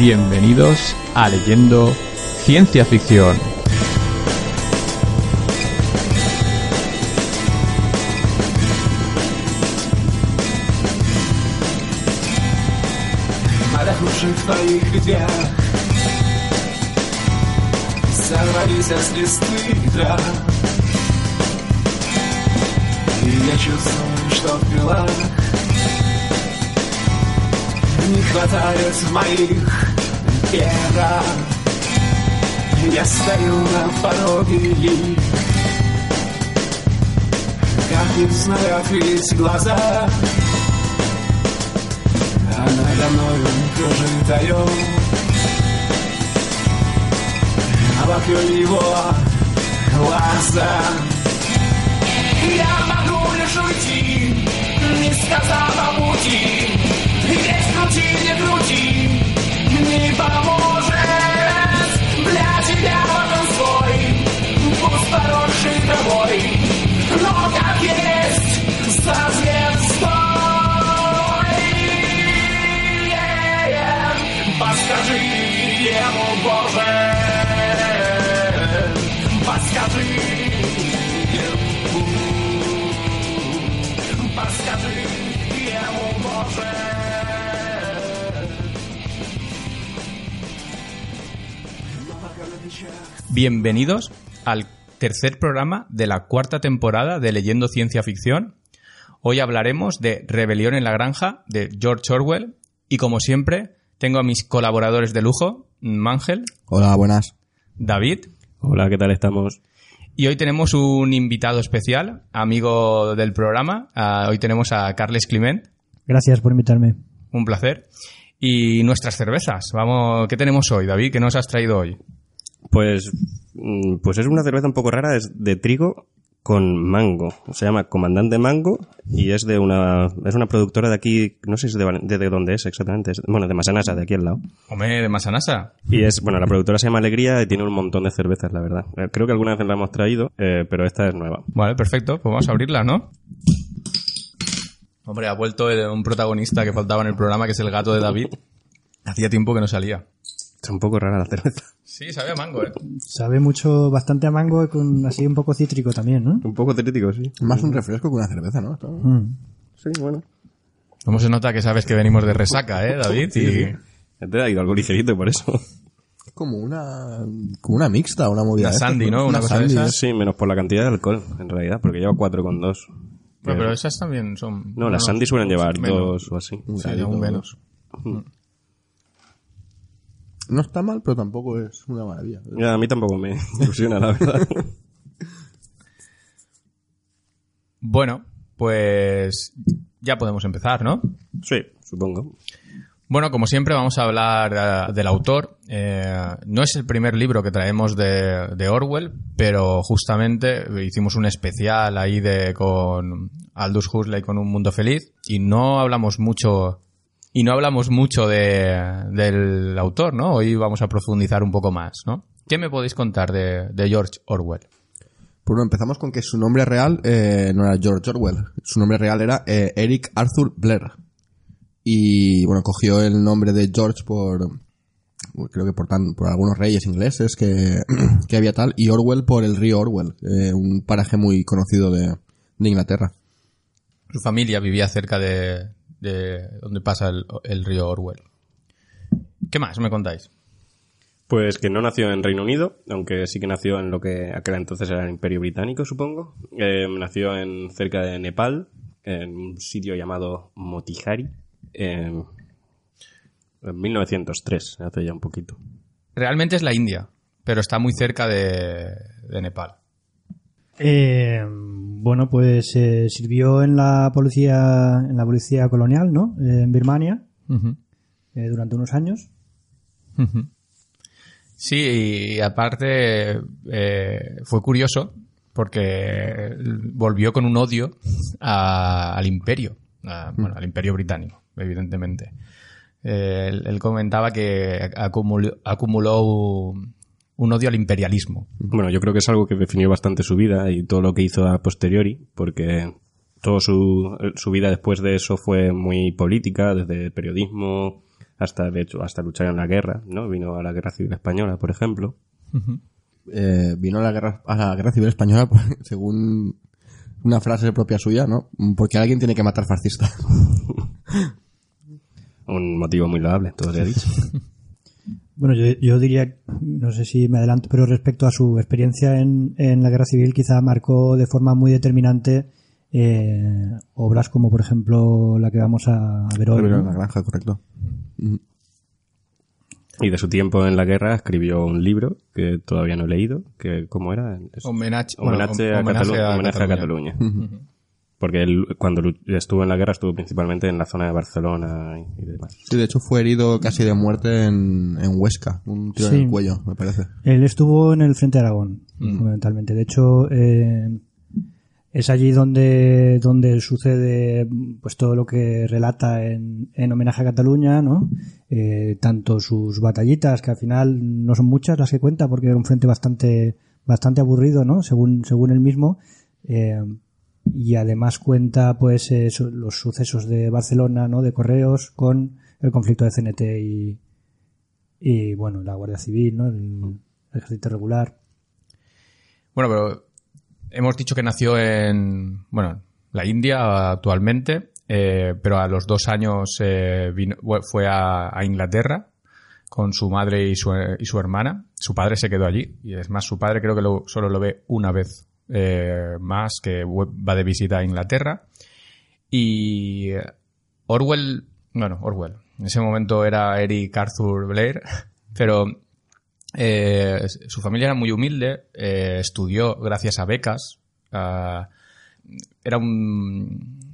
Bienvenidos a Leyendo Ciencia Ficción. Отдохнувших в твоих ветвях Сорвались с листы трав И я чувствую, что в крылах Не хватает моих перах Я стою на пороге и Как не знаю открыть глаза. А надо мною кружит орел А вокруг его глаза. Я могу лишь уйти, не сказав о пути. Ведь крути, не крути, не поможет. Для тебя он свой, пусть поросший травой Но как есть, созрет стой. Подскажи ему, Боже, подскажи Bienvenidos al tercer programa de la cuarta temporada de Leyendo Ciencia Ficción. Hoy hablaremos de Rebelión en la Granja de George Orwell y como siempre tengo a mis colaboradores de lujo, Mangel, Hola, buenas. David Hola, ¿qué tal estamos? y hoy tenemos un invitado especial, amigo del programa. Ah, hoy tenemos a Carles Climent, Gracias por invitarme. un placer. Y nuestras cervezas. Vamos, ¿qué tenemos hoy, David? ¿Qué nos has traído hoy? Pues, mm, pues es una cerveza un poco rara, es de trigo con mango. Se llama Comandante Mango y es de una es una productora de aquí, no sé si de, de, de dónde es exactamente, es- bueno, de Masanasa, de aquí al lado. Hombre, de Masanasa. Y es, bueno, la productora se llama Alegría y tiene un montón de cervezas, la verdad. Eh, Creo que alguna vez la hemos traído, eh, pero esta es nueva. Vale, perfecto. Pues vamos a abrirla, ¿no? Hombre, ha vuelto el- un protagonista que faltaba en el programa, que es el gato de David. Hacía tiempo que no salía. Es un poco rara la cerveza. Sí, sabe a mango, ¿eh? Sabe mucho, bastante a mango, con así un poco cítrico también, ¿no? Un poco crítico, sí. Más un refresco que una cerveza, ¿no? Mm. Sí, bueno. Cómo se nota que sabes que venimos de resaca, ¿eh, David? Y Te ha ido algo ligerito por eso. Es como una, como una mixta, una movida. Una Sandy, ¿no? Una cosa de Sandy, esas. ¿eh? Sí, menos por la cantidad de alcohol, en realidad, porque lleva 4,2. Bueno, pero esas también son... No, las Sandy suelen llevar menos. dos o así. Sí, aún menos. No está mal, pero tampoco es una maravilla. Ya, a mí tampoco me ilusiona, la verdad. Bueno, pues ya podemos empezar, ¿no? sí, supongo. Bueno, como siempre vamos a hablar eh, del autor. Eh, no es el primer libro que traemos de, de Orwell, pero justamente hicimos un especial ahí de con Aldous Huxley con Un Mundo Feliz y no hablamos mucho y no hablamos mucho de, del autor, ¿no? Hoy vamos a profundizar un poco más, ¿no? ¿Qué me podéis contar de, de George Orwell? Pues bueno, empezamos con que su nombre real eh, no era George Orwell. Su nombre real era eh, Eric Arthur Blair. Y bueno, cogió el nombre de George por. Creo que por, tan, por algunos reyes ingleses que, que había tal. Y Orwell por el río Orwell, eh, un paraje muy conocido de, de Inglaterra. Su familia vivía cerca de, de donde pasa el, el río Orwell. ¿Qué más me contáis? Pues que no nació en Reino Unido, aunque sí que nació en lo que aquel entonces era el Imperio Británico, supongo. Eh, nació en cerca de Nepal, en un sitio llamado Motihari, en, en 1903, hace ya un poquito. Realmente es la India, pero está muy cerca de, de Nepal. Eh, bueno, pues eh, sirvió en la policía, en la policía colonial, ¿no? Eh, en Birmania, durante unos años. Sí, y aparte fue curioso porque volvió con un odio a- al imperio, a- bueno, al imperio británico, evidentemente. Él, él comentaba que acumuló, acumuló un, odio al imperialismo. Bueno, yo creo que es algo que definió bastante su vida y todo lo que hizo a posteriori, porque toda su, su vida después de eso fue muy política, desde periodismo hasta, de hecho, hasta luchar en la guerra, ¿no? Vino a la Guerra Civil Española, por ejemplo. Eh, vino a la guerra a la guerra civil española según una frase propia suya, ¿no? Porque alguien tiene que matar fascista. Un motivo muy loable, todo se ha dicho. Bueno, yo, yo diría, no sé si me adelanto, pero respecto a su experiencia en, en la guerra civil, quizá marcó de forma muy determinante eh, obras como, por ejemplo, la que vamos a ver hoy. ¿no? en la granja, correcto. Y de su tiempo en la guerra escribió un libro que todavía no he leído, que ¿cómo era? Es- Homenaje, bueno, homenaje, a, homenaje Catalu- a homenaje a Cataluña. Cataluña. Porque él, cuando estuvo en la guerra, estuvo principalmente en la zona de Barcelona y, y demás. Sí, de hecho fue herido casi de muerte en, en Huesca. Un tiro Sí. en el cuello, me parece. Él estuvo en el Frente de Aragón, fundamentalmente. De hecho, eh, es allí donde, donde sucede pues todo lo que relata en, en homenaje a Cataluña, ¿no? Eh, tanto sus batallitas, que al final no son muchas las que cuenta, porque era un frente bastante, bastante aburrido, ¿no? Según, según él mismo. Eh, y además cuenta pues eh, los sucesos de Barcelona, ¿no? De Correos con el conflicto de CNT y, y bueno, la Guardia Civil, ¿no? El, el ejército regular. Bueno, pero hemos dicho que nació en, bueno, la India actualmente, eh, pero a los dos años eh, vino- fue a, a Inglaterra con su madre y su, y su hermana. Su padre se quedó allí y es más, su padre creo que lo- solo lo ve una vez eh, más que va de visita a Inglaterra. Y Orwell, bueno, Orwell, en ese momento era Eric Arthur Blair, pero eh, su familia era muy humilde, eh, estudió gracias a becas, era un,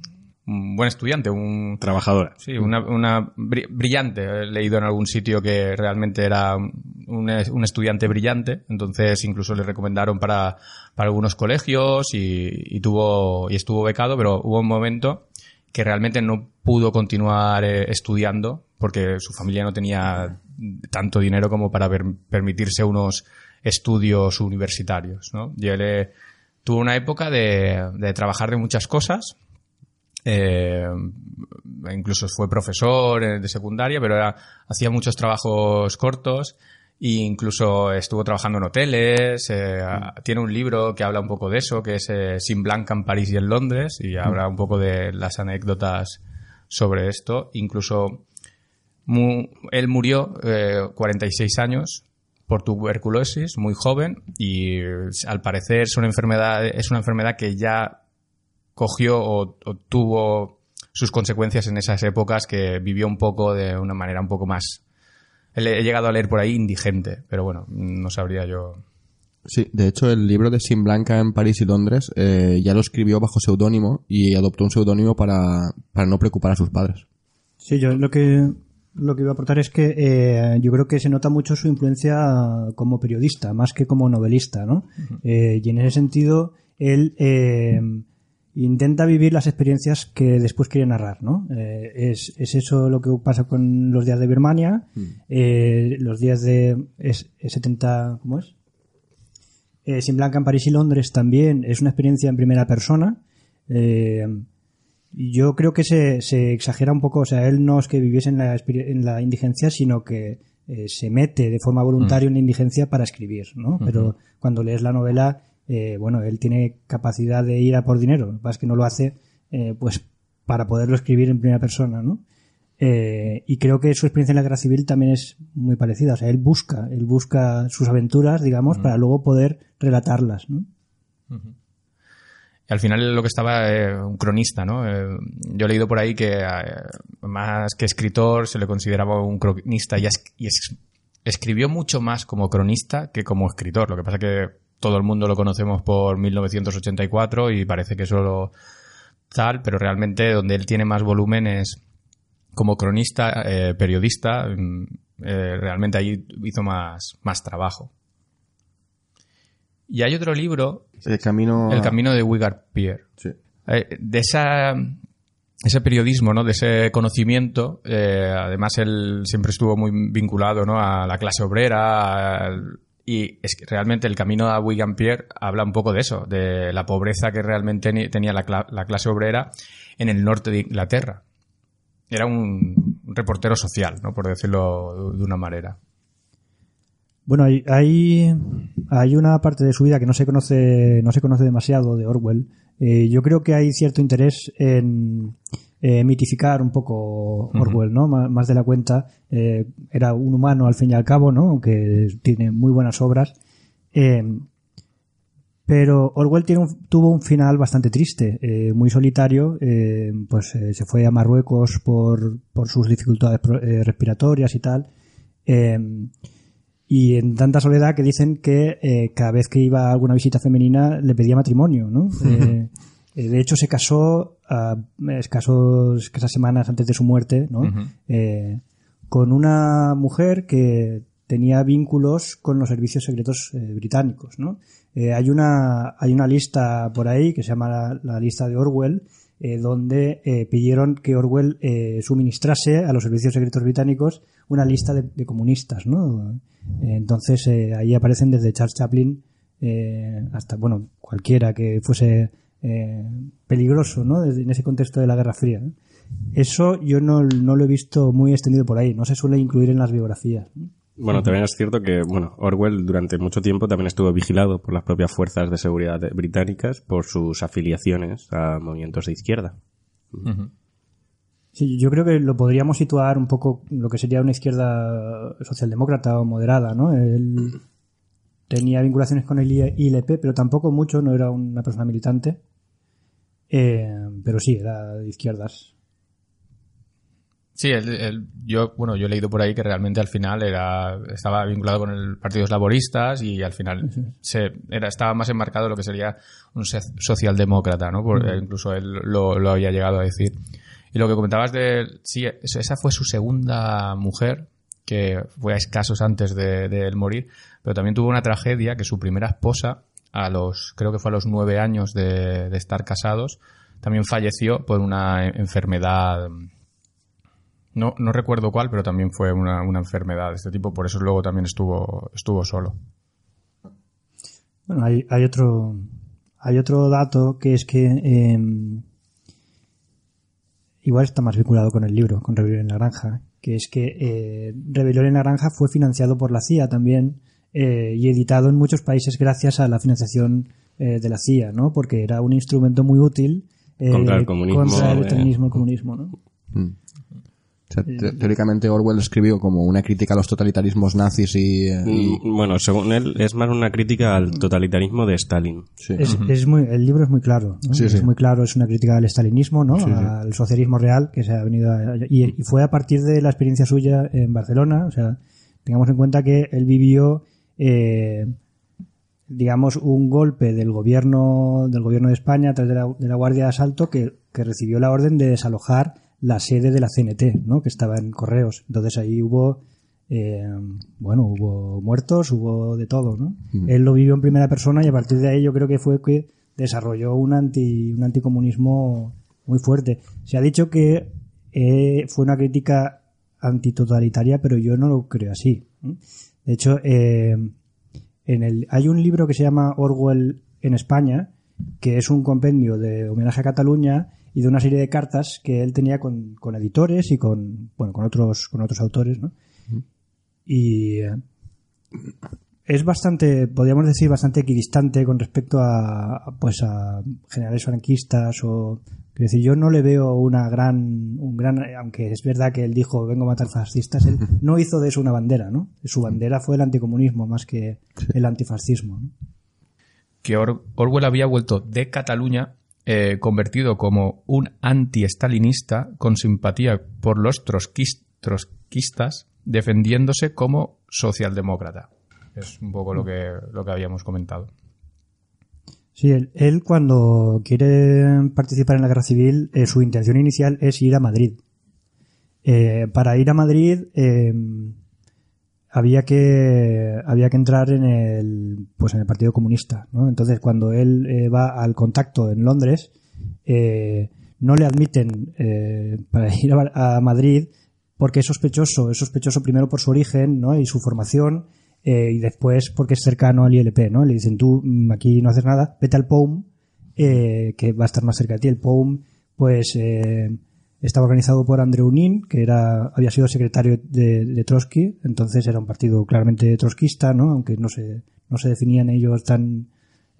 un buen estudiante, un, Trabajadora. Sí, una, una bri- brillante. He leído en algún sitio que realmente era un, estudiante brillante. Entonces incluso le recomendaron para, algunos colegios y, tuvo y estuvo becado, pero hubo un momento que realmente no pudo continuar eh, estudiando porque su familia no tenía tanto dinero como para per- permitirse unos estudios universitarios, ¿no? Él eh, tuvo una época de trabajar de muchas cosas eh, incluso fue profesor eh, de secundaria, pero era- hacía muchos trabajos cortos e incluso estuvo trabajando en hoteles. eh, Tiene un libro que habla un poco de eso, que es eh, Sin Blanca en París y en Londres, y habla un poco de las anécdotas sobre esto. Incluso mu- él murió eh, 46 años por tuberculosis, muy joven, y al parecer es una enfermedad, es una enfermedad que ya cogió o, o tuvo sus consecuencias en esas épocas que vivió un poco de una manera un poco más. He he llegado a leer por ahí indigente, pero bueno, no sabría yo. Sí, de hecho el libro de Sin Blanca en París y Londres eh, ya lo escribió bajo seudónimo y adoptó un seudónimo para, para no preocupar a sus padres. Sí, yo lo que lo que iba a aportar es que eh, yo creo que se nota mucho su influencia como periodista, más que como novelista, ¿no? Eh, y en ese sentido, él eh, intenta vivir las experiencias que después quiere narrar, ¿no? Eh, es, es eso lo que pasa con los días de Birmania, eh, los días de es, es 70, ¿cómo es? Eh, Sin Blanca en París y Londres también es una experiencia en primera persona. Yo creo que se, se exagera un poco, o sea, él no es que viviese en la, experi- en la indigencia, sino que se mete de forma voluntaria en la indigencia para escribir, ¿no? Pero cuando lees la novela, eh, bueno, él tiene capacidad de ir a por dinero, lo que pasa es que no lo hace, eh, pues, para poderlo escribir en primera persona, ¿no? Eh, y creo que su experiencia en la guerra civil también es muy parecida, o sea, él busca, él busca sus aventuras, digamos, para luego poder relatarlas, ¿no? Y al final lo que estaba eh, un cronista, ¿no? Eh, yo he leído por ahí que más que escritor se le consideraba un cronista y, es- y es- escribió mucho más como cronista que como escritor. Lo que pasa que todo el mundo lo conocemos por 1984 y parece que solo tal, pero realmente donde él tiene más volumen es como cronista, eh, periodista, mm, eh, realmente ahí hizo más, más trabajo. Y hay otro libro El camino... el camino de Wigard Pierre. Sí. Eh, de esa, ese periodismo, ¿no? De ese conocimiento, además él siempre estuvo muy vinculado, ¿no? A la clase obrera, al- y es que realmente el camino a Wigan Pierre habla un poco de eso, de la pobreza que realmente tenía la, cla- la clase obrera en el norte de Inglaterra. Era un reportero social, ¿no? Por decirlo de una manera. Bueno, hay, hay, hay una parte de su vida que no se conoce, no se conoce demasiado de Orwell. Eh, yo creo que hay cierto interés en eh, mitificar un poco Orwell, ¿no? Má- Más de la cuenta. Eh, era un humano al fin y al cabo, ¿no? Aunque tiene muy buenas obras. Pero Orwell tiene un- tuvo un final bastante triste, muy solitario. pues se fue a Marruecos por, por sus dificultades pro- respiratorias y tal. Eh, y en tanta soledad que dicen que eh, cada vez que iba a alguna visita femenina le pedía matrimonio, ¿no? Eh, eh, de hecho, se casó a escasos, escasas semanas antes de su muerte, ¿no? Eh, con una mujer que tenía vínculos con los servicios secretos eh, británicos, ¿no? Eh, hay una hay una lista por ahí que se llama la, la lista de Orwell donde pidieron que Orwell eh, suministrase a los servicios secretos británicos una lista de, de comunistas, ¿no? Eh, entonces eh, ahí aparecen desde Charles Chaplin eh, hasta bueno cualquiera que fuese eh, peligroso, ¿no? Desde- en ese contexto de la Guerra Fría. Eso yo no, no lo he visto muy extendido por ahí, no se suele incluir en las biografías. ¿no? Bueno, también es cierto que, bueno, Orwell durante mucho tiempo también estuvo vigilado por las propias fuerzas de seguridad británicas por sus afiliaciones a movimientos de izquierda. Sí, yo creo que lo podríamos situar un poco lo que sería una izquierda socialdemócrata o moderada, ¿no? Él tenía vinculaciones con el ILP, pero tampoco mucho, no era una persona militante. Eh, pero sí, era de izquierdas. Sí, él- él- yo, bueno, yo he leído por ahí que realmente al final era, estaba vinculado con el Partido Laboristas y al final se, era, estaba más enmarcado en lo que sería un socialdemócrata, ¿no? Por- eh, incluso él lo, lo había llegado a decir. Y lo que comentabas de, sí, esa fue su segunda mujer, que fue a escasos antes de, él morir, pero también tuvo una tragedia que su primera esposa, a los, creo que fue a los nueve años de, estar casados, también falleció por una enfermedad no, no recuerdo cuál, pero también fue una, una enfermedad de este tipo, por eso luego también estuvo, estuvo solo. Bueno, hay, hay otro hay otro dato que es que eh, igual está más vinculado con el libro, con Rebelión en la Granja, que es que eh, Rebelión en la Granja fue financiado por la CIA también eh, y editado en muchos países gracias a la financiación eh, de la CIA, ¿no? Porque era un instrumento muy útil eh, Contra el comunismo, contra el eh. el comunismo, ¿no? O sea, te- teóricamente Orwell escribió como una crítica a los totalitarismos nazis y... eh, y- Mm, Bueno, según él, es más una crítica al totalitarismo de Stalin. sí. Es, es muy, el libro es muy claro. ¿no? Sí, es sí. muy claro, es una crítica al estalinismo, ¿no? al socialismo real que se ha venido. a- y, y fue a partir de la experiencia suya en Barcelona. O sea, tengamos en cuenta que él vivió, eh, digamos, un golpe del gobierno del gobierno de España a través de la, de la Guardia de Asalto que, que recibió la orden de desalojar la sede de la CNT, ¿no? Que estaba en Correos. Entonces ahí hubo eh, bueno, hubo muertos, hubo de todo, ¿no? Él lo vivió en primera persona y a partir de ahí yo creo que fue que desarrolló un anti un anticomunismo muy fuerte. Se ha dicho que eh, fue una crítica antitotalitaria, pero yo no lo creo así. De hecho, eh, en el, hay un libro que se llama Orwell en España, que es un compendio de homenaje a Cataluña y de una serie de cartas que él tenía con, con editores y con, bueno, con otros, con otros autores, ¿no? Y eh, es bastante, podríamos decir, bastante equidistante con respecto a, a, pues a generales franquistas o quiero decir, yo no le veo una gran, un gran, aunque es verdad que él dijo vengo a matar fascistas, él no hizo de eso una bandera, ¿no? Su bandera fue el anticomunismo más que el antifascismo, ¿no? Que Or- Orwell había vuelto de Cataluña eh, convertido como un anti-estalinista con simpatía por los trotskis- trotskistas, defendiéndose como socialdemócrata. Es un poco lo que, lo que habíamos comentado. Sí, él, cuando quiere participar en la guerra civil, eh, su intención inicial es ir a Madrid. Eh, para ir a Madrid había que había que entrar en el pues en el Partido Comunista, ¿no? Entonces cuando él eh, va al contacto en Londres eh, no le admiten eh, para ir a, Madrid porque es sospechoso, es sospechoso primero por su origen, ¿no? Y su formación eh, y después porque es cercano al ILP, ¿no? Le dicen, tú mm, aquí no haces nada, vete al POUM, eh, que va a estar más cerca de ti. El POUM, pues, estaba organizado por Andreu Nin, que era, había sido secretario de, de Trotsky, entonces era un partido claramente trotskista, ¿no? Aunque no se, no se definían ellos tan,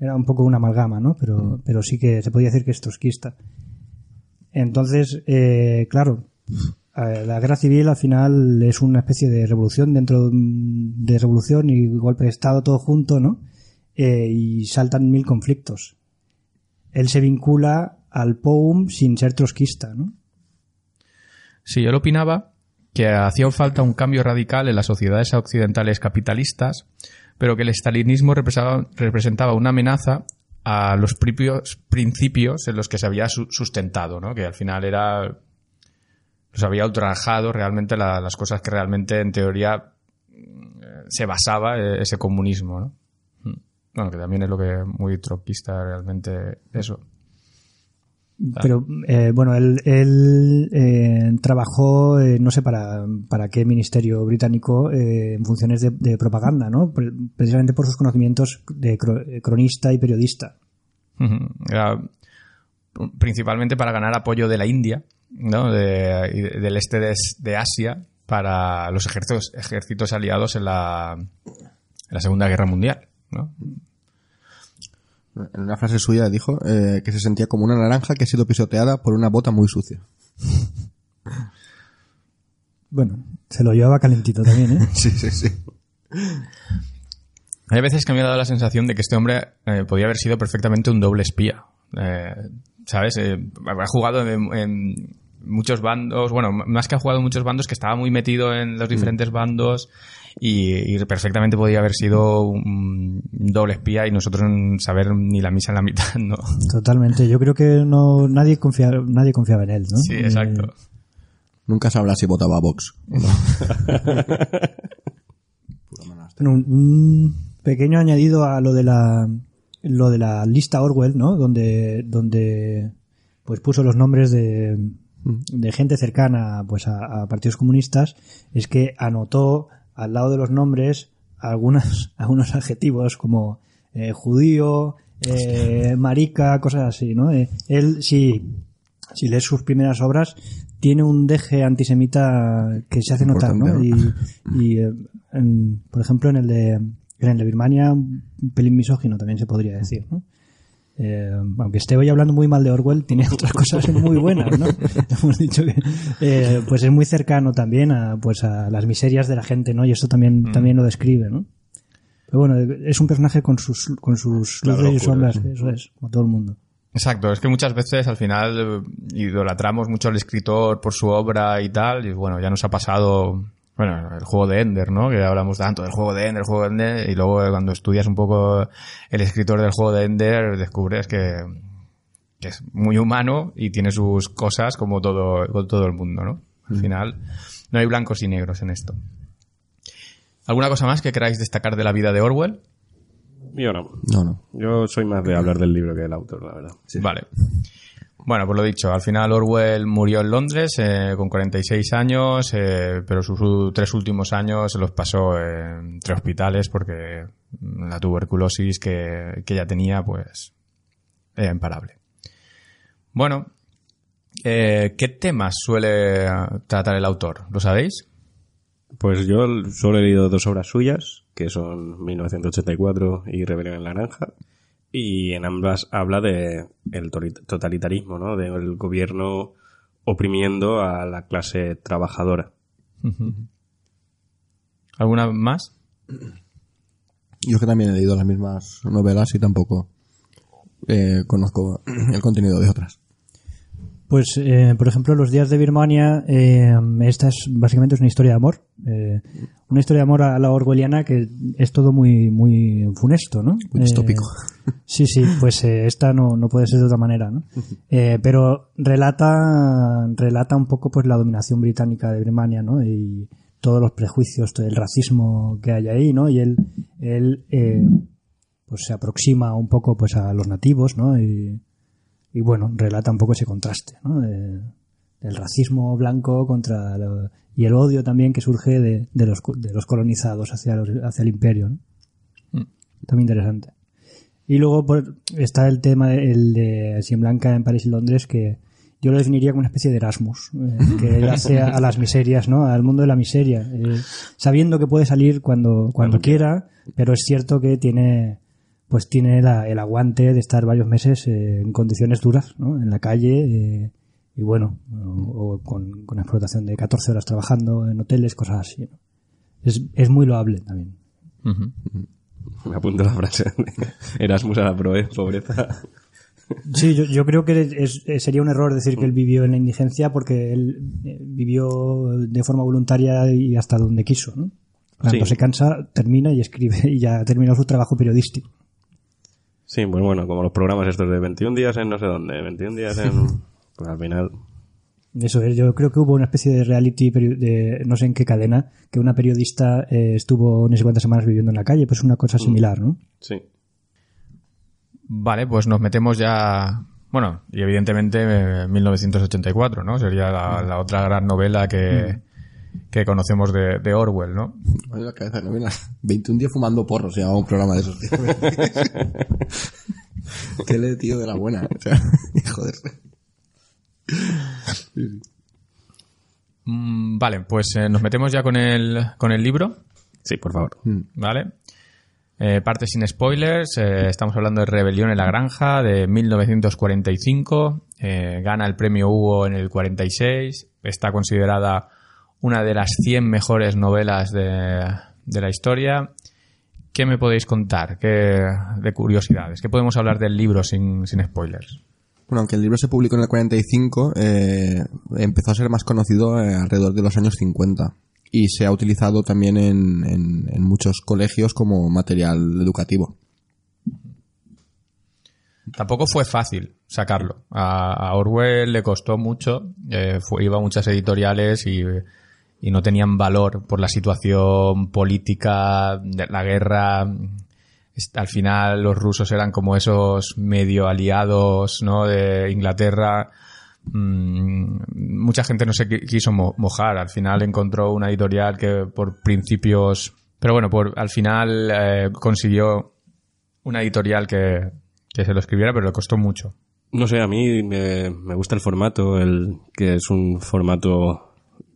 era un poco una amalgama, ¿no? Pero, pero sí que se podía decir que es trotskista. Entonces, eh, claro, la guerra civil al final es una especie de revolución dentro de revolución y golpe de Estado todo junto, ¿no? Eh, y saltan mil conflictos. Él se vincula al POUM sin ser trotskista, ¿no? Sí, él opinaba que hacía falta un cambio radical en las sociedades occidentales capitalistas, pero que el estalinismo representaba, una amenaza a los propios principios en los que se había su- sustentado, ¿no? Que al final era los había ultrajado realmente la- las cosas que realmente en teoría mm, se basaba eh, ese comunismo, ¿no? Mm. Bueno, que también es lo que muy troquista realmente eso. Pero eh, bueno, él, él, eh, trabajó, eh, no sé para, para qué ministerio británico, eh, en funciones de, de propaganda, ¿no? Pre- Precisamente por sus conocimientos de cro- cronista y periodista. Era principalmente para ganar apoyo de la India, ¿no? De- y del este de, de Asia para los ejércitos, ejércitos aliados en la, en la Segunda Guerra Mundial, ¿no? En una frase suya dijo eh, que se sentía como una naranja que ha sido pisoteada por una bota muy sucia. Bueno, se lo llevaba calentito también, ¿eh? Sí, sí, sí. Hay veces que me ha dado la sensación de que este hombre eh, podía haber sido perfectamente un doble espía. Eh, ¿Sabes? Eh, ha jugado en, en muchos bandos, bueno, más que ha jugado en muchos bandos, que estaba muy metido en los diferentes bandos y, y perfectamente podía haber sido un doble espía y nosotros no saber ni la misa en la mitad, ¿no? Totalmente. Yo creo que no nadie confiaba, nadie confiaba en él, ¿no? Sí, exacto. Eh, Nunca sabrá si votaba a Vox. Bueno, un, un pequeño añadido a lo de la lo de la lista Orwell, ¿no? Donde donde pues puso los nombres de, de gente cercana pues a, a partidos comunistas es que anotó al lado de los nombres algunas algunos adjetivos como eh, judío, eh, marica, cosas así, ¿no? Eh, él si si lees sus primeras obras tiene un deje antisemita que se hace notar, ¿no? Y, y, en- por ejemplo, en el de en el de Birmania, un pelín misógino también se podría decir, ¿no? Eh, aunque esté hoy hablando muy mal de Orwell, tiene otras cosas muy buenas, ¿no? Hemos dicho que eh, pues es muy cercano también a pues a las miserias de la gente, ¿no? Y esto también también lo describe, ¿no? Pero bueno, es un personaje con sus con sus Claro, luces y sombras, eso es, como todo el mundo. Exacto, es que muchas veces al final eh, idolatramos mucho al escritor por su obra y tal, y bueno, ya nos ha pasado, bueno, el juego de Ender, ¿no? Que hablamos tanto del juego de Ender, el juego de Ender, y luego cuando estudias un poco el escritor del juego de Ender, descubres que, que es muy humano y tiene sus cosas como todo, como todo el mundo, ¿no? Al final, no hay blancos y negros en esto. ¿Alguna cosa más que queráis destacar de la vida de Orwell? Yo no. No, no. Yo soy más de hablar del libro que del autor, la verdad. Vale. Bueno, pues lo dicho, al final Orwell murió en Londres eh, con 46 años, eh, pero sus tres últimos años los pasó en tres hospitales porque la tuberculosis que, que ella tenía, pues, era imparable. Bueno, eh, ¿qué temas suele tratar el autor? ¿Lo sabéis? Pues yo solo he leído dos obras suyas, que son 1984 y Rebelión en la Naranja, y en ambas habla de el totalitarismo, ¿no? Del gobierno oprimiendo a la clase trabajadora. ¿Alguna más? Yo que también he leído las mismas novelas y tampoco eh, conozco el contenido de otras. Pues, eh, por ejemplo, Los días de Birmania, eh, esta es básicamente es una historia de amor. eh, una historia de amor a la orwelliana que es todo muy muy funesto, ¿no? Muy distópico. Eh, sí, sí, pues eh, esta no, no puede ser de otra manera, ¿no? Pero relata relata un poco pues la dominación británica de Birmania, ¿no? Y todos los prejuicios, todo el racismo que hay ahí, ¿no? Y él, él eh, pues se aproxima un poco pues a los nativos, ¿no? Y, y bueno, relata un poco ese contraste, ¿no? De- del racismo blanco contra lo- y el odio también que surge de, de los, de los colonizados hacia, los- hacia el imperio, ¿no? También interesante. Y luego por- está el tema de- el de Sien Blanca en París y Londres que yo lo definiría como una especie de Erasmus, eh, que él hace a, a las miserias, ¿no? Al mundo de la miseria, eh, sabiendo que puede salir cuando, cuando quiera, pero es cierto que tiene, pues tiene la- el aguante de estar varios meses eh, en condiciones duras, ¿no? En la calle, eh, y bueno, o, o con, con explotación de 14 horas trabajando en hoteles, cosas así, ¿no? Es, es muy loable también. Ujú. Me apunto la frase. Erasmus a la proe- pobreza. Sí, yo, yo creo que es- sería un error decir que él vivió en la indigencia porque él eh, vivió de forma voluntaria y hasta donde quiso, ¿no? Cuando Sí. se cansa, termina y escribe y ya terminó su trabajo periodístico. Sí, pues bueno, como los programas estos de 21 días en no sé dónde, 21 días en... Pues al final... Eso es, yo creo que hubo una especie de reality de no sé en qué cadena que una periodista eh, estuvo no sé cuántas semanas viviendo en la calle, pues una cosa similar, ¿no? Sí. Vale, pues nos metemos ya. Bueno, y evidentemente eh, 1984, ¿no? Sería la, la otra gran novela que, que conocemos de, de Orwell, ¿no? Vale, la cabeza, no mira. 21 días fumando porros, se llama un programa de esos. tío. Qué le tío de la buena. O sea, joder. Mm, vale, pues eh, nos metemos ya con el, con el libro, Sí, por favor. ¿vale? Eh, parte sin spoilers, eh, estamos hablando de Rebelión en la Granja de 1945, eh, gana el premio Hugo en el 46, está considerada una de las 100 mejores novelas de, de la historia. ¿Qué me podéis contar ¿Qué, de curiosidades? ¿Qué podemos hablar del libro sin, sin spoilers? Bueno, aunque el libro se publicó en el 45, eh, empezó a ser más conocido eh, alrededor de los años 50 y se ha utilizado también en, en- en muchos colegios como material educativo. Tampoco fue fácil sacarlo. A, a Orwell le costó mucho. eh, fue- iba a muchas editoriales y, y no tenían valor por la situación política de la guerra. Al final los rusos eran como esos medio aliados ¿no? de Inglaterra. Mm, mucha gente no se qui- quiso mo- mojar. Al final encontró una editorial que por principios... Pero bueno, por, al final eh, consiguió una editorial que, que se lo escribiera, pero le costó mucho. No sé, a mí me, me gusta el formato, el que es un formato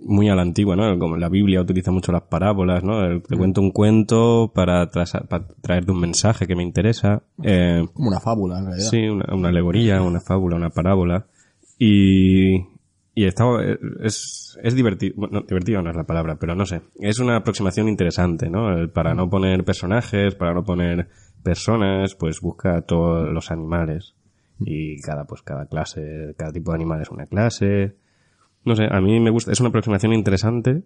muy a la antigua, ¿no? Como la Biblia utiliza mucho las parábolas, ¿no? El- Te cuento un cuento para, trasa- para traerte un mensaje que me interesa. Eh, Como una fábula, en realidad. Sí, una, una alegoría, una fábula, una parábola. Y, y está, es, es divertido, bueno, no, divertido no es la palabra, pero no sé. Es una aproximación interesante, ¿no? El- para no poner personajes, para no poner personas, pues busca todos los animales. Y cada, pues cada clase, cada tipo de animal es una clase. No sé, a mí me gusta, es una aproximación interesante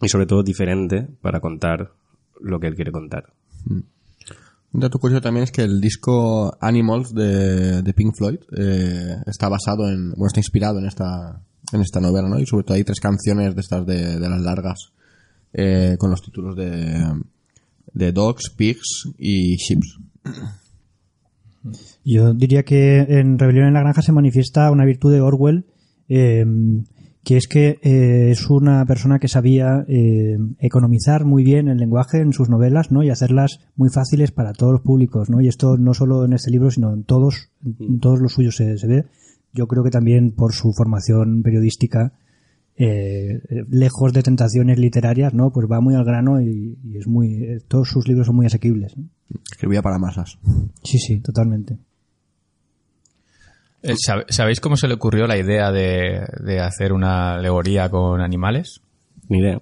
y sobre todo diferente para contar lo que él quiere contar. Un dato curioso también es que el disco Animals de, de Pink Floyd eh, está basado en, bueno, está inspirado en esta, en esta novela, ¿no? Y sobre todo hay tres canciones de estas de, de las largas eh, con los títulos de, de Dogs, Pigs y Sheeps. Yo diría que en Rebelión en la Granja se manifiesta una virtud de Orwell, eh, que es que eh, es una persona que sabía eh, economizar muy bien el lenguaje en sus novelas, ¿no? Y hacerlas muy fáciles para todos los públicos, ¿no? Y esto no solo en este libro, sino en todos, en todos los suyos se, se ve. Yo creo que también por su formación periodística, eh, lejos de tentaciones literarias, ¿no? Pues va muy al grano y, y es muy, eh, todos sus libros son muy asequibles. ¿no? Escribía para masas. Sí, sí, totalmente. Eh, ¿sab- ¿Sabéis cómo se le ocurrió la idea de, de hacer una alegoría con animales? Ni idea.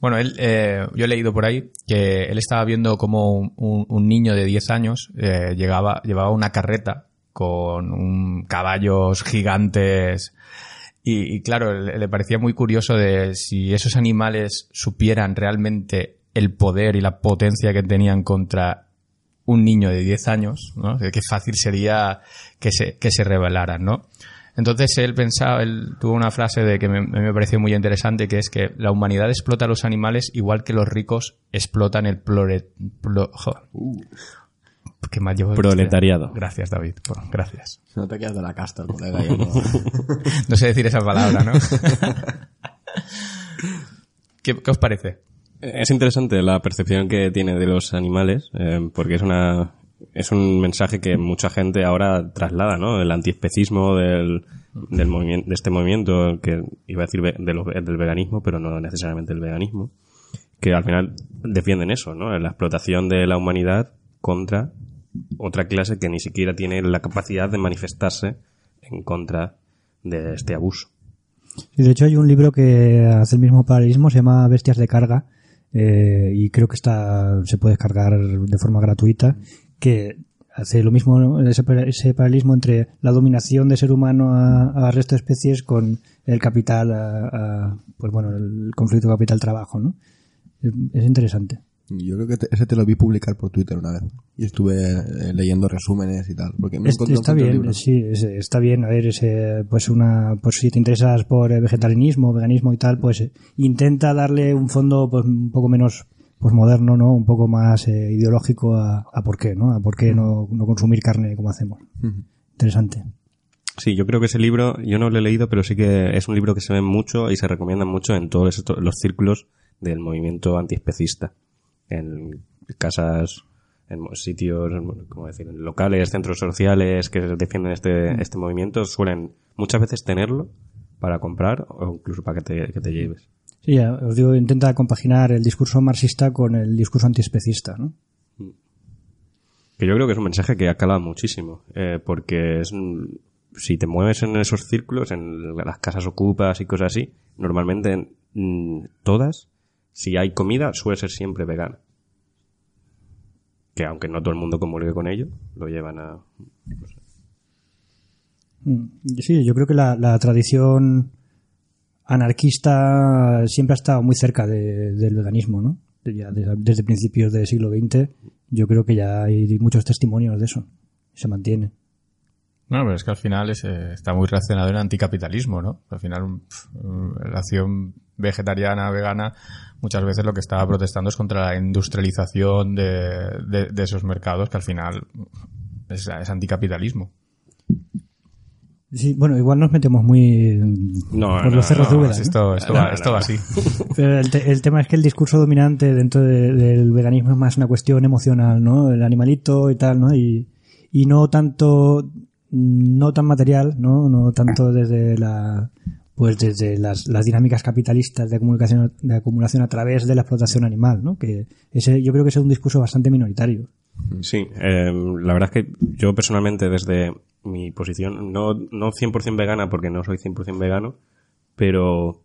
Bueno, él, eh, yo he leído por ahí que él estaba viendo como un, un- un niño de 10 años eh, llegaba, llevaba una carreta con un caballos gigantes y, y claro, le, le parecía muy curioso de si esos animales supieran realmente el poder y la potencia que tenían contra un niño de 10 años, ¿no? De Qué fácil sería que se, que se rebelaran, ¿no? Entonces él pensaba, él tuvo una frase de que me, me pareció muy interesante, que es que la humanidad explota a los animales igual que los ricos explotan el plore, plo- jo. Qué mal llevo- Proletariado. Gracias, David. Bueno, gracias. Se nota que es de la casta, el colega. yo no- No sé decir esa palabra, ¿no? ¿Qué, qué os parece? Es interesante la percepción que tiene de los animales, eh, porque es una es un mensaje que mucha gente ahora traslada, ¿no? El antiespecismo del, del movimiento, de este movimiento, que iba a decir de lo- del veganismo, pero no necesariamente el veganismo, que al final defienden eso, ¿no? La explotación de la humanidad contra otra clase que ni siquiera tiene la capacidad de manifestarse en contra de este abuso. Y de hecho hay un libro que hace el mismo paralelismo, se llama Bestias de Carga, eh, y creo que está se puede descargar de forma gratuita, que hace lo mismo, ¿no? ese, ese paralelismo entre la dominación del ser humano a- al resto de especies con el capital, a- a, pues bueno, el conflicto capital-trabajo, ¿no? Es, es interesante. Yo creo que te- ese te lo vi publicar por Twitter una vez. Y estuve eh, leyendo resúmenes y tal. Porque no Est- encontré un está bien, libro. sí, es- está bien. A ver, ese, pues una, pues si te interesas por el vegetarianismo, veganismo y tal, pues eh, intenta darle un fondo pues un poco menos pues moderno, ¿no? Un poco más eh, ideológico a, a por qué, ¿no? A por qué no, no consumir carne como hacemos. Interesante. Sí, yo creo que ese libro, yo no lo he leído, pero sí que es un libro que se ve mucho y se recomienda mucho en todos estos- los círculos del movimiento antiespecista. En casas, en sitios, como decir, en locales, centros sociales que defienden este, este movimiento, suelen muchas veces tenerlo para comprar o incluso para que te, que te lleves. Sí, ya, os digo, intenta compaginar el discurso marxista con el discurso antiespecista, ¿no? Que yo creo que es un mensaje que ha calado muchísimo, eh, porque es un- si te mueves en esos círculos, en las casas ocupas y cosas así, normalmente mm, todas, si hay comida, suele ser siempre vegana. Que aunque no todo el mundo comulgue con ello, lo llevan a... Mm, Sí, yo creo que la, tradición anarquista siempre ha estado muy cerca de- del veganismo, ¿no? Ya de- desde principios del siglo XX, yo creo que ya hay muchos testimonios de eso. Se mantiene. No, pero es que al final es, eh, está muy relacionado en el anticapitalismo, ¿no? Al final, pf, la acción vegetariana, vegana, muchas veces lo que estaba protestando es contra la industrialización de, de- de esos mercados, que al final es, es anticapitalismo. Sí, bueno, igual nos metemos muy No, por no, los cerros no, de Úbeda, ¿no? esto, esto, No, va, no, esto va así. Pero el, te- el tema es que el discurso dominante dentro de- del veganismo es más una cuestión emocional, ¿no? El animalito y tal, ¿no? Y, y no tanto, no tan material, ¿no? No tanto desde la, pues desde las, las dinámicas capitalistas de acumulación, de acumulación a través de la explotación animal, ¿no? Que ese, yo creo que ese es un discurso bastante minoritario. Sí, eh, la verdad es que yo personalmente desde mi posición, no, no 100% vegana porque no soy 100% vegano, pero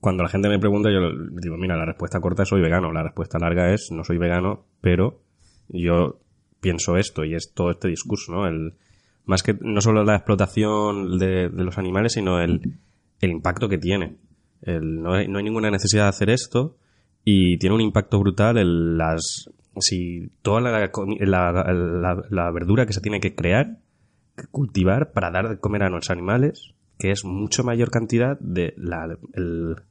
cuando la gente me pregunta yo digo, mira, la respuesta corta es soy vegano, la respuesta larga es no soy vegano, pero yo pienso esto y es todo este discurso, ¿no? El, más que no solo la explotación de, los animales, sino el, el impacto que tiene. El, no, hay, no hay ninguna necesidad de hacer esto y tiene un impacto brutal en las si toda la, la, la- la verdura que se tiene que crear cultivar para dar de comer a nuestros animales que es mucho mayor cantidad de la,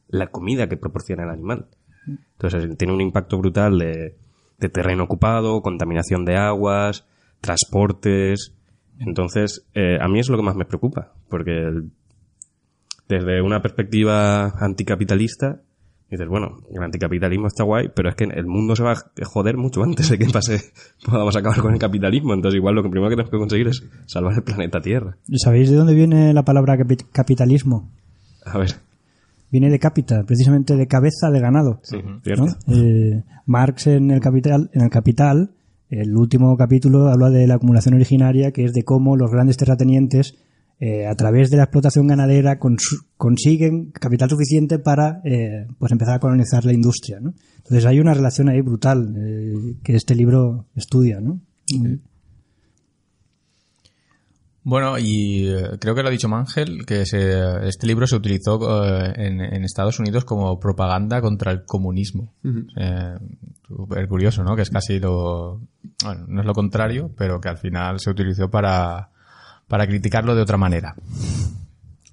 la comida que proporciona el animal entonces tiene un impacto brutal de terreno ocupado contaminación de aguas transportes entonces eh, a mí es lo que más me preocupa porque el- desde una perspectiva anticapitalista, dices, bueno, el anticapitalismo está guay, pero es que el mundo se va a joder mucho antes de que pase, podamos acabar con el capitalismo. Entonces, igual lo que primero que tenemos que conseguir es salvar el planeta Tierra. ¿Y ¿Sabéis de dónde viene la palabra capi- capitalismo? A ver, Viene de capital, precisamente de cabeza de ganado. sí, cierto. ¿no? Eh, Marx en el capital, en el capital, el último capítulo habla de la acumulación originaria, que es de cómo los grandes terratenientes, eh, a través de la explotación ganadera, cons- consiguen capital suficiente para eh, pues empezar a colonizar la industria. Entonces hay una relación ahí brutal eh, que este libro estudia. ¿no? Bueno, y eh, creo que lo ha dicho Mangel, que se- este libro se utilizó eh, en, en Estados Unidos como propaganda contra el comunismo. Eh, Súper curioso, ¿no? Que es casi lo... Bueno, no es lo contrario, pero que al final se utilizó para, para criticarlo de otra manera.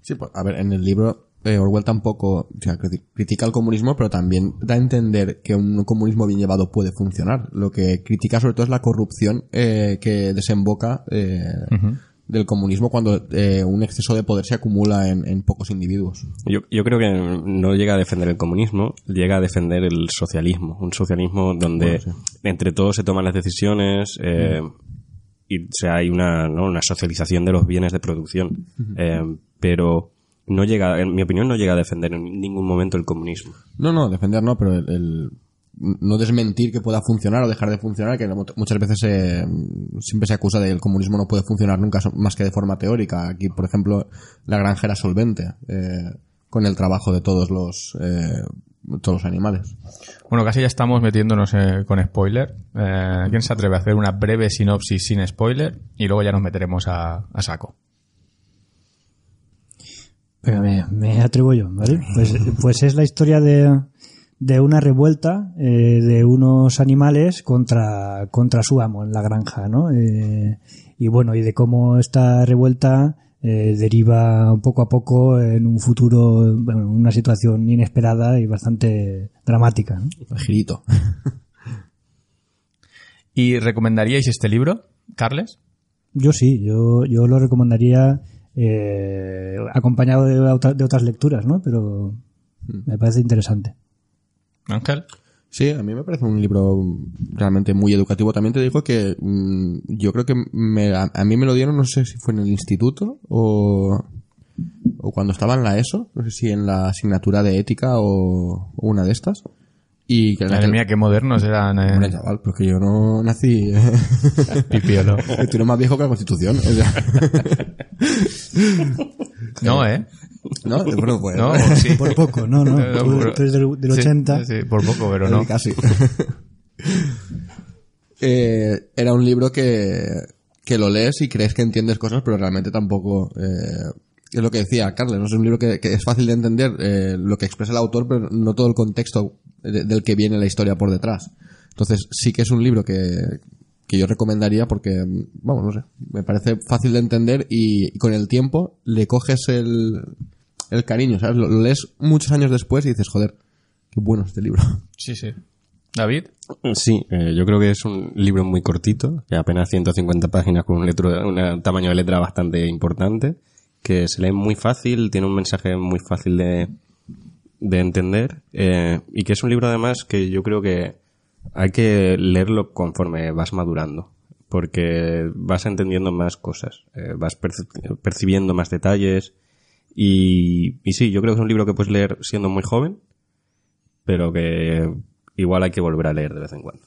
Sí, pues, a ver, en el libro eh, Orwell tampoco o sea, criti- critica el comunismo, pero también da a entender que un comunismo bien llevado puede funcionar. Lo que critica sobre todo es la corrupción eh, que desemboca eh, del comunismo cuando eh, un exceso de poder se acumula en, en pocos individuos. Yo, yo creo que no llega a defender el comunismo, llega a defender el socialismo. Un socialismo donde Bueno, sí. entre todos se toman las decisiones, eh, y o sea, hay una, ¿no? una socialización de los bienes de producción. Eh, pero no llega, en mi opinión, no llega a defender en ningún momento el comunismo. No, no, defender no, pero el, el no desmentir que pueda funcionar o dejar de funcionar, que mu- muchas veces se- siempre se acusa de que el comunismo no puede funcionar nunca más que de forma teórica. Aquí, por ejemplo, la granja era solvente eh, con el trabajo de todos los eh, todos los animales. Bueno, casi ya estamos metiéndonos eh, con spoiler. Eh, ¿Quién se atreve a hacer una breve sinopsis sin spoiler? Y luego ya nos meteremos a, a saco. Pero me, me atrevo yo, ¿vale? Pues, pues es la historia de, de una revuelta eh, de unos animales contra, contra su amo en la granja, ¿no? Eh, y bueno, y de cómo esta revuelta eh, deriva poco a poco en un futuro, bueno, en una situación inesperada y bastante dramática, ¿no? Girito. ¿Y recomendaríais este libro, Carles? Yo sí, yo, yo lo recomendaría eh, acompañado de, otra- de otras lecturas, ¿no? Pero me parece interesante. Ángel. Sí, a mí me parece un libro realmente muy educativo. También te digo que mm, yo creo que me- a, a mí me lo dieron, no sé si fue en el instituto o, o cuando estaba en la ESO, no sé si en la asignatura de ética o, o una de estas. Y que Madre mía, qué modernos eran. eh, Hombre, chaval, porque yo no nací. Pipiolo. Tú eres más viejo que la Constitución. o sea. No, ¿eh? ¿No? Bueno, pues. No, sí. Por poco, no, no. No, Tú, pero- tú eres del, del sí, 80. Sí, por poco, pero no. Casi. Eh, era un libro que, que lo lees y crees que entiendes cosas, pero realmente tampoco. eh, es lo que decía Carles, ¿no? es un libro que, que es fácil de entender eh, lo que expresa el autor, pero no todo el contexto de- del que viene la historia por detrás. Entonces, sí que es un libro que, que yo recomendaría porque, vamos, no sé, me parece fácil de entender y, y con el tiempo le coges el, el cariño, ¿sabes? Lo, lo lees muchos años después y dices, joder, qué bueno este libro. Sí, sí. David. Sí, eh, yo creo que es un libro muy cortito, que apenas 150 páginas con un, letro- un tamaño de letra bastante importante, que se lee muy fácil, tiene un mensaje muy fácil de, de entender, eh, y que es un libro además que yo creo que hay que leerlo conforme vas madurando, porque vas entendiendo más cosas, eh, vas perci- percibiendo más detalles, y, y sí, yo creo que es un libro que puedes leer siendo muy joven, pero que igual hay que volver a leer de vez en cuando.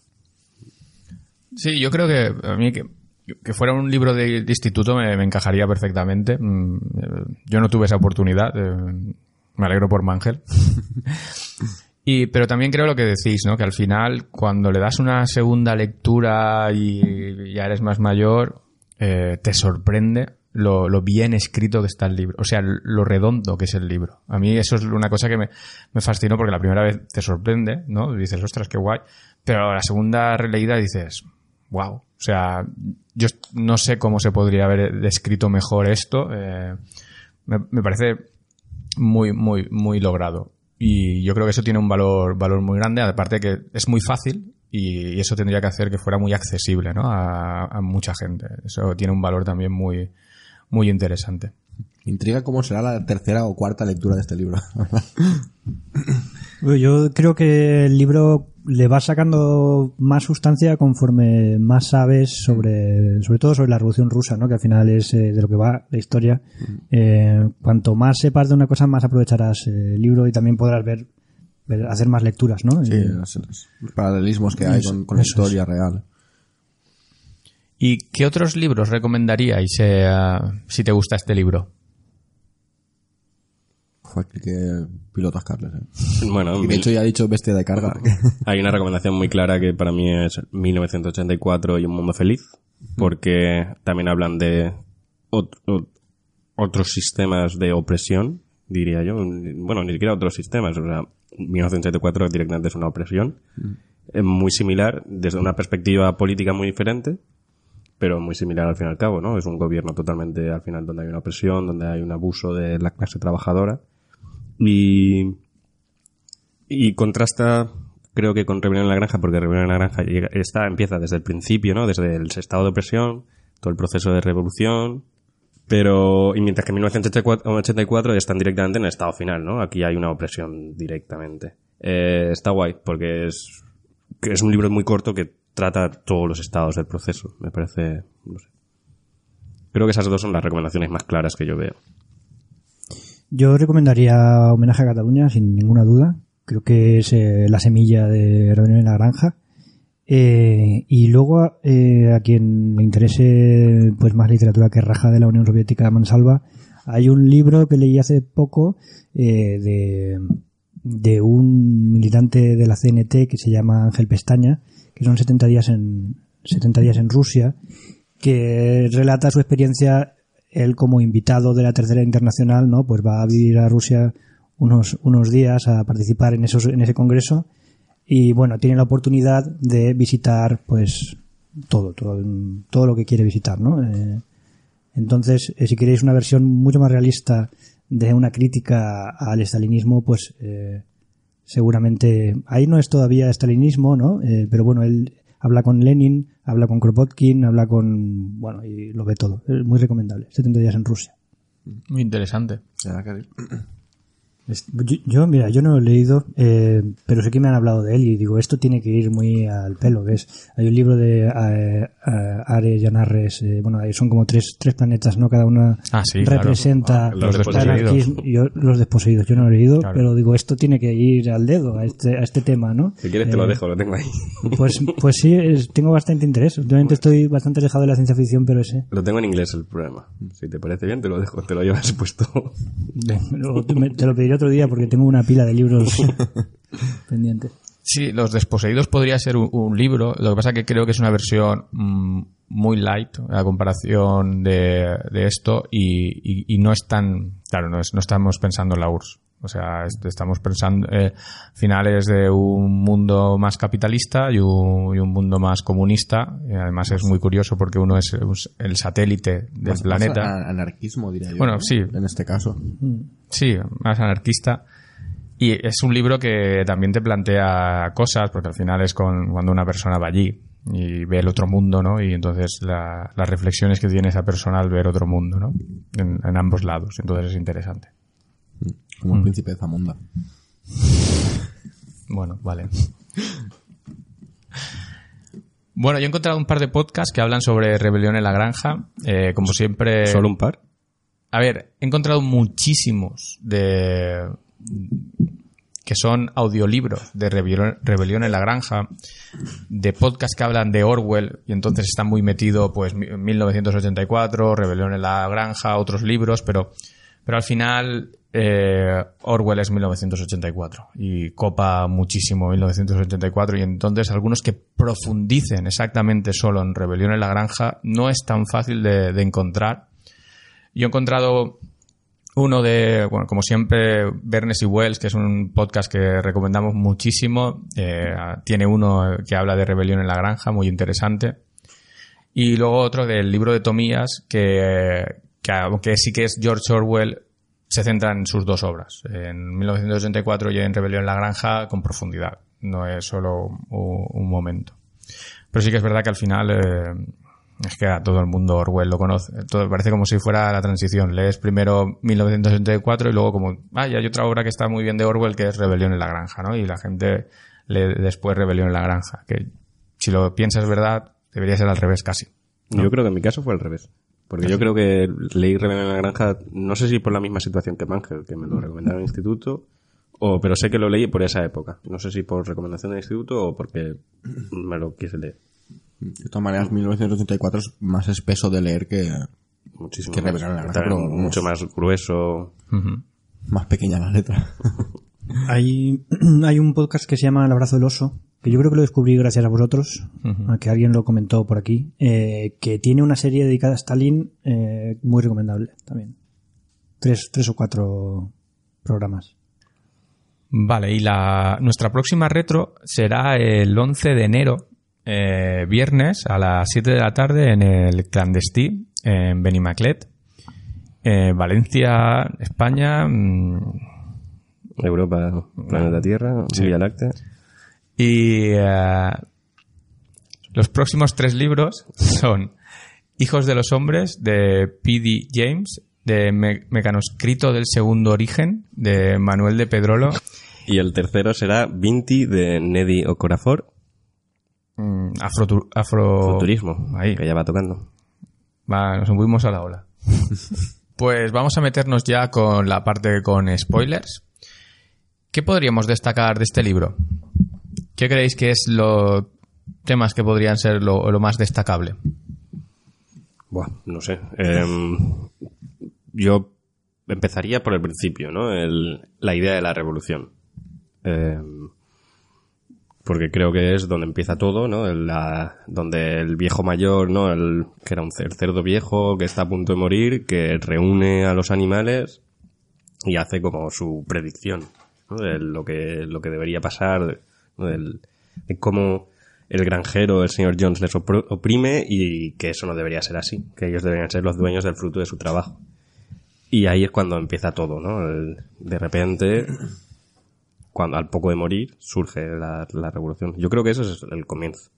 Sí, yo creo que a mí que, que fuera un libro de, de instituto me, me encajaría perfectamente. Mm, eh, Yo no tuve esa oportunidad. eh, Me alegro por Mangel. Y, pero también creo lo que decís, ¿no? Que al final, cuando le das una segunda lectura y ya eres más mayor, eh, te sorprende lo, bien escrito que está el libro. O sea, lo redondo que es el libro. A mí eso es una cosa que me, me fascinó porque la primera vez te sorprende, ¿no? Dices, ostras, qué guay. Pero la segunda releída dices, wow. O sea, yo no sé cómo se podría haber descrito mejor esto. eh, me parece muy, muy, muy logrado. Y yo creo que eso tiene un valor, valor muy grande, aparte que es muy fácil y, y eso tendría que hacer que fuera muy accesible ¿no? a, a mucha gente. Eso tiene un valor también muy, muy interesante. Intriga cómo será la tercera o cuarta lectura de este libro. Yo creo que el libro le va sacando más sustancia conforme más sabes sobre, sobre todo sobre la Revolución Rusa, ¿no? Que al final es eh, de lo que va la historia. Eh, cuanto más sepas de una cosa, más aprovecharás eh, el libro y también podrás ver, ver- hacer más lecturas, ¿no? Sí, los, los paralelismos que hay Eso, con, con la es. historia real. ¿Y qué otros libros recomendaríais eh, si te gusta este libro? Fue que pilotas Carles. ¿eh? Bueno, Y de hecho ya ha dicho bestia de carga. hay una recomendación muy clara que para mí es 1984 y un mundo feliz, porque también hablan de ot- ot- otros sistemas de opresión, diría yo. Bueno, ni siquiera otros sistemas, o sea, 1984 directamente es una opresión. Es muy similar, desde una perspectiva política muy diferente, pero muy similar al fin y al cabo, ¿no? Es un gobierno totalmente, al final, donde hay una opresión, donde hay un abuso de la clase trabajadora. Y, y contrasta, creo que con Rebelión en la Granja, porque Rebelión en la Granja está, empieza desde el principio, ¿no? Desde el estado de opresión, todo el proceso de revolución, pero, y mientras que en 1984 están directamente en el estado final, ¿no? Aquí hay una opresión directamente. Eh, está guay, porque es, es un libro muy corto que trata todos los estados del proceso. Me parece, no sé, Creo que esas dos son las recomendaciones más claras que yo veo. Yo recomendaría Homenaje a Cataluña, sin ninguna duda. Creo que es eh, la semilla de Reunión en la Granja. Eh, y luego, eh, a quien le interese pues más literatura que raja de la Unión Soviética Mansalva, hay un libro que leí hace poco eh, de, de un militante de la CNT que se llama Ángel Pestaña, que son 70 días en, 70 días en Rusia, que relata su experiencia él como invitado de la tercera internacional, ¿no? Pues va a vivir a Rusia unos, unos días a participar en esos, en ese congreso y bueno, tiene la oportunidad de visitar pues todo, todo, todo lo que quiere visitar, ¿no? Eh, entonces, eh, si queréis una versión mucho más realista de una crítica al estalinismo, pues eh, seguramente ahí no es todavía estalinismo, ¿no? Eh, pero bueno, él habla con Lenin, habla con Kropotkin, habla con bueno y lo ve todo. Es muy recomendable. 70 días en Rusia. Muy interesante. Yo, mira, yo no lo he leído, eh, pero sé que me han hablado de él y digo, esto tiene que ir muy al pelo, ¿ves? Hay un libro de eh, eh, Ares y Anarres, eh, bueno, ahí son como tres, tres planetas, ¿no? Cada una Ah, sí, claro. representa Ah, los el desposeídos. anarquismo. Yo, los desposeídos, yo no lo he leído, Claro. pero digo, esto tiene que ir al dedo, a este, a este tema, ¿no? Si quieres te lo Eh, dejo, lo tengo ahí. Pues, pues sí, es- tengo bastante interés. Últimamente estoy bastante alejado de la ciencia ficción, pero ese. Lo tengo en inglés el programa. Si te parece bien, te lo dejo, te lo llevas puesto. Te lo pediré otro día porque tengo una pila de libros pendientes. Sí, Los Desposeídos podría ser un, un libro. Lo que pasa que creo que es una versión mm, muy light a comparación de, de esto y, y- y no es tan... Claro, no, es, no estamos pensando en la URSS. O sea, es- estamos pensando eh, finales de un mundo más capitalista y un, y un mundo más comunista. Y además es muy curioso porque uno es el satélite del Más- planeta. más anarquismo, diría yo. Bueno, ¿no? sí. En este caso. Sí, más anarquista. Y es un libro que también te plantea cosas, porque al final es con, cuando una persona va allí y ve el otro mundo, ¿no? Y entonces la- las reflexiones que tiene esa persona al ver otro mundo, ¿no? En, en ambos lados. Entonces es interesante. Como el príncipe de Zamunda. Bueno, vale. Bueno, yo he encontrado un par de podcasts que hablan sobre rebelión en la granja. Eh, como siempre. ¿Solo un par? A ver, he encontrado muchísimos de que son audiolibros de Rebelión, en la Granja, de podcasts que hablan de Orwell, y entonces está muy metido, pues, mi- 1984, Rebelión en la Granja, otros libros, pero, pero al final eh, Orwell es 1984 y copa muchísimo 1984 y entonces algunos que profundicen exactamente solo en Rebelión en la Granja no es tan fácil de, de encontrar. Yo he encontrado uno de, bueno, como siempre, Bernes y Wells, que es un podcast que recomendamos muchísimo. Eh, tiene uno que habla de rebelión en la granja, muy interesante. Y luego otro del libro de Tomías, que, que aunque sí que es George Orwell, se centra en sus dos obras, en 1984 y en Rebelión en la Granja, con profundidad. No es solo un, momento. Pero sí que es verdad que al final eh, es que a todo el mundo Orwell lo conoce. Todo, parece como si fuera la transición. Lees primero 1984 y luego como, ah, y hay otra obra que está muy bien de Orwell que es Rebelión en la Granja, ¿no? Y la gente lee después Rebelión en la Granja. Que si lo piensas verdad, debería ser al revés casi. Yo creo que en mi caso fue al revés. Porque yo creo que leí Rebelión en la Granja, no sé si por la misma situación que Mangel, que me lo recomendaron en el instituto, o, pero sé que lo leí por esa época. No sé si por recomendación del instituto o porque me lo quise leer. De todas maneras, 1984 es más espeso de leer que Muchísimo Que más. La pero vamos. mucho más grueso. Más pequeña la letra. Hay, hay un podcast que se llama El abrazo del oso, que yo creo que lo descubrí gracias a vosotros, a que alguien lo comentó por aquí, eh, que tiene una serie dedicada a Stalin eh, muy recomendable también. Tres, tres o cuatro programas. Vale, y la, nuestra próxima retro será el 11 de enero, eh, viernes, a las 7 de la tarde en el Clandestí, en Benimaclet, eh, Valencia, España. mm, Europa, planeta Tierra, Vía Láctea. Y eh, los próximos tres libros son Hijos de los Hombres de P.D. James, de Me- Mecanoscrito del Segundo Origen de Manuel de Pedrolo, Y el tercero será Vinti de Neddy Okorafor, mm, Afro... Futurismo, Ahí. que ya va tocando. Va, nos subimos a la ola. pues vamos a meternos ya con la parte con spoilers. ¿Qué podríamos destacar de este libro? ¿Qué creéis que es los temas que podrían ser lo, lo más destacable? Buah, no sé. Em, yo empezaría por el principio, ¿no? El- la idea de la revolución. Em, porque creo que es donde empieza todo, ¿no? El- la- donde el viejo mayor, ¿no? El, que era un cer- cerdo viejo que está a punto de morir, que reúne a los animales y hace como su predicción, ¿no? De lo que, lo que debería pasar, de cómo el granjero, el señor Jones, les opr- oprime y que eso no debería ser así, que ellos deberían ser los dueños del fruto de su trabajo. Y ahí es cuando empieza todo, ¿no? El- de repente, cuando al poco de morir, surge la, la revolución. Yo creo que eso es el comienzo.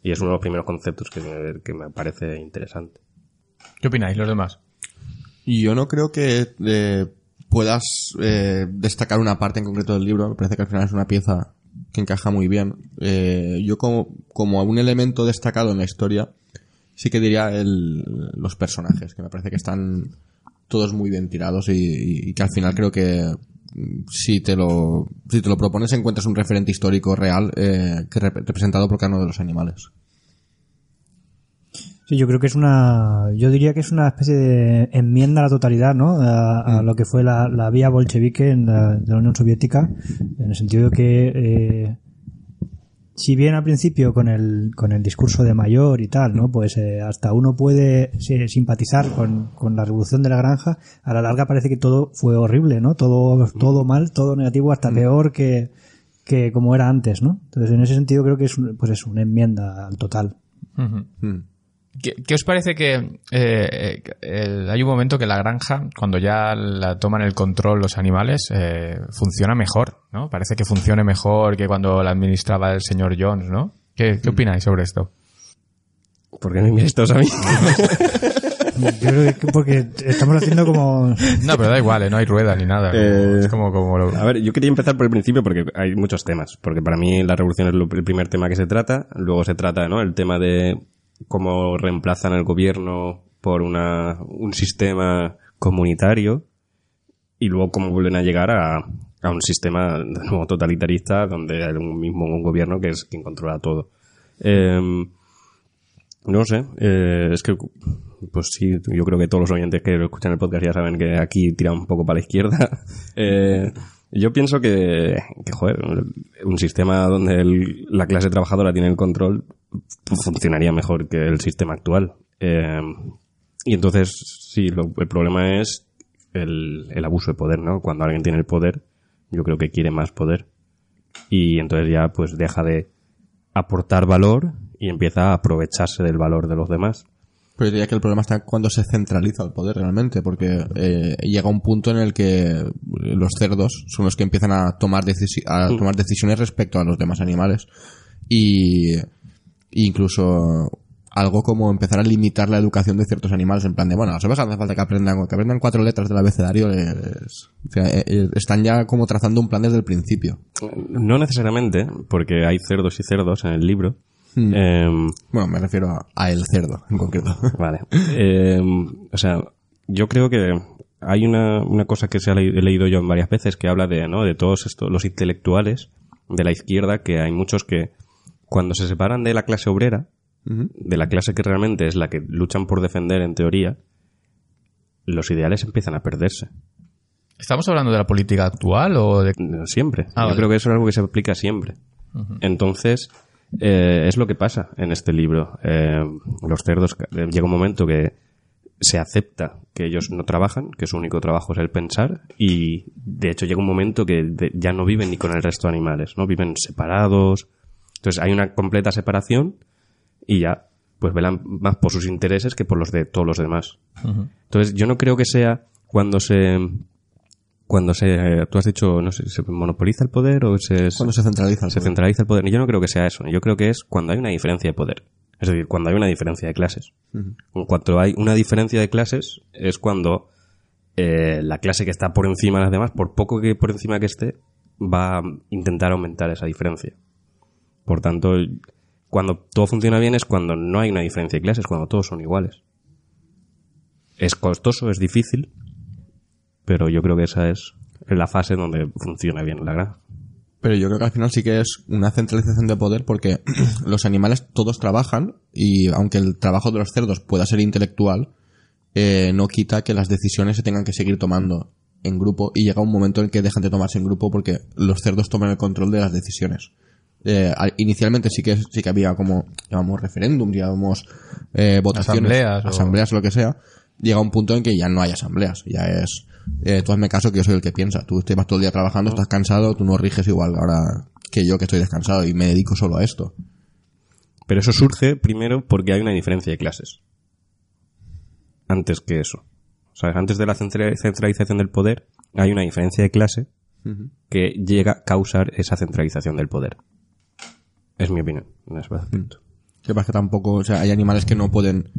Y es uno de los primeros conceptos que me, que me parece interesante. ¿Qué opináis los demás? Y yo no creo que eh, puedas eh, destacar una parte en concreto del libro. Me parece que al final es una pieza que encaja muy bien. Eh, yo como, como un elemento destacado en la historia, sí que diría el, los personajes, que me parece que están todos muy bien tirados y, y- y que al final creo que si te lo, si te lo propones encuentras un referente histórico real eh, que rep- representado por cada uno de los animales. Sí, yo creo que es una, yo diría que es una especie de enmienda a la totalidad, ¿no? A, a lo que fue la, la vía bolchevique en la, de la Unión Soviética, en el sentido de que, eh, si bien al principio con el, con el discurso de mayor y tal, ¿no? Pues eh, hasta uno puede sí, simpatizar con, con la revolución de la granja, a la larga parece que todo fue horrible, ¿no? Todo, todo mal, todo negativo, hasta peor que, que como era antes, ¿no? Entonces en ese sentido creo que es, un- pues es una enmienda al total. Mm. ¿Qué, qué os parece que eh, eh, el- hay un momento que la granja, cuando ya la toman el control los animales, eh, funciona mejor, ¿no? Parece que funcione mejor que cuando la administraba el señor Jones, ¿no? ¿Qué, qué opináis sobre esto? ¿Por qué me miráis todos a mí? Yo creo que porque estamos haciendo como... No, pero da igual, ¿eh? no hay rueda ni nada. Eh, es como, como lo- A ver, yo quería empezar por el principio porque hay muchos temas. Porque para mí la revolución es lo- el primer tema que se trata. Luego se trata, ¿no? El tema de cómo reemplazan el gobierno por una, un sistema comunitario. Y luego cómo vuelven a llegar a, a un sistema nuevo totalitarista donde hay un mismo un gobierno que es quien controla todo. Em, no sé, eh, es que, pues sí, yo creo que todos los oyentes que escuchan el podcast ya saben que aquí tira un poco para la izquierda. Eh, yo pienso que, joder, un sistema donde el- la clase trabajadora tiene el control funcionaría mejor que el sistema actual. Eh, y entonces, sí, lo- el problema es el, el abuso de poder, ¿no? Cuando alguien tiene el poder, yo creo que quiere más poder. Y entonces ya, pues, deja de aportar valor y empieza a aprovecharse del valor de los demás. Pero yo diría que el problema está cuando se centraliza el poder realmente, porque eh, llega un punto en el que los cerdos son los que empiezan a tomar, decisi- a tomar decisiones respecto a los demás animales. Y incluso algo como empezar a limitar la educación de ciertos animales, en plan de, bueno, a las ovejas hace falta que aprendan, que aprendan cuatro letras del abecedario, les- o sea, eh, eh, están ya como trazando un plan desde el principio. No necesariamente, porque hay cerdos y cerdos en el libro. Hmm. Em, Bueno, me refiero a, a el cerdo, en concreto. Vale. Eh, o sea, yo creo que hay una, una cosa que se ha le- he leído yo en varias veces que habla de, ¿no? de todos estos, los intelectuales de la izquierda, que hay muchos que cuando se separan de la clase obrera, de la clase que realmente es la que luchan por defender en teoría, los ideales empiezan a perderse. ¿Estamos hablando de la política actual o de...? Siempre. Ah, Yo vale. creo que eso es algo que se aplica siempre. Entonces, eh, es lo que pasa en este libro. Eh, los cerdos, eh, llega un momento que se acepta que ellos no trabajan, que su único trabajo es el pensar, y de hecho llega un momento que de- ya no viven ni con el resto de animales, ¿no? Viven separados. Entonces hay una completa separación y ya pues velan más por sus intereses que por los de todos los demás. Entonces yo no creo que sea cuando se cuando se tú has dicho no sé se monopoliza el poder o se, Cuando se centraliza el se poder. centraliza el poder. Yo no creo que sea eso. Yo creo que es cuando hay una diferencia de poder. Es decir, cuando hay una diferencia de clases. En cuanto hay una diferencia de clases, es cuando eh, la clase que está por encima de las demás, por poco que por encima que esté, va a intentar aumentar esa diferencia. Por tanto, cuando todo funciona bien es cuando no hay una diferencia de clases, cuando todos son iguales. Es costoso, es difícil, pero yo creo que esa es la fase donde funciona bien la granja. Pero yo creo que al final sí que es una centralización de poder porque los animales todos trabajan y aunque el trabajo de los cerdos pueda ser intelectual, eh, no quita que las decisiones se tengan que seguir tomando en grupo y llega un momento en que dejan de tomarse en grupo porque los cerdos toman el control de las decisiones. Eh, al- inicialmente sí que sí que había como llamamos referéndum, llamamos eh, votaciones, Asambleas o- asambleas, lo que sea. Llega un punto en que ya no hay asambleas, ya es eh, tú hazme caso que yo soy el que piensa. Tú vas todo el día trabajando, estás cansado, tú no riges igual ahora que yo que estoy descansado y me dedico solo a esto. Pero eso surge primero porque hay una diferencia de clases. Antes que eso. O sea, antes de la centra- centralización del poder, hay una diferencia de clase que llega a causar esa centralización del poder. Es mi opinión en ese aspecto. Que pasa que tampoco, o sea, hay animales que no pueden,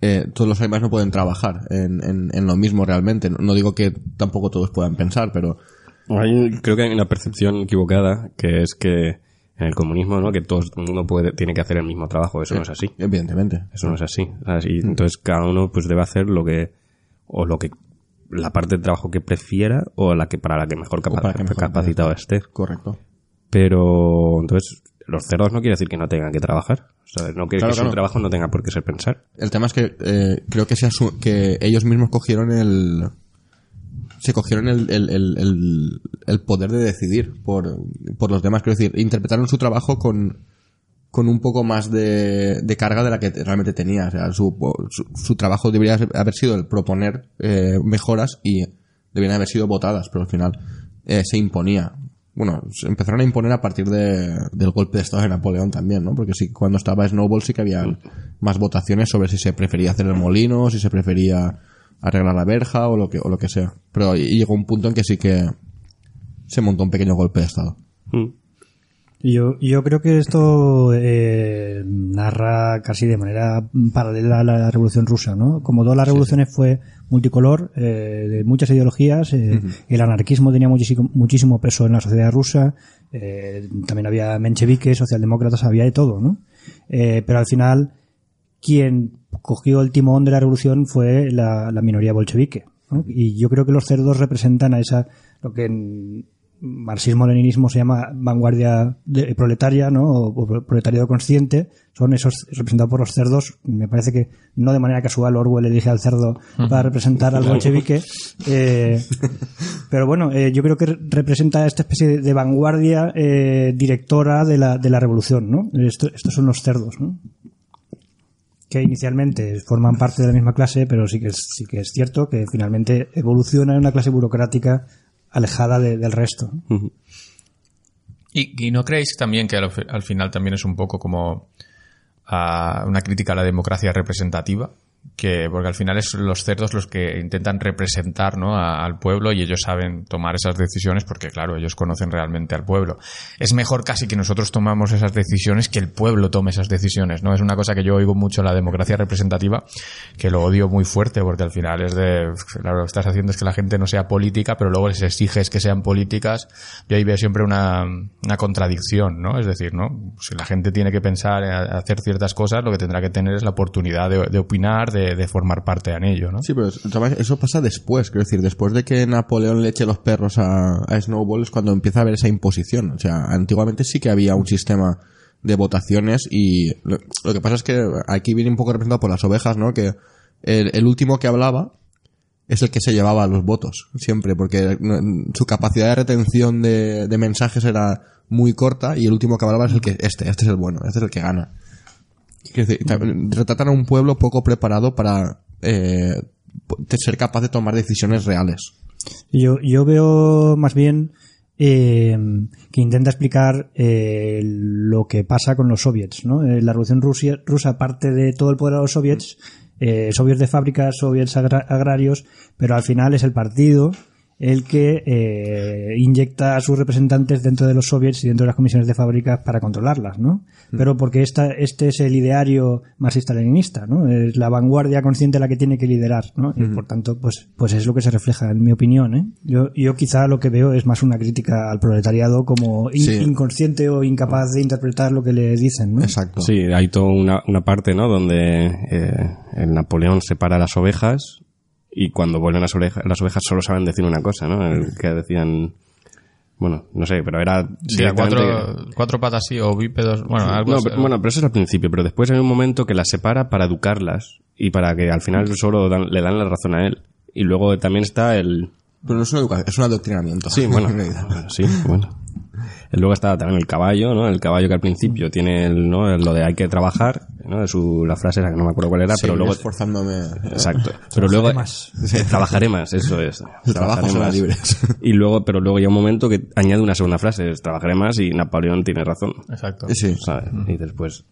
eh, todos los animales no pueden trabajar en, en, en lo mismo realmente. No, no digo que tampoco todos puedan pensar, pero Hay- creo que hay una percepción equivocada que es que en el comunismo, ¿no? Que todo el mundo puede, tiene que hacer el mismo trabajo. Eso no es así. evidentemente. Eso no es así. ¿sabes? Y entonces cada uno pues debe hacer lo que o lo que la parte de trabajo que prefiera o la que para la que mejor, capa- que mejor capacitado esté. Correcto. Pero entonces los cerdos no quiere decir que no tengan que trabajar. O sea, no quiere Claro, que claro. su trabajo no tenga por qué ser pensar. El tema es que eh, creo que se que ellos mismos cogieron el se cogieron el, el, el, el- el poder de decidir por, por los demás. Quiero decir, interpretaron su trabajo con, con un poco más de, de carga de la que realmente tenía. O sea, su, su, su trabajo debería haber sido el proponer eh, mejoras y deberían haber sido votadas, pero al final eh, se imponía. Bueno, se empezaron a imponer a partir de, del golpe de Estado de Napoleón también, ¿no? Porque sí, cuando estaba Snowball sí que había más votaciones sobre si se prefería hacer el molino, si se prefería arreglar la verja o lo que, o lo que sea. Pero y llegó un punto en que sí que se montó un pequeño golpe de Estado. Mm. Yo, yo creo que esto eh, narra casi de manera paralela a la Revolución Rusa, ¿no? Como todas las revoluciones fue multicolor, eh, de muchas ideologías, eh, el anarquismo tenía muchísimo, muchísimo peso en la sociedad rusa, eh, también había mencheviques, socialdemócratas, había de todo, ¿no? Pero al final, quien cogió el timón de la revolución fue la, la minoría bolchevique. ¿no? Y yo creo que los cerdos representan a esa, lo que en marxismo-leninismo se llama vanguardia de- proletaria, ¿no? O, o proletariado consciente. Son esos representados por los cerdos. Me parece que no de manera casual Orwell elige al cerdo para representar al bolchevique. Eh, pero bueno, eh, yo creo que re- representa esta especie de, de vanguardia eh, directora de la, de la revolución, ¿no? Esto- estos son los cerdos, ¿no? que inicialmente forman parte de la misma clase, pero sí que es, sí que es cierto que finalmente evoluciona en una clase burocrática alejada de- del resto. ¿Y, y no creéis también que al final también es un poco como ah, una crítica a la democracia representativa? Que, porque al final es los cerdos los que intentan representar ¿no? al pueblo y ellos saben tomar esas decisiones porque, claro, ellos conocen realmente al pueblo. Es mejor casi que nosotros tomamos esas decisiones que el pueblo tome esas decisiones, ¿no? Es una cosa que yo oigo mucho la democracia representativa, que lo odio muy fuerte porque al final es de, claro, lo que estás haciendo es que la gente no sea política, pero luego les exiges que sean políticas. Yo ahí veo siempre una, una contradicción, ¿no? Es decir, ¿no? Si la gente tiene que pensar en hacer ciertas cosas, lo que tendrá que tener es la oportunidad de opinar, de, de formar parte en ello, ¿no? Sí, pero eso pasa después, quiero decir, después de que Napoleón le eche los perros a, a Snowball es cuando empieza a haber esa imposición. O sea, antiguamente sí que había un sistema de votaciones y lo, que pasa es que aquí viene un poco representado por las ovejas, ¿no? Que el, último que hablaba es el que se llevaba los votos, siempre, porque su capacidad de retención de, de mensajes era muy corta y el último que hablaba es el que, este, este es el bueno, este es el que gana. Quiero decir, ta- retratan a un pueblo poco preparado para eh, ser capaz de tomar decisiones reales. Yo, yo veo más bien eh, que intenta explicar eh, lo que pasa con los soviets. ¿no? Eh, la revolución rusa parte de todo el poder a los soviets, eh, soviets de fábricas, soviets agra- agrarios, pero al final es el partido el que eh, inyecta a sus representantes dentro de los soviets y dentro de las comisiones de fábricas para controlarlas, ¿no? Pero porque esta, este es el ideario marxista-leninista, ¿no? Es la vanguardia consciente la que tiene que liderar, ¿no? Y por tanto, pues, pues es lo que se refleja, en mi opinión, ¿eh? Yo, yo quizá lo que veo es más una crítica al proletariado como in- Sí. inconsciente o incapaz de interpretar lo que le dicen, ¿no? Exacto. Sí, hay toda una, una parte, ¿no? Donde eh, el Napoleón separa las ovejas y cuando vuelven las ovejas, las ovejas solo saben decir una cosa, ¿no? El que decían, bueno, no sé, pero era Sí, cuatro, cuatro patas sí, o bípedos. Bueno, algo no, así. pero, bueno, pero eso es al principio, pero después hay un momento que las separa para educarlas y para que al final solo dan- le dan la razón a él. Y luego también está el... Pero no es una educación, es un adoctrinamiento. Sí, bueno, sí, bueno. Luego está también el caballo, ¿no? El caballo que al principio tiene el, ¿no? lo de hay que trabajar, ¿no? Su, la frase esa que no me acuerdo cuál era, pero luego... esforzándome. Exacto. Pero luego... más. Trabajaré más, eso es. Trabajaré más. libre. Y luego, pero luego llega un momento que añade una segunda frase, es trabajaré más y Napoleón tiene razón. Exacto. Sí. ¿sabes? Y después,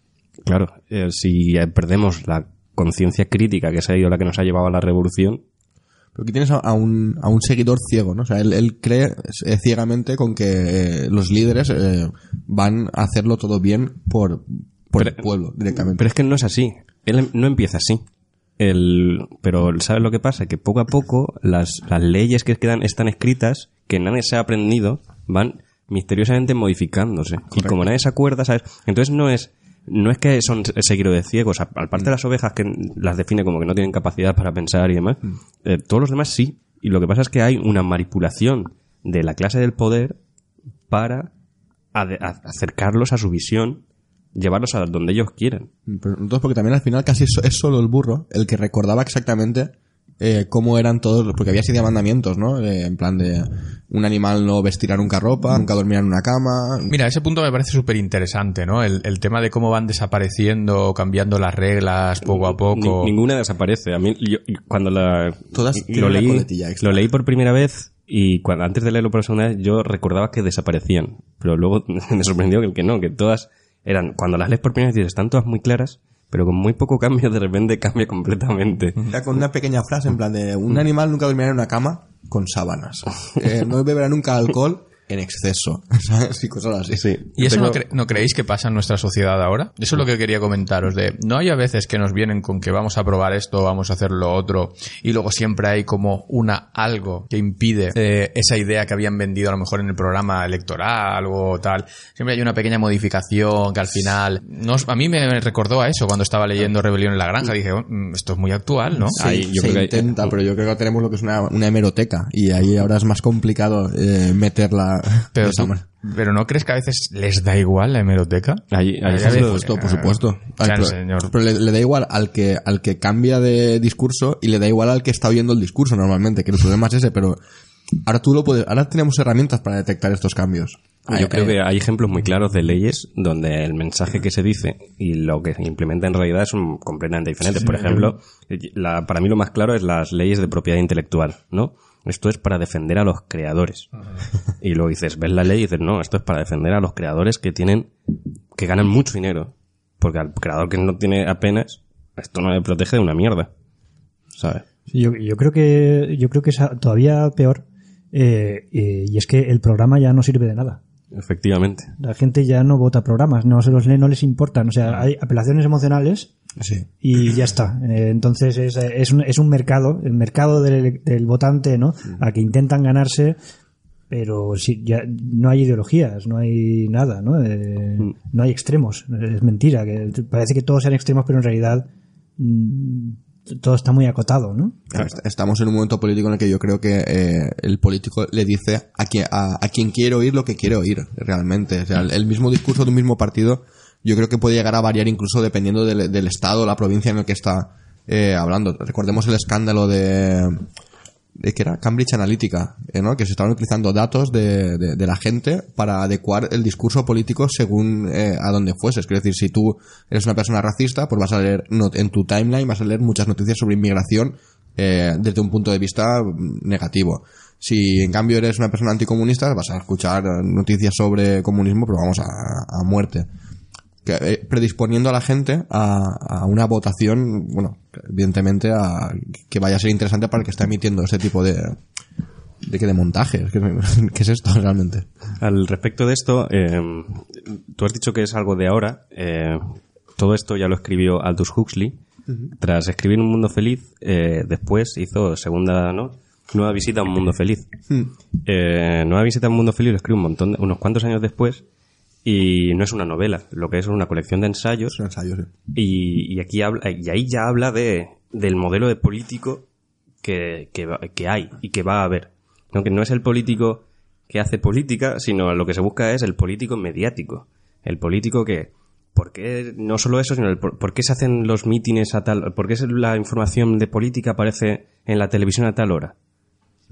claro, eh, si perdemos la conciencia crítica que se ha ido la que nos ha llevado a la revolución, Pero aquí tienes a, a un, a un seguidor ciego, ¿no? O sea, él, él cree eh, ciegamente con que eh, los líderes eh, van a hacerlo todo bien por, por el Pero- pueblo directamente. pero es que no es así. Él no empieza así. El, pero ¿sabes lo que pasa? Que poco a poco las, las leyes que quedan están escritas, que nadie se ha aprendido, van misteriosamente modificándose. Y como nadie se acuerda, ¿sabes? Entonces no es, no es que son seguidores de ciegos. Aparte de las ovejas que las define como que no tienen capacidad para pensar y demás, eh, todos los demás sí. Y lo que pasa es que hay una manipulación de la clase del poder para acercarlos a su visión, llevarlos a donde ellos quieran. Pero entonces, porque también al final casi es, es solo el burro el que recordaba exactamente eh, cómo eran todos, porque había siete mandamientos, ¿no? Eh, en plan de un animal no vestirá nunca ropa, nunca dormirá en una cama. Mira, ese punto me parece súper interesante, ¿no? El, el tema de cómo van desapareciendo, cambiando las reglas poco a poco. Ni- ninguna desaparece. A mí, yo- cuando la, Todas lo leí, lo leí por primera vez y cuando, antes de leerlo por segunda vez yo recordaba que desaparecían. Pero luego me sorprendió que, que no, que todas eran, cuando las lees por primera vez dices, están todas muy claras, pero con muy poco cambio de repente cambia completamente. Era con una pequeña frase en plan de un animal nunca dormirá en una cama con sábanas. Eh, no beberá nunca alcohol en exceso. ¿Sabes? Y cosas así. Sí. ¿Y eso no, cre- no creéis que pasa en nuestra sociedad ahora? Eso es lo que quería comentaros. De, no hay a veces que nos vienen con que vamos a probar esto, vamos a hacer lo otro, y luego siempre hay como una algo que impide eh, esa idea que habían vendido a lo mejor en el programa electoral o tal. Siempre hay una pequeña modificación que al final... No, a mí me recordó a eso cuando estaba leyendo Rebelión en la Granja. Dije, "Oh, mm, esto es muy actual, ¿no? Sí, Ahí yo se creo que hay- intenta, pero yo creo que tenemos lo que es una, una hemeroteca y ahí ahora es más complicado eh, meterla Pero, tú- manera. pero ¿no crees que a veces les da igual la hemeroteca? Por supuesto, por supuesto. o sea, Ay, pero señor. pero le, le da igual al que, al que cambia de discurso y le da igual al que está oyendo el discurso normalmente, que el problema es ese, pero ahora tú lo puedes, ahora tenemos herramientas para detectar estos cambios. Yo creo que hay ejemplos muy claros de leyes donde el mensaje que se dice y lo que se implementa en realidad son completamente diferentes. Por ejemplo, la- para mí lo más claro es las leyes de propiedad intelectual, ¿no? Esto es para defender a los creadores. Y luego dices, ves la ley y dices, no, esto es para defender a los creadores que tienen, que ganan mucho dinero. Porque al creador que no tiene apenas, esto no le protege de una mierda. ¿Sabes? Yo, yo creo que yo creo que es todavía peor eh, eh, y es que el programa ya no sirve de nada. Efectivamente. La gente ya no vota programas, no se los lee, no les importan. O sea, hay apelaciones emocionales Sí. y ya está. Eh, entonces es, es, un, es un mercado, el mercado del, del votante, ¿no? A que intentan ganarse, pero sí, ya no hay ideologías, no hay nada, ¿no? Eh, No hay extremos. Es mentira, que parece que todos sean extremos, pero en realidad mm, todo está muy acotado, ¿no? Estamos en un momento político en el que yo creo que eh, el político le dice a quien, a, a quien quiere oír lo que quiere oír, realmente. O sea, el, el mismo discurso de un mismo partido yo creo que puede llegar a variar incluso dependiendo del, del estado la provincia en el que está eh, hablando. Recordemos el escándalo de... de que era Cambridge Analytica, eh, ¿no? que se estaban utilizando datos de, de- de la gente para adecuar el discurso político según eh, a donde fueses. Quiero decir, si tú eres una persona racista, pues vas a leer en tu timeline, vas a leer muchas noticias sobre inmigración eh, desde un punto de vista mm, negativo. Si en cambio eres una persona anticomunista, vas a escuchar noticias sobre comunismo, pero vamos a, a muerte que, eh, predisponiendo a la gente a, a una votación, bueno, evidentemente a, que vaya a ser interesante para el que está emitiendo ese tipo de de que de montajes, ¿qué, qué es esto realmente? Al respecto de esto, eh, tú has dicho que es algo de ahora. eh, todo esto ya lo escribió Aldous Huxley. Tras escribir Un Mundo Feliz, eh, después hizo segunda, ¿no? Nueva visita a un mundo feliz. Eh, Nueva visita a un mundo feliz lo escribe un montón, de- unos cuantos años después y no es una novela, lo que es una colección de ensayos Es un ensayo, sí. y, y aquí habla, y ahí ya habla de, del modelo de político que, que, hay y que va a haber. ¿no? Que no es el político que hace política, sino lo que se busca es el político mediático. El político que... ¿Por qué no solo eso, sino el por, qué se hacen los mítines a tal... ¿Por qué la información de política aparece en la televisión a tal hora?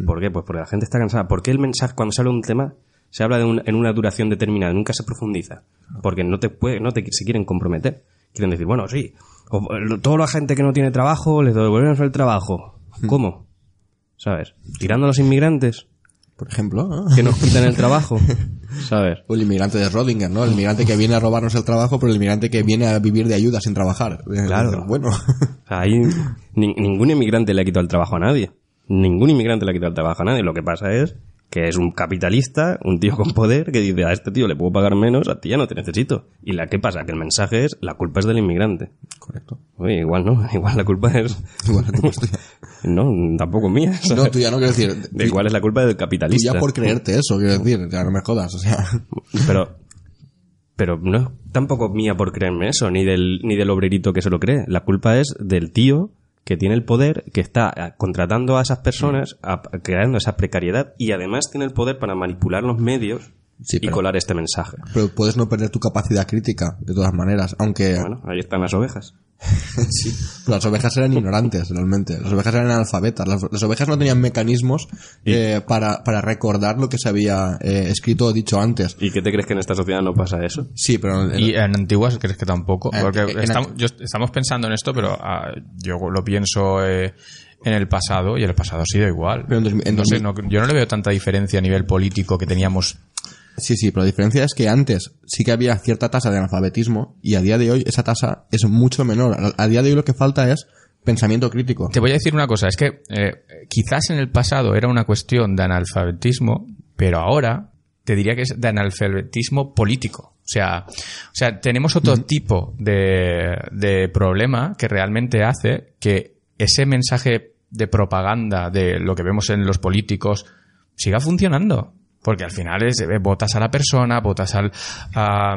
¿Por qué? Pues porque la gente está cansada. ¿Por qué el mensaje, cuando de un tema, se habla de un- en una duración determinada, nunca se profundiza? Porque no te puede, no te se quieren comprometer. Quieren decir, bueno, sí, o- toda la gente que no tiene trabajo, les devolvemos el trabajo. ¿Cómo? ¿Sabes? Tirando a los inmigrantes Por ejemplo, ¿no? que nos quitan el trabajo. ¿Sabes? O el inmigrante de Rodinger, ¿no? El inmigrante que viene a robarnos el trabajo, pero el inmigrante que viene a vivir de ayuda sin trabajar. Eh, Claro. Bueno. O sea, ahí ni- ningún inmigrante le ha quitado el trabajo a nadie. Ningún inmigrante le ha quitado el trabajo a nadie. Lo que pasa es que es un capitalista, un tío con poder, que dice a este tío le puedo pagar menos, a ti ya no te necesito. Y la que pasa, que el mensaje es la culpa es del inmigrante. Correcto. Oye, igual no, igual la culpa es... Igual a ti, pues, tú ya- No, tampoco mía. ¿sabes? No, tú ya no quiero decir. De tú- igual es la culpa del tú capitalista. ya por creerte eso, quiero decir. Ya no me jodas, o sea. Pero, pero no es tampoco mía por creerme eso, ni del, ni del obrerito que se lo cree. La culpa es del tío que tiene el poder, que está eh, contratando a esas personas, a- creando esa precariedad y además tiene el poder para manipular los medios Sí, y colar este mensaje. Pero puedes no perder tu capacidad crítica, de todas maneras. Aunque. Bueno, ahí están las ovejas. Sí, las ovejas eran ignorantes, realmente. Las ovejas eran analfabetas. Las, las ovejas no tenían mecanismos eh, para, para recordar lo que se había eh, escrito o dicho antes. ¿Y qué te crees que en esta sociedad no pasa eso? Sí, pero en- Y en antiguas crees que tampoco. Porque en- estamos, yo- estamos pensando en esto, pero ah, yo lo pienso eh, en el pasado y el pasado ha sido igual. Pero en dos- en no sé, 2000 no- yo no le veo tanta diferencia a nivel político que teníamos. Sí, sí, pero la diferencia es que antes sí que había cierta tasa de analfabetismo y a día de hoy esa tasa es mucho menor. A, día de hoy lo que falta es pensamiento crítico. Te voy a decir una cosa, es que eh, quizás en el pasado era una cuestión de analfabetismo, pero ahora te diría que es de analfabetismo político. O sea, o sea tenemos otro tipo de, de problema que realmente hace que ese mensaje de propaganda de lo que vemos en los políticos siga funcionando. Porque al final es, eh, votas a la persona, votas al, a,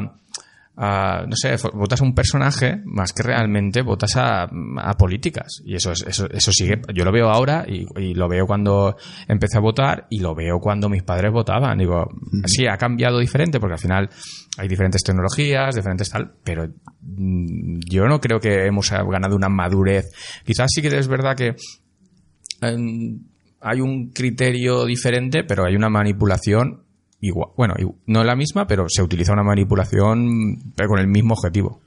a, no sé, votas a un personaje más que realmente votas a, a políticas. Y eso, es, eso, eso sigue, yo lo veo ahora y, y lo veo cuando empecé a votar y lo veo cuando mis padres votaban. Digo, sí, ha cambiado diferente porque al final hay diferentes tecnologías, diferentes tal, pero mm, yo no creo que hemos ganado una madurez. Quizás sí que es verdad que em, hay un criterio diferente, pero hay una manipulación igual. Bueno, no la misma, pero se utiliza una manipulación con el mismo objetivo.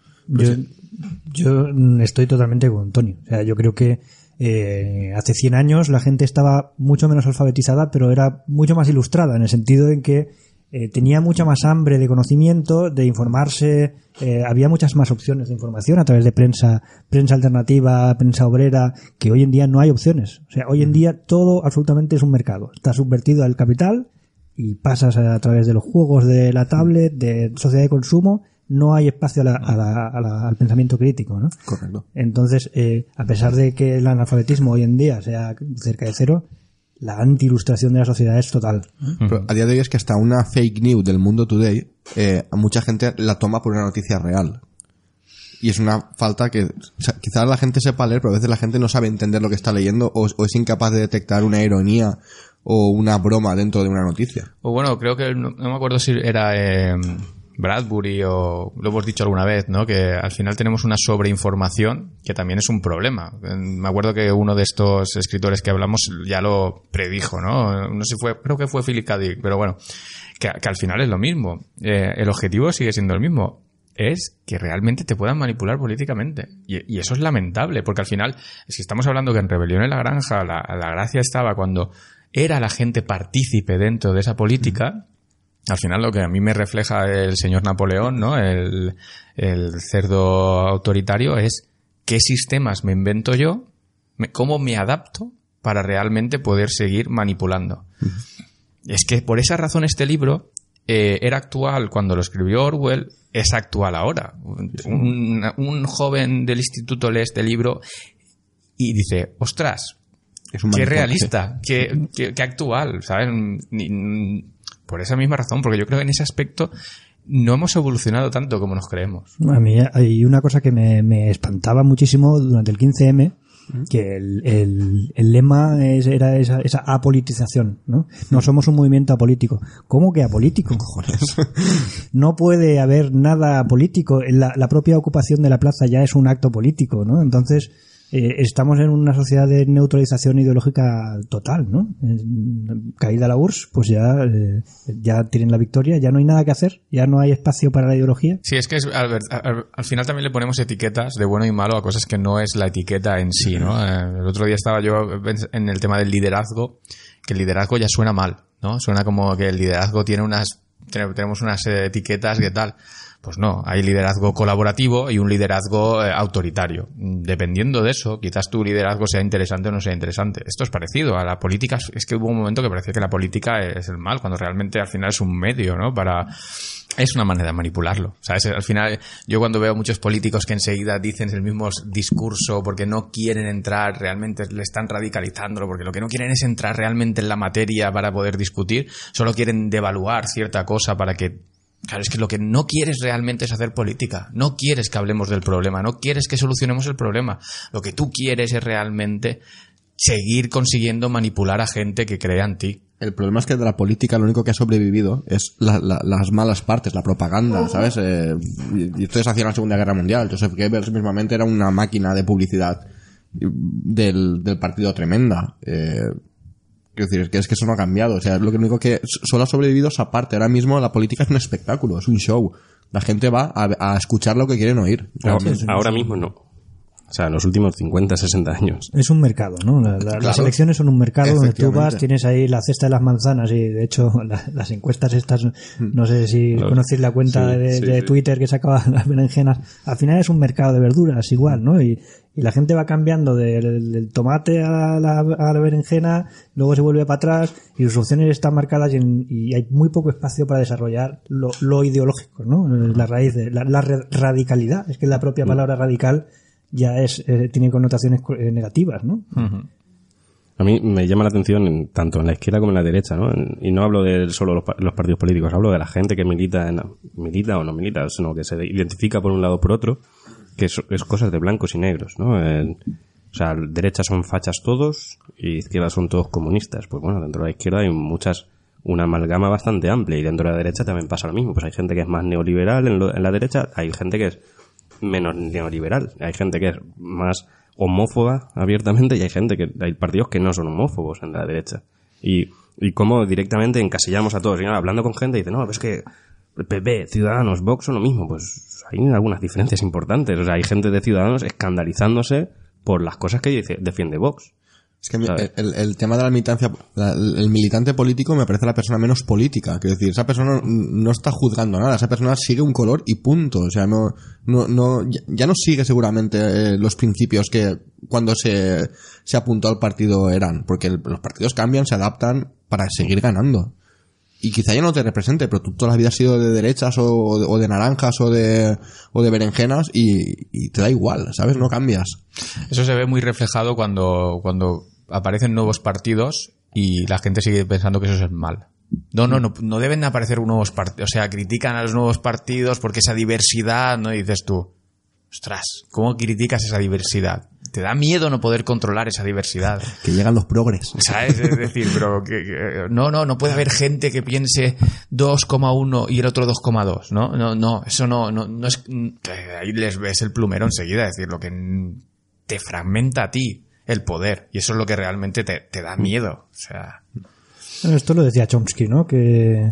Yo, estoy totalmente con Tony. O sea, yo creo que eh, hace 100 años la gente estaba mucho menos alfabetizada, pero era mucho más ilustrada, en el sentido en que eh, tenía mucha más hambre de conocimiento, de informarse, eh, había muchas más opciones de información a través de prensa, prensa alternativa, prensa obrera, que hoy en día no hay opciones. O sea, hoy en día todo absolutamente es un mercado. Está subvertido al capital y pasas a, través de los juegos de la tablet, de sociedad de consumo, no hay espacio a la- a la- a la- al pensamiento crítico, ¿no? Correcto. Entonces, eh, a pesar de que el analfabetismo hoy en día sea cerca de cero, la anti-ilustración de la sociedad es total. Pero a día de hoy es que hasta una fake news del mundo today, eh, a mucha gente la toma por una noticia real. Y es una falta que o sea, quizás la gente sepa leer, pero a veces la gente no sabe entender lo que está leyendo o, o es incapaz de detectar una ironía o una broma dentro de una noticia. O bueno, creo que no, no me acuerdo si era eh, Bradbury o lo hemos dicho alguna vez, ¿no? Que al final tenemos una sobreinformación que también es un problema. Me acuerdo que uno de estos escritores que hablamos ya lo predijo, ¿no? No sé si fue, creo que fue Philip K. Dick, pero bueno, que, que al final es lo mismo. Eh, el objetivo sigue siendo el mismo. Es que realmente te puedan manipular políticamente. Y, y eso es lamentable, porque al final, si estamos hablando que en Rebelión en la Granja la, la gracia estaba cuando era la gente partícipe dentro de esa política, al final lo que a mí me refleja el señor Napoleón, ¿no? El, el cerdo autoritario es qué sistemas me invento yo, me- cómo me adapto para realmente poder seguir manipulando. Es que por esa razón este libro eh, era actual cuando lo escribió Orwell, es actual ahora. Un, un joven del instituto lee este libro y dice, ostras, qué realista, qué, qué- qué actual, ¿sabes? Ni- por esa misma razón, porque yo creo que en ese aspecto no hemos evolucionado tanto como nos creemos. A mí hay una cosa que me, me espantaba muchísimo durante el 15M que el, el- el lema es- era esa, esa apolitización, ¿no? No somos un movimiento apolítico. ¿Cómo que apolítico? no puede haber nada político. La, la propia ocupación de la plaza ya es un acto político, ¿no? Entonces, eh, estamos en una sociedad de neutralización ideológica total, ¿no? Caída la URSS, pues ya, eh, ya tienen la victoria, ya no hay nada que hacer, ya no hay espacio para la ideología. Sí, es que es, al, al- al final también le ponemos etiquetas de bueno y malo a cosas que no es la etiqueta en sí, ¿no? Eh, el otro día estaba yo en el tema del liderazgo, que el liderazgo ya suena mal, ¿no? Suena como que el liderazgo tiene unas, tenemos unas etiquetas que tal. Pues no, hay liderazgo colaborativo y un liderazgo eh, autoritario. Dependiendo de eso, quizás tu liderazgo sea interesante o no sea interesante. Esto es parecido a la política. Es que hubo un momento que parecía que la política es el mal, cuando realmente al final es un medio, ¿no? Para, es una manera de manipularlo. ¿sabes? Al final, yo cuando veo muchos políticos que enseguida dicen el mismo discurso porque no quieren entrar, realmente le están radicalizándolo, porque lo que no quieren es entrar realmente en la materia para poder discutir, solo quieren devaluar cierta cosa para que Claro, es que lo que no quieres realmente es hacer política. No quieres que hablemos del problema, no quieres que solucionemos el problema. Lo que tú quieres es realmente seguir consiguiendo manipular a gente que crea en ti. El problema es que de la política lo único que ha sobrevivido es la- la- las malas partes, la propaganda, ¿sabes? Eh, y esto es hacia la Segunda Guerra Mundial. Joseph Goebbels mismamente era una máquina de publicidad del, del partido tremenda. Eh, quiero decir, es que, es que eso no ha cambiado. O sea, lo que único que solo ha sobrevivido esa parte. Ahora mismo la política es un espectáculo, es un show. La gente va a, a escuchar lo que quieren oír. Ahora mismo no. O sea, en los últimos 50, 60 años. Es un mercado, ¿no? La- la- Las elecciones son un mercado donde tú vas, tienes ahí la cesta de las manzanas y de hecho la- las encuestas estas, no sé si Los- conocéis la cuenta sí, de, sí, de sí. Twitter que sacaba las berenjenas, al final es un mercado de verduras igual, ¿no? Y, y la gente va cambiando del, del tomate a la, a la berenjena, luego se vuelve para atrás y sus opciones están marcadas y, en- y hay muy poco espacio para desarrollar lo, lo ideológico, ¿no? La raíz de la, la re- radicalidad, es que la propia palabra radical ya es eh, tiene connotaciones eh, negativas, ¿no? A mí me llama la atención en- tanto en la izquierda como en la derecha, ¿no? Y no hablo de solo los, los partidos políticos, hablo de la gente que milita, en, milita o no milita, sino que se identifica por un lado o por otro, que es, cosas de blancos y negros, ¿no? O sea, derecha son fachas todos y izquierda son todos comunistas. Pues bueno, dentro de la izquierda hay muchas, una amalgama bastante amplia y dentro de la derecha también pasa lo mismo. Pues hay gente que es más neoliberal en, lo- en la derecha, hay gente que es menos neoliberal. Hay gente que es más homófoba abiertamente y hay gente que hay partidos que no son homófobos en la derecha. Y, y cómo directamente encasillamos a todos. Y hablando con gente dice, no, es que PP, Ciudadanos, Vox son lo mismo. Pues hay algunas diferencias importantes. O sea, hay gente de Ciudadanos escandalizándose por las cosas que dice, defiende Vox. Es que el, el tema de la militancia, la- el militante político me parece la persona menos política. Quiero decir, esa persona no está juzgando nada, esa persona sigue un color y punto. O sea, no, no, no, ya, ya no sigue seguramente eh, los principios que cuando se, se apuntó al partido eran, porque el- los partidos cambian, se adaptan para seguir ganando. Y quizá ya no te represente, pero tú toda la vida has sido de derechas o, o de naranjas o de, o de berenjenas y, y te da igual, ¿sabes? No cambias. Eso se ve muy reflejado cuando, cuando aparecen nuevos partidos y la gente sigue pensando que eso es el mal. No, no, no, no deben aparecer nuevos partidos. O sea, critican a los nuevos partidos porque esa diversidad, ¿no? Y dices tú, ostras, ¿cómo criticas esa diversidad? Te da miedo no poder controlar esa diversidad. Que llegan los progres. ¿Sabes? Es decir, pero que, que- no, no, no puede haber gente que piense 2,1 y el otro 2,2, ¿no? No, no, eso no, no, no es, ahí les ves el plumero enseguida, es decir, lo que te fragmenta a ti el poder y eso es lo que realmente te, te da miedo, o sea, Bueno, esto lo decía Chomsky, ¿no? Que,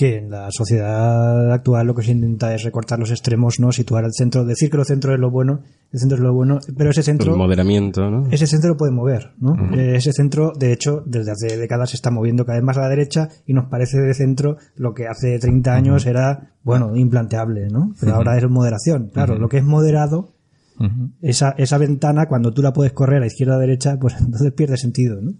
que en la sociedad actual lo que se intenta es recortar los extremos, ¿no? Situar al centro, decir que el centro es lo bueno, el centro es lo bueno, pero ese centro... El moderamiento, ¿no? Ese centro lo puede mover, ¿no? Eh, ese centro, de hecho, desde hace décadas se está moviendo cada vez más a la derecha y nos parece de centro lo que hace 30 años era, bueno, implanteable, ¿no? Pero ahora es moderación. Claro, lo que es moderado, esa, esa ventana, cuando tú la puedes correr a izquierda o a derecha, pues entonces pierde sentido, ¿no?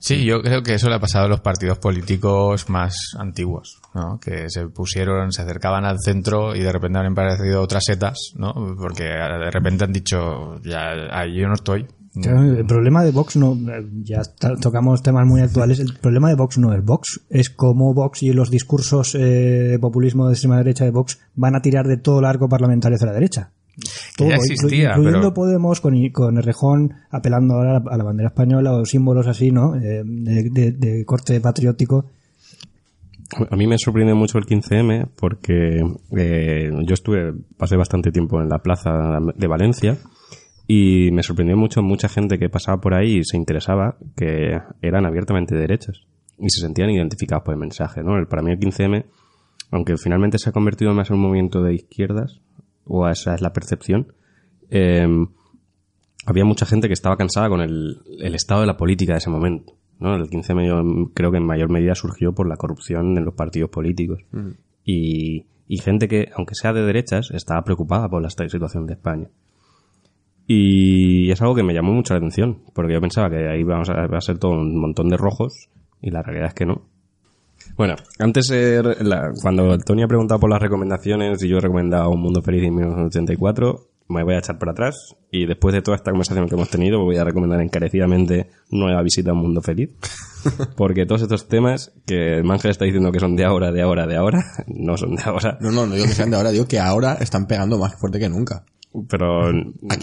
Sí, yo creo que eso le ha pasado a los partidos políticos más antiguos, ¿no? Que se pusieron, se acercaban al centro y de repente han aparecido otras setas, ¿no? Porque de repente han dicho, ya, ahí yo no estoy. El problema de Vox no, ya está- tocamos temas muy actuales, el problema de Vox no es Vox, es cómo Vox y los discursos eh, de populismo de extrema derecha de Vox van a tirar de todo el arco parlamentario hacia la derecha. Que ya existía, incluyendo pero- Podemos con, con Errejón apelando ahora a la bandera española o símbolos así, ¿no? Eh, de, de- de corte patriótico. A mí me sorprende mucho el 15M porque eh, yo estuve, pasé bastante tiempo en la plaza de Valencia y me sorprendió mucho mucha gente que pasaba por ahí y se interesaba que eran abiertamente derechas y se sentían identificados por el mensaje, ¿no? El- Para mí el 15M, aunque finalmente se ha convertido más en un movimiento de izquierdas, o esa es la percepción, eh, había mucha gente que estaba cansada con el, el estado de la política de ese momento. ¿no? El 15M yo creo que en mayor medida surgió por la corrupción en los partidos políticos. Y, y gente que, aunque sea de derechas, estaba preocupada por la situación de España. Y es algo que me llamó mucho la atención, porque yo pensaba que ahí vamos a, va a ser todo un montón de rojos, y la realidad es que no. Bueno, antes, eh, la- cuando Tony ha preguntado por las recomendaciones y yo he recomendado Un Mundo Feliz en 1984, me voy a echar para atrás y después de toda esta conversación que hemos tenido voy a recomendar encarecidamente Nueva Visita a un Mundo Feliz. Porque todos estos temas que Mangel está diciendo que son de ahora, de ahora, de ahora, no son de ahora. No, no, no digo que sean de ahora, digo que ahora están pegando más fuerte que nunca. Pero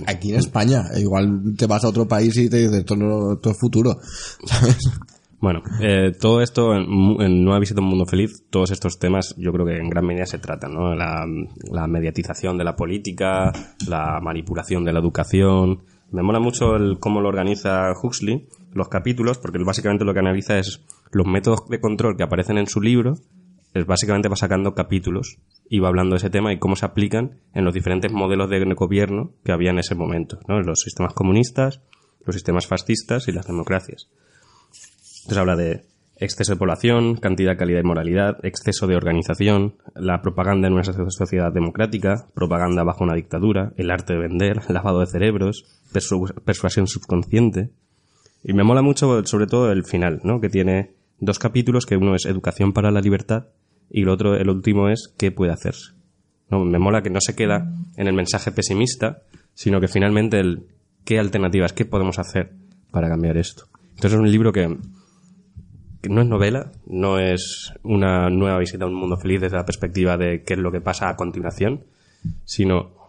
Aquí, en España, igual te vas a otro país y te dices, esto, no, esto es futuro, ¿sabes? Bueno, eh, todo esto en, Nueva Visita un Mundo Feliz, todos estos temas yo creo que en gran medida se tratan, ¿no? La, la mediatización de la política, la manipulación de la educación. Me mola mucho el cómo lo organiza Huxley, los capítulos, porque básicamente lo que analiza es los métodos de control que aparecen en su libro, es básicamente va sacando capítulos y va hablando de ese tema y cómo se aplican en los diferentes modelos de gobierno que había en ese momento, ¿no? Los sistemas comunistas, los sistemas fascistas y las democracias. Entonces habla de exceso de población, cantidad, calidad y moralidad, exceso de organización, la propaganda en una so- sociedad democrática, propaganda bajo una dictadura, el arte de vender, lavado de cerebros, persu- persuasión subconsciente. Y me mola mucho, sobre todo, el final, ¿no? Que tiene dos capítulos, que uno es educación para la libertad y el otro, el último es qué puede hacerse. ¿no? Me mola que no se queda en el mensaje pesimista, sino que finalmente el qué alternativas, qué podemos hacer para cambiar esto. Entonces es un libro que no es novela, no es una nueva visita a un mundo feliz desde la perspectiva de qué es lo que pasa a continuación, sino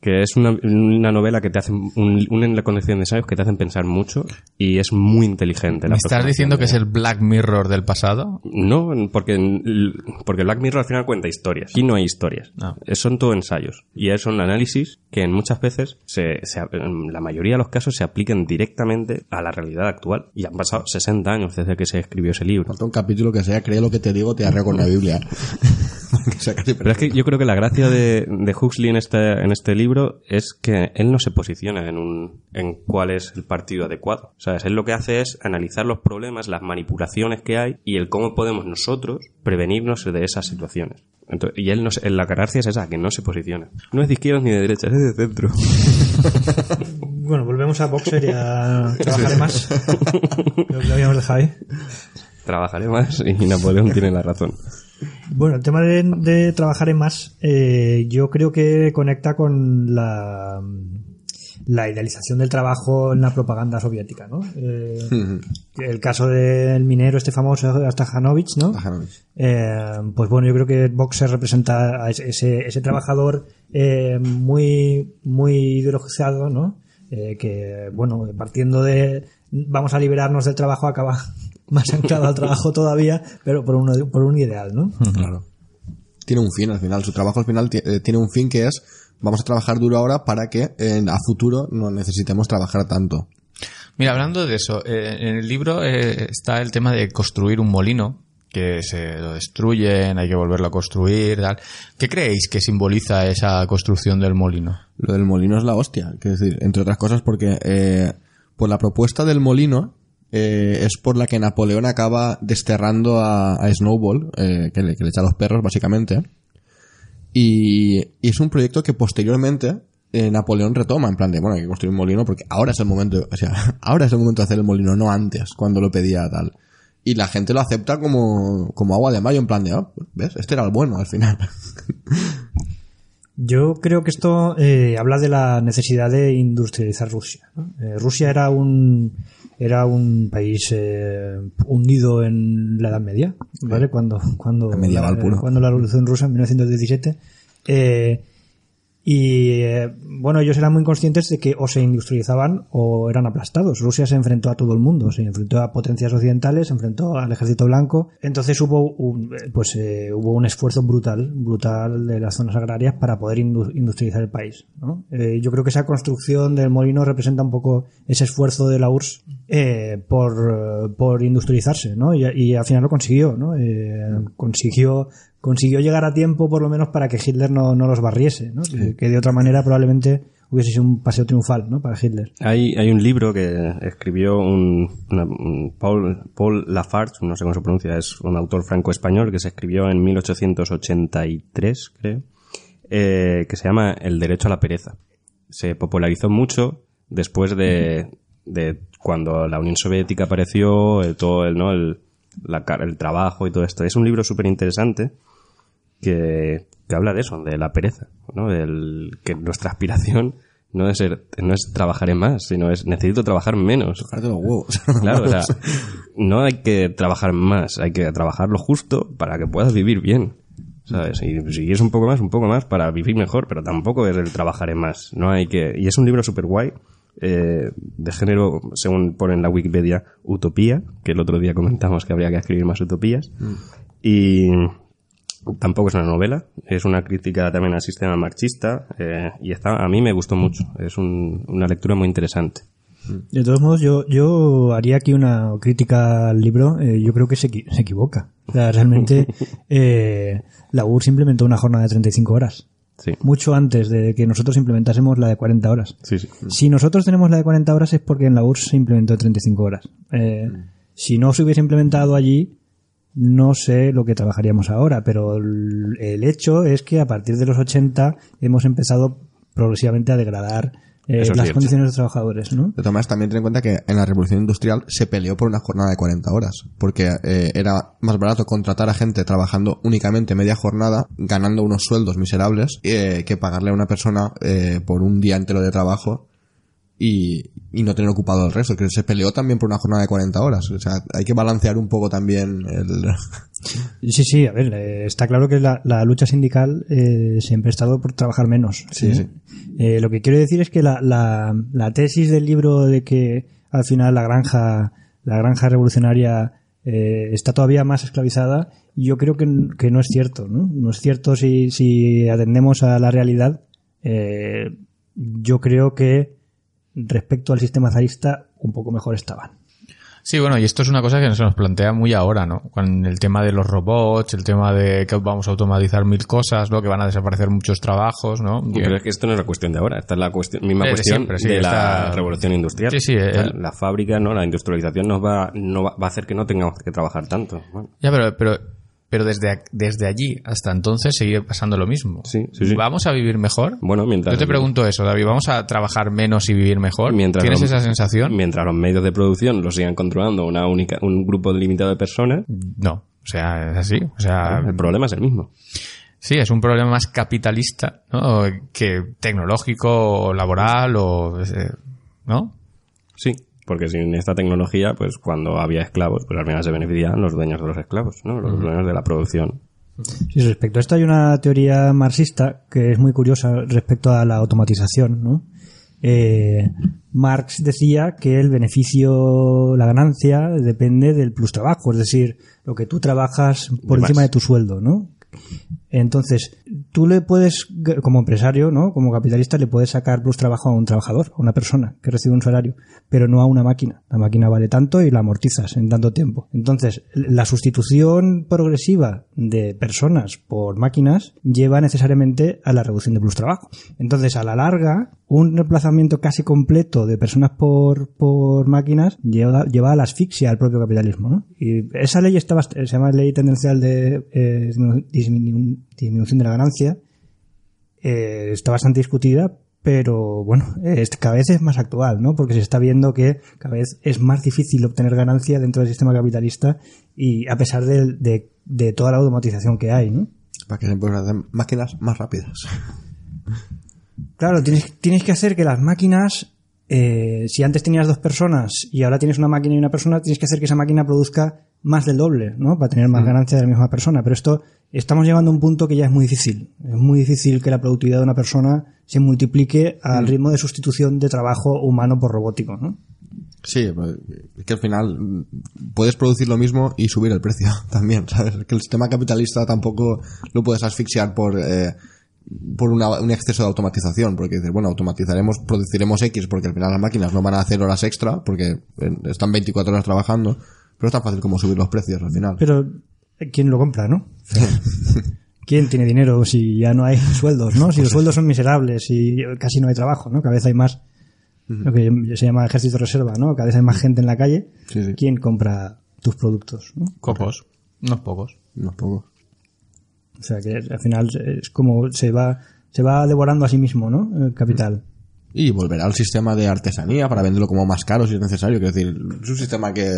que es una, una novela que te hace un, una colección de ensayos que te hacen pensar mucho y es muy inteligente. la ¿Me estás diciendo que es el Black Mirror del pasado? no, porque, porque Black Mirror al final cuenta historias. Aquí no hay historias. Ah. Son todo ensayos. Y son análisis que en muchas veces, se, se- en la mayoría de los casos, se aplican directamente a la realidad actual. Y han pasado 60 años desde que se escribió ese libro. Falta un capítulo que sea, cree lo que te digo, te arreo con la Biblia. Que sea Pero es que yo creo que la gracia de, de Huxley en este, en este libro es que él no se posiciona en, un, en cuál es el partido adecuado. ¿Sabes? Él lo que hace es analizar los problemas, las manipulaciones que hay y el cómo podemos nosotros prevenirnos de esas situaciones. Entonces, y él no se- la gracia es esa, que no se posiciona. No es de izquierda ni de derecha, es de centro. Bueno, volvemos a Boxer y a trabajar más. Lo que habíamos dejado ahí. Trabajaré más y Napoleón tiene la razón. Bueno, el tema de, de trabajar en más, eh, yo creo que conecta con la, la idealización del trabajo en la propaganda soviética, ¿no? Eh, el caso del minero este famoso Stajanovich, ¿no? Stajanovich. Eh, pues bueno, yo creo que Boxer representa a ese, ese, ese trabajador eh, muy, muy ideologizado, ¿no? Eh, que, bueno, partiendo de vamos a liberarnos del trabajo, acaba más anclado al trabajo todavía, pero por, uno, por un ideal, ¿no? Claro. Tiene un fin al final. Su trabajo al final eh, tiene un fin que es vamos a trabajar duro ahora para que en, a futuro no necesitemos trabajar tanto. Mira, hablando de eso, eh, en el libro eh, está el tema de construir un molino, que se lo destruyen, hay que volverlo a construir, tal. ¿Qué creéis que simboliza esa construcción del molino? Lo del molino es la hostia. Quiero decir, entre otras cosas porque eh, por la propuesta del molino eh, es por la que Napoleón acaba desterrando a, Snowball, eh, que, le, echa a los perros básicamente. Y, es un proyecto que posteriormente eh, Napoleón retoma, en plan de, bueno, hay que construir un molino porque ahora es el momento, o sea, ahora es el momento de hacer el molino, no antes, cuando lo pedía tal. Y la gente lo acepta como, como agua de mayo, en plan de, ah, ¿ves? Este era el bueno al final. Yo creo que esto habla de la necesidad de industrializar Rusia. Rusia era un era un país eh, hundido en la Edad Media, ¿vale? Cuando cuando Medieval la, puro. cuando la Revolución Rusa en 1917 eh, Y eh, bueno, ellos eran muy conscientes de que o se industrializaban o eran aplastados. Rusia se enfrentó a todo el mundo, se enfrentó a potencias occidentales, se enfrentó al ejército blanco. Entonces hubo un, eh, pues eh, hubo un esfuerzo brutal, brutal de las zonas agrarias para poder indu- industrializar el país. ¿no? Eh, yo creo que esa construcción del molino representa un poco ese esfuerzo de la URSS por, por industrializarse, ¿no? Y, y al final lo consiguió, ¿no? Consiguió consiguió llegar a tiempo por lo menos para que Hitler no, no los barriese, ¿no? Que, que de otra manera probablemente hubiese sido un paseo triunfal, ¿no? Para Hitler. Hay, hay un libro que escribió un, una- un Paul, Paul Lafarge, no sé cómo se pronuncia, es un autor franco-español que se escribió en 1883, creo, eh, que se llama El derecho a la pereza. Se popularizó mucho después de, de cuando la Unión Soviética apareció, el, todo el, ¿no? el, la el trabajo y todo esto. Es un libro súper interesante que, que habla de eso, de la pereza, ¿no? Del, que nuestra aspiración no es ser, no es trabajar en más, sino es necesito trabajar menos. Los huevos. Claro, o sea, no hay que trabajar más, hay que trabajar lo justo para que puedas vivir bien. ¿Sabes? Y si quieres un poco más, un poco más para vivir mejor, pero tampoco es el trabajar en más. No hay que. Y es un libro súper guay, eh, de género, según pone en la Wikipedia, utopía, que el otro día comentamos que habría que escribir más utopías. Y tampoco es una novela, es una crítica también al sistema marxista, eh, y está, a mí me gustó mucho. Es un- una lectura muy interesante. De todos modos, yo, yo haría aquí una crítica al libro. eh, yo creo que se, se equivoca. O sea, realmente eh, la URSS implementó una jornada de 35 horas. Sí, Mucho antes de que nosotros implementásemos la de 40 horas. sí, sí. Si nosotros tenemos la de 40 horas es porque en la URSS se implementó de 35 horas. Eh, Si no se hubiese implementado allí, no sé lo que trabajaríamos ahora, pero el hecho es que a partir de los 80 hemos empezado progresivamente a degradar eh, las cierto. condiciones de los trabajadores, ¿no? De todas maneras, también ten en cuenta que en la revolución industrial se peleó por una jornada de 40 horas, porque eh, era más barato contratar a gente trabajando únicamente media jornada, ganando unos sueldos miserables, eh, que pagarle a una persona eh, por un día entero de trabajo y, y no tener ocupado el resto. Que se peleó también por una jornada de 40 horas. O sea, hay que balancear un poco también el... Sí, sí, a ver, eh, está claro que la, la lucha sindical eh, siempre ha estado por trabajar menos. Sí, ¿eh? sí. Eh, lo que quiero decir es que la, la, la tesis del libro de que al final la granja, la granja revolucionaria eh, está todavía más esclavizada, yo creo que, que no es cierto, ¿no? No es cierto si, si atendemos a la realidad. yo creo que respecto al sistema zarista, un poco mejor estaban. Sí, bueno, y esto es una cosa que se nos plantea muy ahora, ¿no? Con el tema de los robots, el tema de que vamos a automatizar mil cosas, ¿no? Que van a desaparecer muchos trabajos, ¿no? Pero es que esto no es la cuestión de ahora, esta es la cuestión, misma Eh, de cuestión siempre, sí, de la revolución industrial. Sí, sí, O sea, el- La fábrica, ¿no? La industrialización nos va, no va, va a hacer que no tengamos que trabajar tanto. Bueno, Ya, pero, pero, pero desde, desde allí hasta entonces sigue pasando lo mismo. Sí, sí, sí. ¿Vamos a vivir mejor? Bueno, mientras- Yo te pregunto eso, David. ¿Vamos a trabajar menos y vivir mejor? Mientras ¿Tienes los- esa sensación? Mientras los medios de producción lo sigan controlando una única, un grupo limitado de personas, No. O sea, es así. O sea, el problema es el mismo. sí, es un problema más capitalista, ¿no? Que tecnológico, laboral, o... eh, ¿No? Sí, porque sin esta tecnología, pues cuando había esclavos, pues al final se beneficiaban los dueños de los esclavos, ¿no? Los dueños de la producción. Sí, respecto a esto hay una teoría marxista que es muy curiosa respecto a la automatización, ¿no? Eh, Marx decía que el beneficio, la ganancia, depende del plus trabajo, es decir, lo que tú trabajas por De encima más. de tu sueldo, ¿no? Entonces, tú le puedes, como empresario, ¿no? Como capitalista, le puedes sacar plus trabajo a un trabajador, a una persona que recibe un salario, pero no a una máquina. La máquina vale tanto y la amortizas en tanto tiempo. Entonces, la sustitución progresiva de personas por máquinas lleva necesariamente a la reducción de plus trabajo. Entonces, a la larga, un reemplazamiento casi completo de personas por, por máquinas lleva, a la asfixia al propio capitalismo, ¿no? Y esa ley está se llama ley tendencial de eh, disminución de la ganancia, eh, está bastante discutida, pero bueno, es- cada vez es más actual, ¿no? Porque se está viendo que cada vez es más difícil obtener ganancia dentro del sistema capitalista y a pesar de, de- de toda la automatización que hay, ¿no? para que se puedan hacer máquinas más rápidas. Claro, tienes, tienes que hacer que las máquinas eh, si antes tenías dos personas y ahora tienes una máquina y una persona, tienes que hacer que esa máquina produzca más del doble, ¿no? Para tener más ganancia de la misma persona. Pero esto, estamos llegando a un punto que ya es muy difícil. Es muy difícil que la productividad de una persona se multiplique al ritmo de sustitución de trabajo humano por robótico, ¿no? Sí, pues, es que al final mm, puedes producir lo mismo y subir el precio también, ¿sabes? Que el sistema capitalista tampoco lo puedes asfixiar por, eh, por una- un exceso de automatización, porque dices, bueno, automatizaremos, produciremos X, porque al final las máquinas no van a hacer horas extra, porque eh, están 24 horas trabajando, pero es tan fácil como subir los precios al final. Pero, eh, ¿quién lo compra, no? ¿Quién tiene dinero si ya no hay sueldos, no? Si los sueldos son miserables y casi no hay trabajo, ¿no? Cada vez hay más, lo que se llama ejército reserva, ¿no? Cada vez hay más gente en la calle. Sí, sí. ¿Quién compra tus productos? ¿no? Cocos. Unos pocos. Unos pocos. O sea que al final es como se va, se va devorando a sí mismo, ¿no? El capital. Y volverá al sistema de artesanía para venderlo como más caro si es necesario. Quiero decir, es un sistema que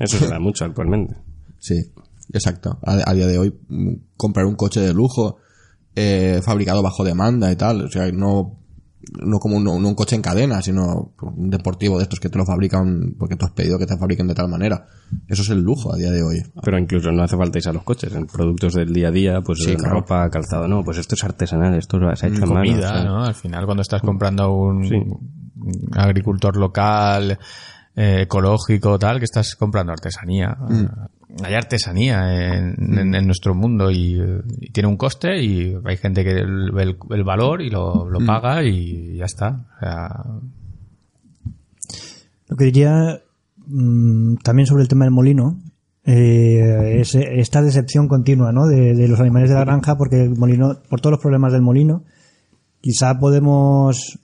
Eso se da mucho actualmente. Sí, exacto. A, a día de hoy, mm, comprar un coche de lujo eh, fabricado bajo demanda y tal, o sea, no, no como un, no un coche en cadena, sino un deportivo de estos que te lo fabrican porque tú has pedido que te fabriquen de tal manera. Eso es el lujo a día de hoy. Pero incluso no hace falta irse a los coches. En productos del día a día, pues Sí, eh, claro. ropa, calzado, no, pues esto es artesanal, esto se ha hecho en mano. Comida, o sea, ¿no? Al final, cuando estás comprando a un, Sí. agricultor local, eh, ecológico, tal, que estás comprando artesanía. Hay artesanía en, en- en nuestro mundo y, y tiene un coste y hay gente que ve el, el valor y lo, lo paga y ya está. O sea, Lo que diría mm, también sobre el tema del molino eh, es esta decepción continua ¿no? de, de los animales de la granja porque el molino, por todos los problemas del molino, quizá podemos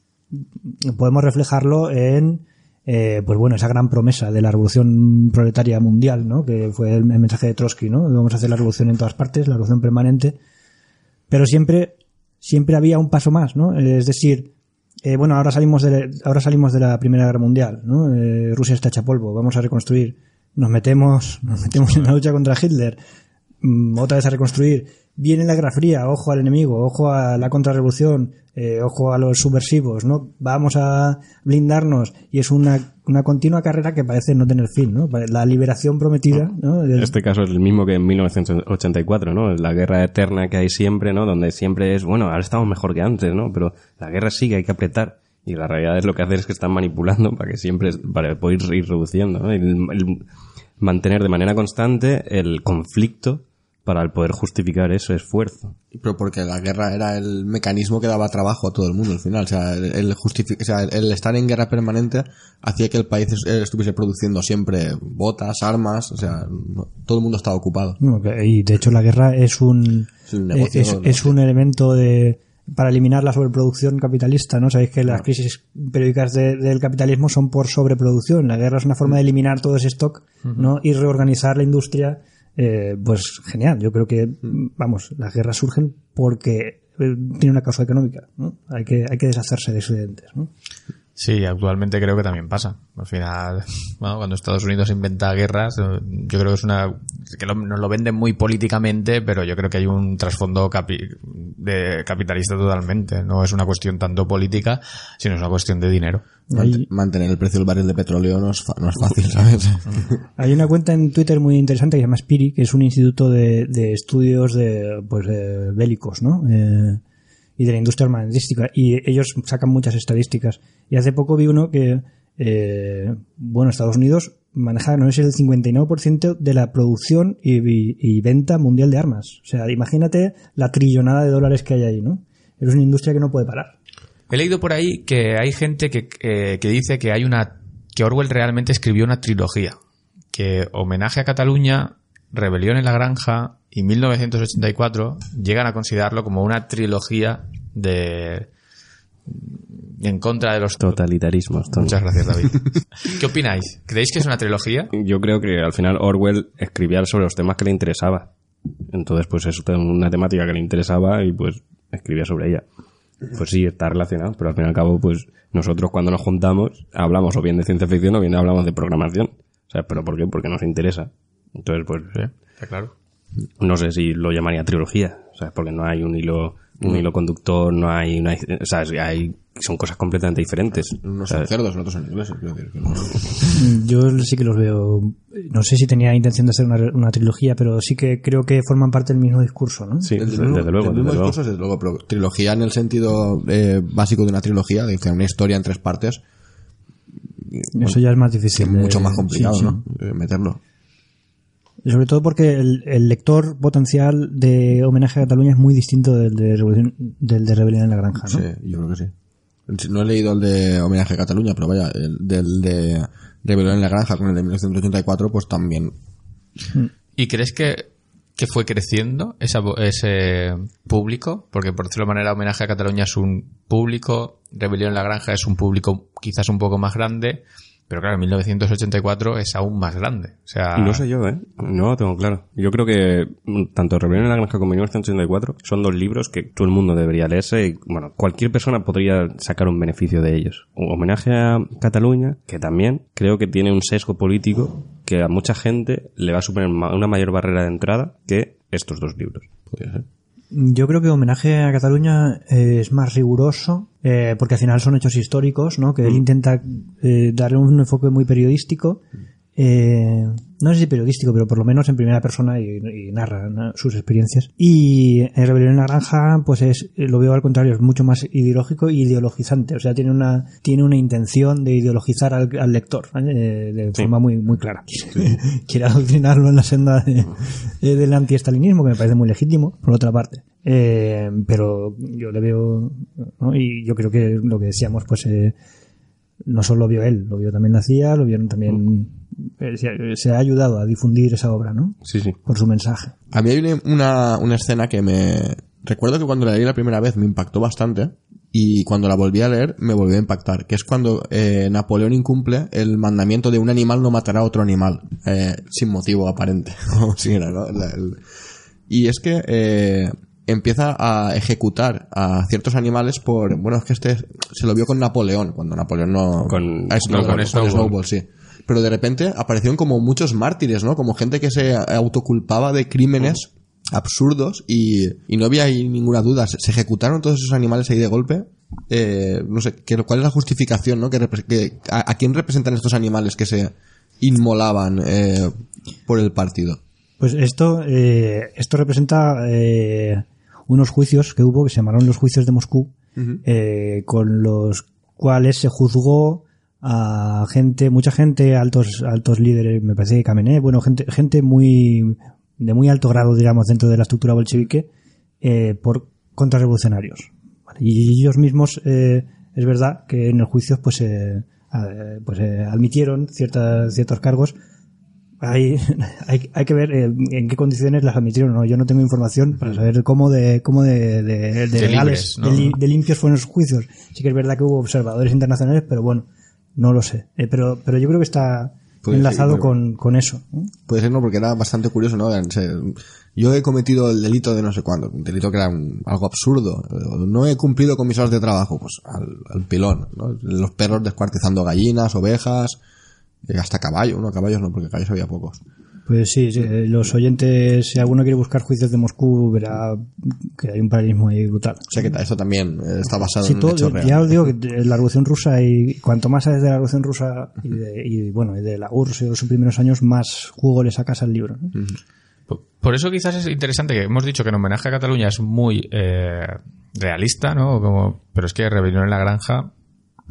podemos reflejarlo en eh, pues bueno esa gran promesa de la revolución proletaria mundial ¿no? que fue el, mensaje de Trotsky ¿no? vamos a hacer la revolución en todas partes la revolución permanente pero siempre siempre había un paso más no es decir eh, bueno, ahora salimos de ahora salimos de la Primera Guerra Mundial, ¿no? Eh, Rusia está hecha polvo, vamos a reconstruir. Nos metemos, nos metemos en la lucha contra Hitler, mm, otra vez a reconstruir. Viene la Guerra Fría, ojo al enemigo, ojo a la contrarrevolución, eh, ojo a los subversivos, ¿no? Vamos a blindarnos y es una, una continua carrera que parece no tener fin, ¿no? La liberación prometida, ¿no? Del- Este caso es el mismo que en 1984, ¿no? La guerra eterna que hay siempre, ¿no? Donde siempre es, bueno, ahora estamos mejor que antes, ¿no? Pero la guerra sigue, hay que apretar. Y la realidad es lo que hacen es que están manipulando para que siempre, para poder ir reduciendo, ¿no? El, el mantener de manera constante el conflicto para el poder justificar ese esfuerzo. Pero porque la guerra era el mecanismo que daba trabajo a todo el mundo al final. O sea, el, o sea, el estar en guerra permanente hacía que el país es- estuviese produciendo siempre botas, armas, o sea, no- todo el mundo estaba ocupado. Y de hecho la guerra es un, Es un negocio, es, ¿no? es un elemento de para eliminar la sobreproducción capitalista, ¿no? Sabéis que las crisis periódicas de- del capitalismo son por sobreproducción. La guerra es una forma de eliminar todo ese stock, ¿no? Y reorganizar la industria, eh, pues genial. Yo creo que, vamos, las guerras surgen porque eh, tiene una causa económica, ¿no? Hay que, hay que deshacerse de excedentes, ¿no? Sí, actualmente creo que también pasa. Al final, bueno, cuando Estados Unidos inventa guerras, eh, yo creo que es una que lo- nos lo venden muy políticamente, pero yo creo que hay un trasfondo capi- de capitalista totalmente. No es una cuestión tanto política, sino es una cuestión de dinero. Mantener el precio del barril de petróleo no es, fa- no es fácil, ¿sabes? Hay una cuenta en Twitter muy interesante que se llama Spiri, que es un instituto de, de estudios de, pues, de bélicos, ¿no? Eh, y de la industria armamentística. Y ellos sacan muchas estadísticas. Y hace poco vi uno que, eh, bueno, Estados Unidos maneja, no es el 59% de la producción y, y- y venta mundial de armas. O sea, imagínate la trillonada de dólares que hay ahí, ¿no? Es una industria que no puede parar. He leído por ahí que hay gente que, eh, que dice que hay una que Orwell realmente escribió una trilogía, que homenaje a Cataluña, Rebelión en la Granja y 1984 llegan a considerarlo como una trilogía de en contra de los Totalitarismos. Muchas gracias, David. ¿Qué opináis? ¿Creéis que es una trilogía? Yo creo que al final Orwell escribía sobre los temas que le interesaba. Entonces, pues es una temática que le interesaba y pues escribía sobre ella. Pues sí, está relacionado, pero al fin y al cabo, pues nosotros cuando nos juntamos hablamos o bien de ciencia ficción o bien hablamos de programación. O sea, ¿pero por qué? Porque nos interesa. Entonces, pues Está claro. no sé si lo llamaría trilogía, o sea, porque no hay un hilo un hilo conductor, no hay, no hay, o sea, hay, son cosas completamente diferentes. Unos son cerdos, los otros son ingleses. Quiero decir que no- Yo sí que los veo. No sé si tenía intención de hacer una, una trilogía, pero sí que creo que forman parte del mismo discurso, ¿no? sí, El desde, mismo- desde luego, el desde mismo luego. discurso, desde luego, pero trilogía en el sentido eh, básico de una trilogía, de una historia en tres partes, Eso ya es más difícil. es mucho más complicado, sí, sí. ¿no? Eh, meterlo. Sobre todo porque el, el lector potencial de homenaje a Cataluña es muy distinto del de Revolución, del de Rebelión en la Granja, ¿no? Sí, yo creo que sí. No he leído el de Homenaje a Cataluña, pero vaya, el del de Rebelión en la Granja con el de 1984, pues también. ¿Y crees que, que fue creciendo esa vo- ese público? Porque por decirlo de manera, homenaje a Cataluña es un público, Rebelión en la Granja es un público quizás un poco más grande, pero claro, 1984 es aún más grande. O sea, No sé yo, ¿eh? No tengo claro. Yo creo que mm, tanto Rebelión en la Granja como 1984 son dos libros que todo el mundo debería leerse y, bueno, cualquier persona podría sacar un beneficio de ellos. Un homenaje a Cataluña, que también creo que tiene un sesgo político que a mucha gente le va a suponer una mayor barrera de entrada que estos dos libros. Podría ser. Yo creo que homenaje a Cataluña eh, es más riguroso, eh, porque al final son hechos históricos, ¿no? Que él intenta eh, darle un enfoque muy periodístico. Eh, no sé si periodístico, pero por lo menos en primera persona y, y narra ¿no? sus experiencias. Y en Rebelión en la Granja, pues es, lo veo al contrario, es mucho más ideológico y ideologizante. O sea, tiene una, tiene una intención de ideologizar al, al lector ¿eh? de forma muy, muy clara. Quiere adoctrinarlo en la senda de- eh, del antiestalinismo, que me parece muy legítimo, por otra parte. Eh, pero yo le veo, ¿no? y yo creo que lo que decíamos, pues eh, no solo lo vio él, lo vio también la CIA, lo vieron también, se, se ha ayudado a difundir esa obra, ¿no? Sí, sí. Por su mensaje. A mí hay una, una, una escena que me... Recuerdo que cuando la leí la primera vez me impactó bastante y cuando la volví a leer me volvió a impactar, que es cuando eh, Napoleón incumple el mandamiento de un animal no matará a otro animal, eh, sin motivo aparente. Como si era, ¿no? La- el- y es que eh, empieza a ejecutar a ciertos animales por... Bueno, es que este se lo vio con Napoleón, cuando Napoleón no... Con- Ah, no, con con Snowball. Snowball, sí. Pero de repente aparecieron como muchos mártires, ¿no? Como gente que se autoculpaba de crímenes absurdos y, y no había ahí ninguna duda. Se, se ejecutaron todos esos animales ahí de golpe. Eh, no sé, ¿qué- ¿cuál es la justificación, no? Que, que- a, a quién representan estos animales que se inmolaban eh, por el partido? Pues esto, eh, esto representa eh, unos juicios que hubo que se llamaron los juicios de Moscú, con los cuales se juzgó a gente, mucha gente, altos, altos líderes, me parece que Kamenev, bueno, gente, gente muy, de muy alto grado, digamos, dentro de la estructura bolchevique, eh, por contrarrevolucionarios. Vale, Y ellos mismos, eh, es verdad que en los juicios, pues, eh, pues eh, admitieron ciertas, ciertos cargos hay, hay, hay que ver eh, en qué condiciones las admitieron no. Yo no tengo información para saber cómo de, cómo de, de, de De legales, libres, ¿no? de, li- de limpios fueron esos juicios. Sí que es verdad que hubo observadores internacionales, pero bueno, no lo sé. Eh, pero, pero yo creo que está Puede enlazado ser, bueno. con, con eso. Puede ser, ¿no? Porque era bastante curioso, ¿no? Yo he cometido el delito de no sé cuándo, un delito que era un- algo absurdo. No he cumplido con mis horas de trabajo, pues al, al pilón, ¿no? Los perros descuartizando gallinas, ovejas, eh, hasta caballo, ¿no? Caballos no, porque caballos había pocos. Pues sí, sí, eh, los oyentes, si alguno quiere buscar juicios de Moscú, verá que hay un paralelismo ahí brutal. O sea que esto también eh, está basado Sí, en todo- hecho real. ya os digo que la Revolución Rusa y cuanto más sabes de la Revolución Rusa y, de, y, bueno, y de la URSS y de sus primeros años, más jugo le sacas al libro. ¿no? Por- Por eso quizás es interesante que hemos dicho que en homenaje a Cataluña es muy eh, realista, ¿no? Como, pero es que Rebelión en la Granja,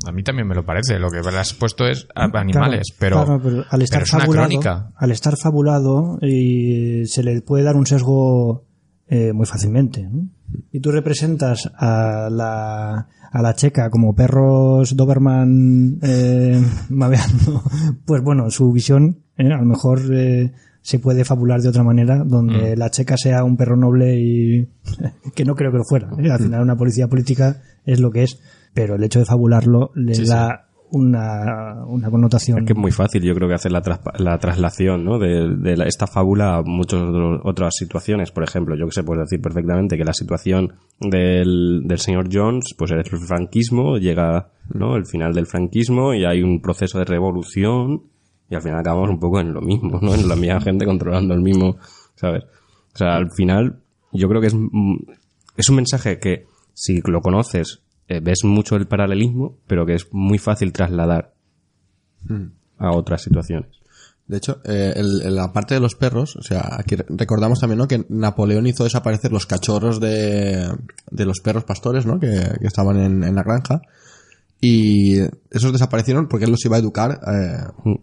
a mí también me lo parece. Lo que has puesto es animales, Claro, pero, claro, pero al estar pero es una fabulado, crónica. al estar fabulado y se le puede dar un sesgo eh, muy fácilmente. Y tú representas a la, a la checa como perros Doberman eh, maveando, pues bueno, su visión eh, a lo mejor eh, se puede fabular de otra manera, donde Mm. la checa sea un perro noble y que no creo que lo fuera. ¿eh? Al final una policía política es lo que es, pero el hecho de fabularlo le Sí, sí. da Una, una connotación. Es que es muy fácil, yo creo que hacer la, traspa- la traslación ¿no? de, de la- esta fábula a muchas otras situaciones. Por ejemplo, yo que sé, puedo decir perfectamente que la situación del, del señor Jones, pues es el franquismo, llega ¿no? el final del franquismo y hay un proceso de revolución y al final acabamos un poco en lo mismo, ¿no? En la misma gente controlando el mismo, ¿sabes? O sea, al final yo creo que es mm, es un mensaje que, si lo conoces, eh, ves mucho el paralelismo, pero que es muy fácil trasladar a otras situaciones. De hecho, eh, el- el- la parte de los perros, o sea, aquí recordamos también, ¿no? Que Napoleón hizo desaparecer los cachorros de, de los perros pastores, ¿no? Que, que estaban en, en la granja. Y esos desaparecieron porque él los iba a educar eh,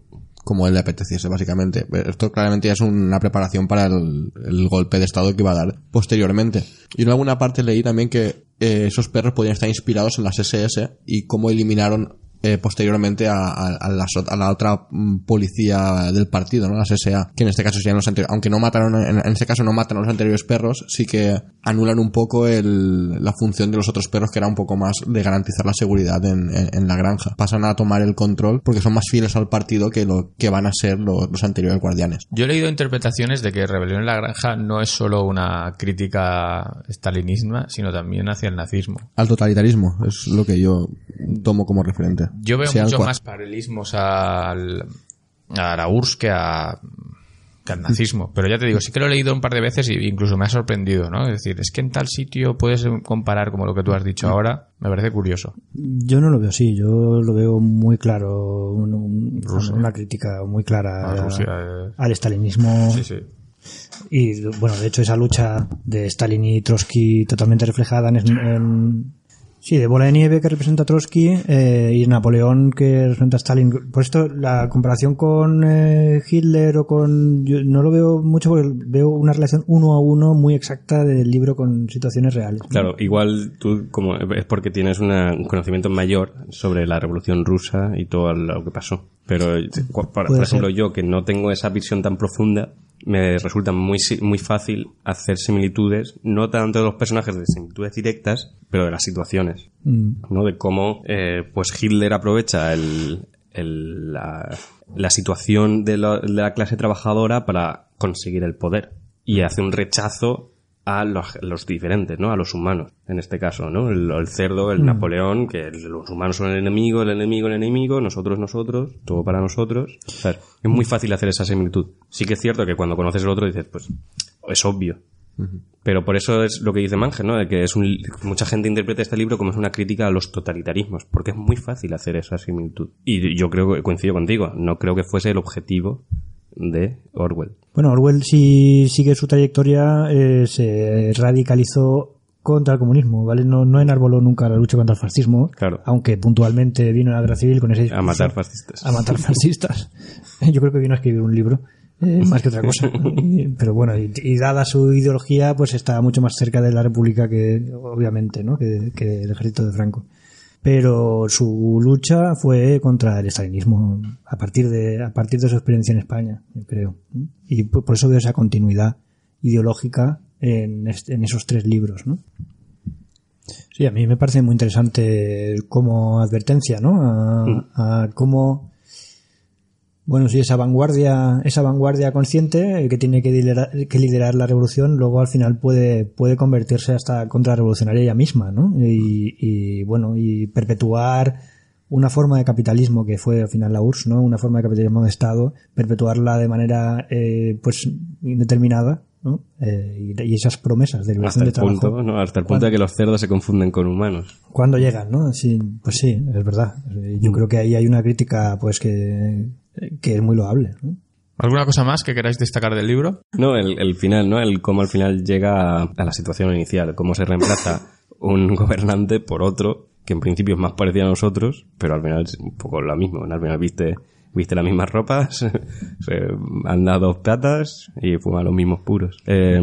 como él le apeteciese, básicamente. Esto claramente es una preparación para el, el golpe de estado que iba a dar posteriormente. Y en alguna parte leí también que eh, esos perros podían estar inspirados en las SS y cómo eliminaron eh, posteriormente a, a- a las ot- a la otra mm, policía del partido, ¿no? Las SA, que en este caso serían los anteriores, aunque no mataron, en, en este caso no matan a los anteriores perros, sí que anulan un poco el, la función de los otros perros, que era un poco más de garantizar la seguridad en, en- en la granja. Pasan a tomar el control porque son más fieles al partido que lo que van a ser los, los anteriores guardianes. Yo he leído interpretaciones de que Rebelión en la Granja no es solo una crítica stalinismo, sino también hacia el nazismo. Al totalitarismo, es lo que yo tomo como referente. Yo veo mucho más paralelismos al, a la URSS que, a, que al nazismo. Pero ya te digo, sí que lo he leído un par de veces y incluso me ha sorprendido, ¿no? Es decir, es que en tal sitio puedes comparar como lo que tú has dicho ahora. Me parece curioso. Yo no lo veo así, yo lo veo muy claro, un- un- Rusia. una crítica muy clara A a- Rusia, eh. al estalinismo. Sí, sí. Y bueno, de hecho esa lucha de Stalin y Trotsky totalmente reflejada en, en- sí, de bola de nieve que representa a Trotsky eh, y Napoleón que representa a Stalin. Por esto la comparación con eh, Hitler o con yo no lo veo mucho porque veo una relación uno a uno muy exacta del libro con situaciones reales. Claro, igual tú como es porque tienes una- un conocimiento mayor sobre la Revolución Rusa y todo lo que pasó. Pero por, ejemplo, ser. yo que no tengo esa visión tan profunda, me resulta muy muy fácil hacer similitudes, no tanto de los personajes de similitudes directas, pero de las situaciones, Mm. ¿no? De cómo eh, pues Hitler aprovecha el, el- la, la situación de la clase trabajadora para conseguir el poder y hace un rechazo a los, los diferentes, ¿no? A los humanos, en este caso, ¿no? El, el cerdo, el Napoleón, que los humanos son el enemigo, el enemigo, el enemigo, nosotros, nosotros, todo para nosotros. O sea, es muy fácil hacer esa similitud. Sí que es cierto que cuando conoces el otro dices, pues, es obvio. Pero por eso es lo que dice Manger, ¿no? De que es un, mucha gente interpreta este libro como es una crítica a los totalitarismos, porque es muy fácil hacer esa similitud. Y yo creo que coincido contigo, no creo que fuese el objetivo de Orwell. Bueno, Orwell, si sigue su trayectoria, eh, se radicalizó contra el comunismo, ¿vale? No, no enarboló nunca la lucha contra el fascismo, Claro. aunque puntualmente vino a la guerra civil con ese A discurso matar fascistas. a matar fascistas. Yo creo que vino a escribir un libro, eh, más que otra cosa. Y- pero bueno, y, y dada su ideología, pues está mucho más cerca de la República que, obviamente, ¿no? Que, que el ejército de Franco. Pero su lucha fue contra el estalinismo a partir de, a partir de su experiencia en España, yo creo. Y por eso veo esa continuidad ideológica en, este- en esos tres libros, ¿no? Sí, a mí me parece muy interesante como advertencia, ¿no? A, a cómo, bueno, sí, esa vanguardia, esa vanguardia consciente eh, que tiene que liderar, que liderar la revolución, luego al final puede, puede convertirse hasta contrarrevolucionaria ella misma, ¿no? Y, y, bueno, y perpetuar una forma de capitalismo que fue al final la URSS, ¿no? Una forma de capitalismo de Estado, perpetuarla de manera, eh, pues, indeterminada, ¿no? Eh, y, esas promesas de Hasta liberación el de trabajo. punto, ¿no? Hasta el punto de que los cerdos se confunden con humanos. ¿Cuándo llegan, no? Sí, pues sí, es verdad. Eh, Yo creo que ahí hay una crítica, pues, que, que es muy loable. ¿no? ¿Alguna cosa más que queráis destacar del libro? No, el, el final, ¿no? El cómo al final llega a, a la situación inicial, cómo se reemplaza un gobernante por otro que en principio es más parecido a nosotros, pero al final es un poco lo mismo. Al final viste, viste las mismas ropas, anda dos patas y fuma los mismos puros. Eh,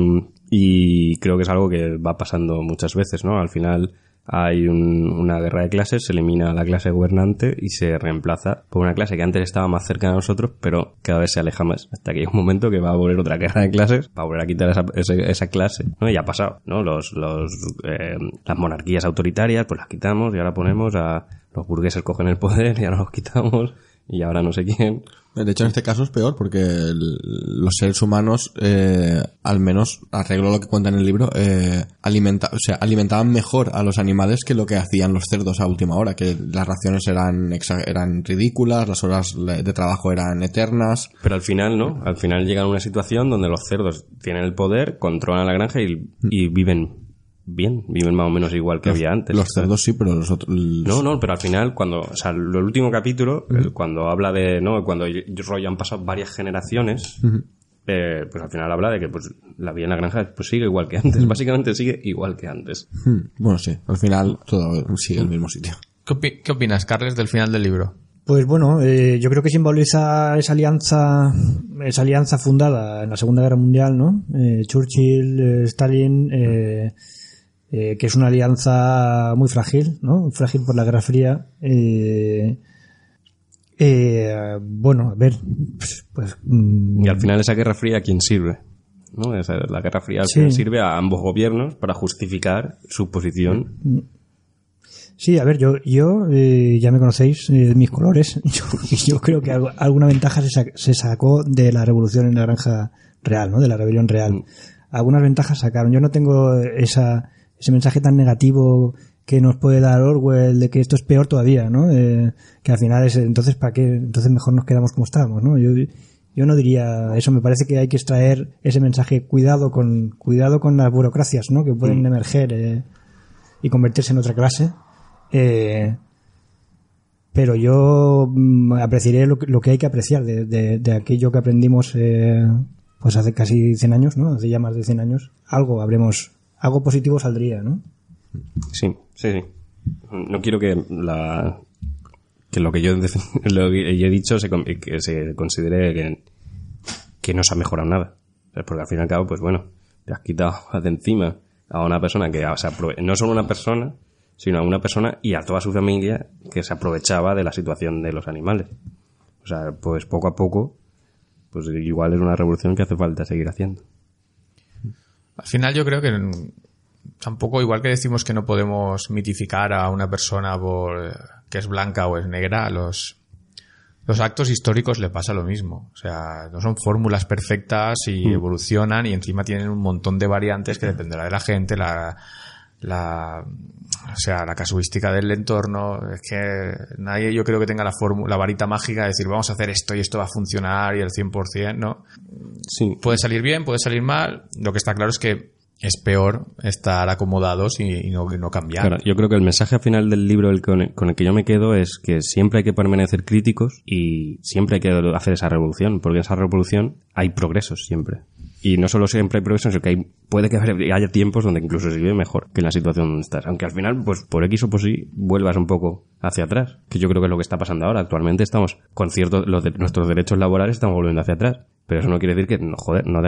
y creo que es algo que va pasando muchas veces, ¿no? Al final hay un- una guerra de clases, se elimina la clase gobernante y se reemplaza por una clase que antes estaba más cerca de nosotros, pero cada vez se aleja más. Hasta que hay un momento que va a volver otra guerra de clases, va a volver a quitar esa, ese- esa clase, ¿no? Y ha pasado, ¿no? Los, los, eh, las monarquías autoritarias, pues las quitamos y ahora ponemos a los burgueses cogen el poder y ahora los quitamos y ahora no sé quién. De hecho, en este caso es peor porque los seres humanos, eh, al menos, arreglo lo que cuenta en el libro, eh, alimenta, o sea, alimentaban mejor a los animales que lo que hacían los cerdos a última hora, que las raciones eran, eran ridículas, las horas de trabajo eran eternas. Pero al final, ¿no? Al final llegan a una situación donde los cerdos tienen el poder, controlan la granja y viven bien, viven más o menos igual que había antes. Los cerdos sí, pero los otros... No, no, pero al final, cuando, o sea, el último capítulo, el- cuando habla de, ¿no? Cuando rollo han pasado varias generaciones, eh, pues al final habla de que pues la vida en la granja pues sigue igual que antes, básicamente sigue igual que antes. Bueno, sí, al final todo sigue el mismo sitio. ¿Qué, opi- qué opinas, Carles, del final del libro? Pues bueno, eh, yo creo que simboliza esa alianza, esa alianza fundada en la Segunda Guerra Mundial, ¿no? Eh, Churchill, eh, Stalin, eh, eh, que es una alianza muy frágil, ¿no? Frágil por la Guerra Fría. Eh, eh, bueno, a ver, pues, pues, mm, Y al final esa Guerra Fría, ¿a quién sirve? ¿No? Esa- la Guerra Fría Sí. sirve a ambos gobiernos para justificar su posición. Sí, a ver, yo, yo eh, ya me conocéis, eh, mis colores. Yo, yo creo que algo- alguna ventaja se, se sacó de la revolución en la granja real, ¿no? De la rebelión real. Algunas ventajas sacaron. Yo no tengo esa, ese mensaje tan negativo que nos puede dar Orwell de que esto es peor todavía, ¿no? Eh, que al final es, entonces, ¿para qué? Entonces mejor nos quedamos como estábamos, ¿no? Yo, yo no diría eso. Me parece que hay que extraer ese mensaje, cuidado con, cuidado con las burocracias, ¿no? Que pueden emerger, eh, y convertirse en otra clase. Eh, pero yo mm, apreciaré lo que, lo que hay que apreciar de, de- de aquello que aprendimos pues hace casi 100 años, ¿no? Hace ya más de 100 años. Algo habremos, algo positivo saldría, ¿no? Sí, sí, sí. No quiero que la que lo que yo, lo que he dicho se, que se considere que, no se ha mejorado nada. Porque al fin y al cabo, pues bueno, te has quitado de encima a una persona que, o sea, no solo una persona, sino a una persona y a toda su familia que se aprovechaba de la situación de los animales. O sea, pues poco a poco, pues igual es una revolución que hace falta seguir haciendo. Al final yo creo que mm, tampoco, igual que decimos que no podemos mitificar a una persona por que es blanca o es negra, los, los actos históricos le pasa lo mismo. O sea, no son fórmulas perfectas y evolucionan y encima tienen un montón de variantes que dependerá de la gente, la, la, o sea, la casuística del entorno. Es que nadie yo creo que tenga la fórmula, la varita mágica de decir vamos a hacer esto y esto va a funcionar y el 100%, ¿no? Sí, Puede salir bien, puede salir mal. Lo que está claro es que es peor estar acomodados y, y no, y no cambiar. Claro, yo creo que el mensaje al final del libro el con, el, con el que yo me quedo es que siempre hay que permanecer críticos y siempre hay que hacer esa revolución, porque en esa revolución hay progresos siempre. Y no solo siempre hay progresos, sino que hay, puede que haya tiempos donde incluso se vive mejor que en la situación donde estás. Aunque al final, pues por X o por Y, vuelvas un poco hacia atrás. Que yo creo que es lo que está pasando ahora. Actualmente estamos con ciertos, nuestros derechos laborales estamos volviendo hacia atrás. Pero eso no quiere decir que, no, joder, no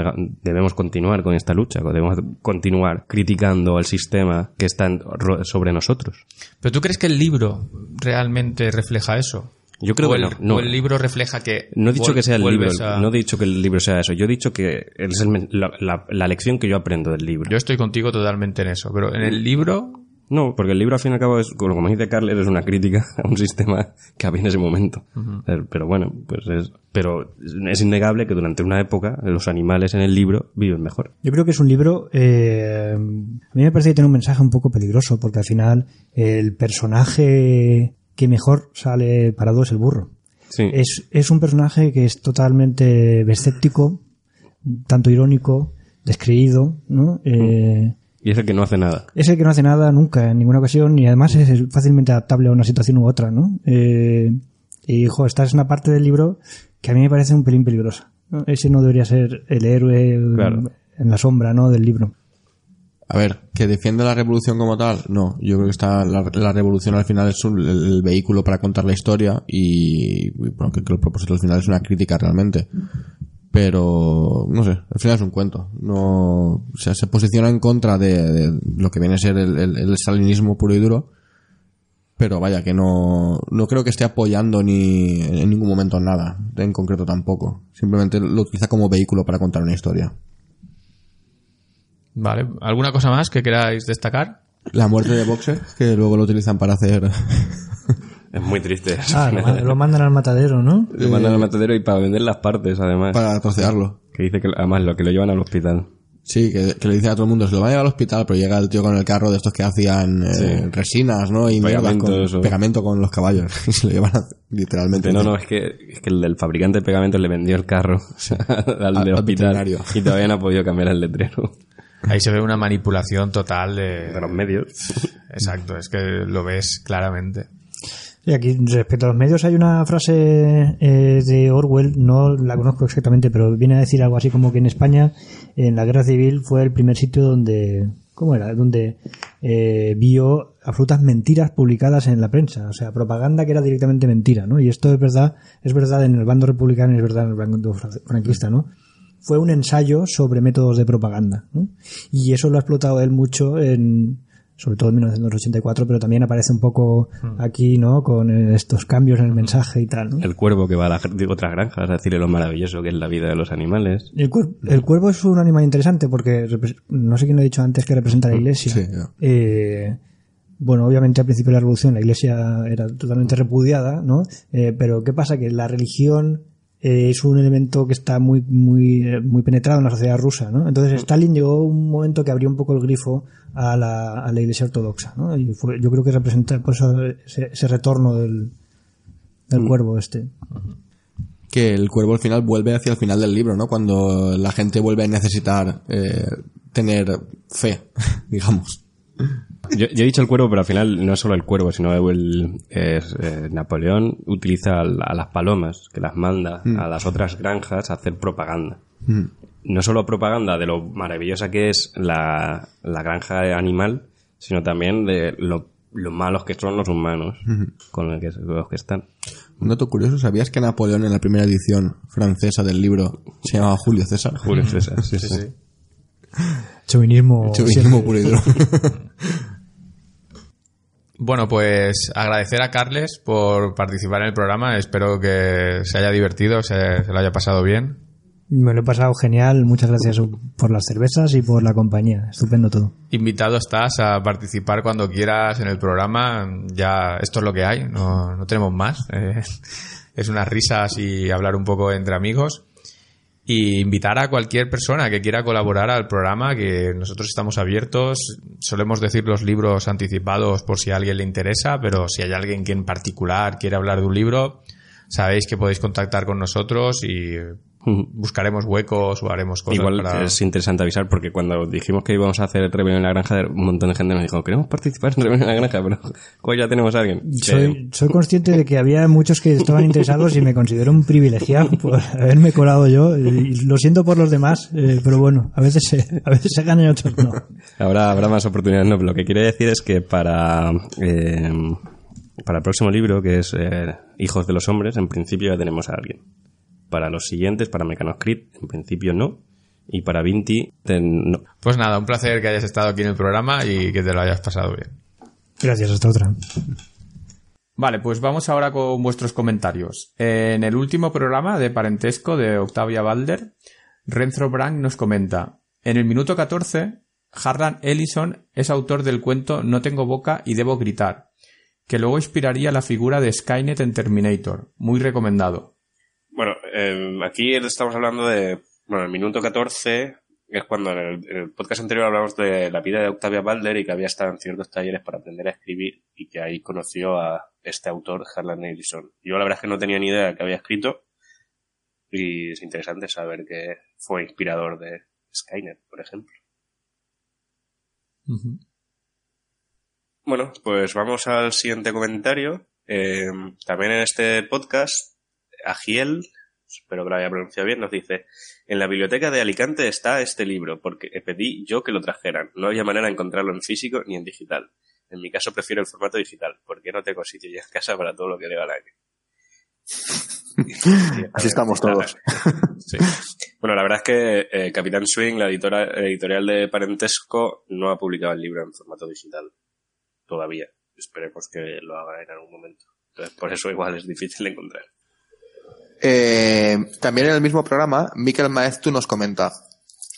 debemos continuar con esta lucha, debemos continuar criticando el sistema que está sobre nosotros. ¿Pero tú crees que el libro realmente refleja eso? Yo creo o que el, no, no. o el libro refleja que... No he dicho que sea el libro, a- no he dicho que el libro sea eso. Yo he dicho que es el la, la- la lección que yo aprendo del libro. Yo estoy contigo totalmente en eso, pero en el libro... No, porque el libro al fin y al cabo es, como como dice Carles, es una crítica a un sistema que había en ese momento. Eh, Pero bueno, pues es, pero es innegable que durante una época los animales en el libro viven mejor. Yo creo que es un libro. eh, a mí me parece que tiene un mensaje un poco peligroso, porque al final el personaje que mejor sale parado es el burro. Sí. Es, es un personaje que es totalmente escéptico, tanto irónico, descreído, ¿no? Eh, Y es el que no hace nada. es el que no hace nada nunca, en ninguna ocasión, y además es fácilmente adaptable a una situación u otra, ¿no? Eh, y, hijo, esta es una parte del libro que a mí me parece un pelín peligrosa. ¿no? Ese no debería ser el héroe Claro. en la sombra, ¿no? Del libro. A ver, que defiende la revolución como tal, no. Yo creo que está la, la revolución al final es un- el, vehículo para contar la historia y, bueno, que, que el propósito al final es una crítica realmente. Pero, no sé, al final es un cuento. No, o sea, se posiciona en contra de, lo que viene a ser el, el, el puro y duro. Pero vaya, que no, no creo que esté apoyando ni en ningún momento nada, en concreto tampoco. Simplemente lo utiliza como vehículo para contar una historia. Vale, ¿alguna cosa más que queráis destacar? La muerte de Boxer, que luego lo utilizan para hacer Es muy triste. eso. Ah, lo, man- lo mandan al matadero, ¿no? Lo mandan al matadero y para vender las partes, además. para trocearlo. Que dice que además lo que lo llevan al hospital. Sí, que, que le dicen a todo el mundo, se lo van a llevar al hospital, pero llega el tío con el carro de estos que hacían eh, resinas, ¿no? Y Pegamento, con eso. pegamento con los caballos. Y se lo llevan a- literalmente. No, no, es que, es que el del fabricante de pegamento le vendió el carro al Al- al hospital y todavía no ha podido cambiar el letrero. Ahí se ve una manipulación total de... De los medios. Exacto, es que lo ves claramente. Y aquí, respecto a los medios, hay una frase eh, de Orwell, no la conozco exactamente, pero viene a decir algo así como que en España, en la guerra civil, fue el primer sitio donde, ¿cómo era? Donde eh, vio absolutas mentiras publicadas en la prensa, o sea, propaganda que era directamente mentira, ¿no? Y esto es verdad, es verdad en el bando republicano y es verdad en el bando fra- franquista, ¿no? Fue un ensayo sobre métodos de propaganda, ¿no? Y eso lo ha explotado él mucho en, sobre todo en 1984, pero también aparece un poco aquí, ¿no? Con estos cambios en el mensaje y tal, ¿no? El cuervo que va a las gr- otras granjas a decirle lo maravilloso que es la vida de los animales. El, cuer- el cuervo es un animal interesante porque no sé quién lo ha dicho antes que representa a la iglesia. Sí. Eh, bueno, obviamente al principio de la revolución la iglesia era totalmente repudiada, ¿no? Eh, pero ¿qué pasa? Que la religión eh, es un elemento que está muy, muy, eh, muy penetrado en la sociedad rusa, ¿no? Entonces Stalin llegó a un momento que abrió un poco el grifo a la, a la iglesia ortodoxa, ¿no? Y fue, yo creo que representa por eso ese, ese retorno del, del cuervo este. Que el cuervo al final vuelve hacia el final del libro, ¿no? Cuando la gente vuelve a necesitar eh, tener fe, digamos. Yo, yo he dicho el cuervo, pero al final no es solo el cuervo, sino el, es, eh, Napoleón utiliza a, la- a las palomas, que las manda a las otras granjas a hacer propaganda. No solo propaganda de lo maravillosa que es la, la granja animal, sino también de lo, lo malos que son los humanos con el que, los que están. Un dato curioso, ¿sabías que Napoleón en la primera edición francesa del libro se llamaba Julio César? Julio César, sí, sí. Chauvinismo. Chauvinismo siempre. puro y duro. Bueno, pues agradecer a Carles por participar en el programa. Espero que se haya divertido, se, se lo haya pasado bien. Me lo he pasado genial. Muchas gracias por las cervezas y por la compañía. Estupendo todo. Invitado estás a participar cuando quieras en el programa. Ya esto es lo que hay, no, no tenemos más. Eh, es unas risas y hablar un poco entre amigos. Y invitar a cualquier persona que quiera colaborar al programa, que nosotros estamos abiertos. Solemos decir los libros anticipados por si a alguien le interesa, pero si hay alguien que en particular quiere hablar de un libro, sabéis que podéis contactar con nosotros y buscaremos huecos o haremos cosas Igual para... es interesante avisar porque cuando dijimos que íbamos a hacer rebelión en la granja, un montón de gente nos dijo, queremos participar en rebelión en la granja, pero pues ya tenemos a alguien. Soy, soy consciente de que había muchos que estaban interesados y me considero un privilegiado por haberme colado yo. Y lo siento por los demás, eh, pero bueno, a veces se, a veces se ganan y otros no. Habrá, habrá más oportunidades. No, lo que quiere decir es que para, eh, para el próximo libro, que es eh, Hijos de los Hombres, en principio ya tenemos a alguien. Para los siguientes, para Mechanoscript, en principio no. Y para Vinti, ten- no. Pues nada, un placer que hayas estado aquí en el programa y que te lo hayas pasado bien. Gracias, hasta otra. Vale, pues vamos ahora con vuestros comentarios. En el último programa de Parentesco de Octavia Balder, Renzo Brand nos comenta, en el minuto 14, Harlan Ellison es autor del cuento No tengo boca y debo gritar, que luego inspiraría la figura de Skynet en Terminator. Muy recomendado. Bueno, eh, aquí estamos hablando de, bueno, el minuto 14 es cuando en el, en el podcast anterior hablamos de la vida de Octavia Balder y que había estado en ciertos talleres para aprender a escribir y que ahí conoció a este autor, Harlan Ellison. Yo la verdad es que no tenía ni idea de que había escrito y es interesante saber que fue inspirador de Skynet, por ejemplo. Bueno, pues vamos al siguiente comentario. Eh, también en este podcast, Agiel, espero que lo haya pronunciado bien, nos dice, en la biblioteca de Alicante está este libro, porque pedí yo que lo trajeran. No había manera de encontrarlo en físico ni en digital. En mi caso prefiero el formato digital, porque no tengo sitio ya en casa para todo lo que le va al año. Así estamos todos. Sí. Bueno, la verdad es que eh, Capitán Swing, la editora, editorial de Parentesco, no ha publicado el libro en formato digital. Todavía. Esperemos que lo haga en algún momento. Entonces, por eso igual es difícil de encontrar. Eh, también en el mismo programa, Miquel Maeztu nos comenta.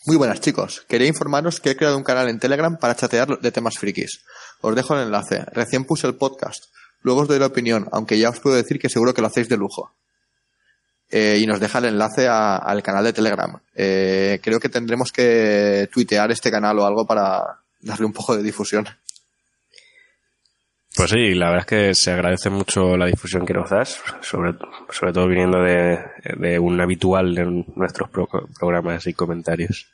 Muy buenas chicos, quería informaros que he creado un canal en Telegram para chatear de temas frikis. Os dejo el enlace. Recién puse el podcast. Luego os doy la opinión, aunque ya os puedo decir que seguro que lo hacéis de lujo. Eh, y nos deja el enlace al canal de Telegram. Eh, creo que tendremos que tuitear este canal o algo para darle un poco de difusión. Pues sí, la verdad es que se agradece mucho la difusión que nos das, sobre, sobre todo viniendo de, de un habitual en nuestros pro- programas y comentarios.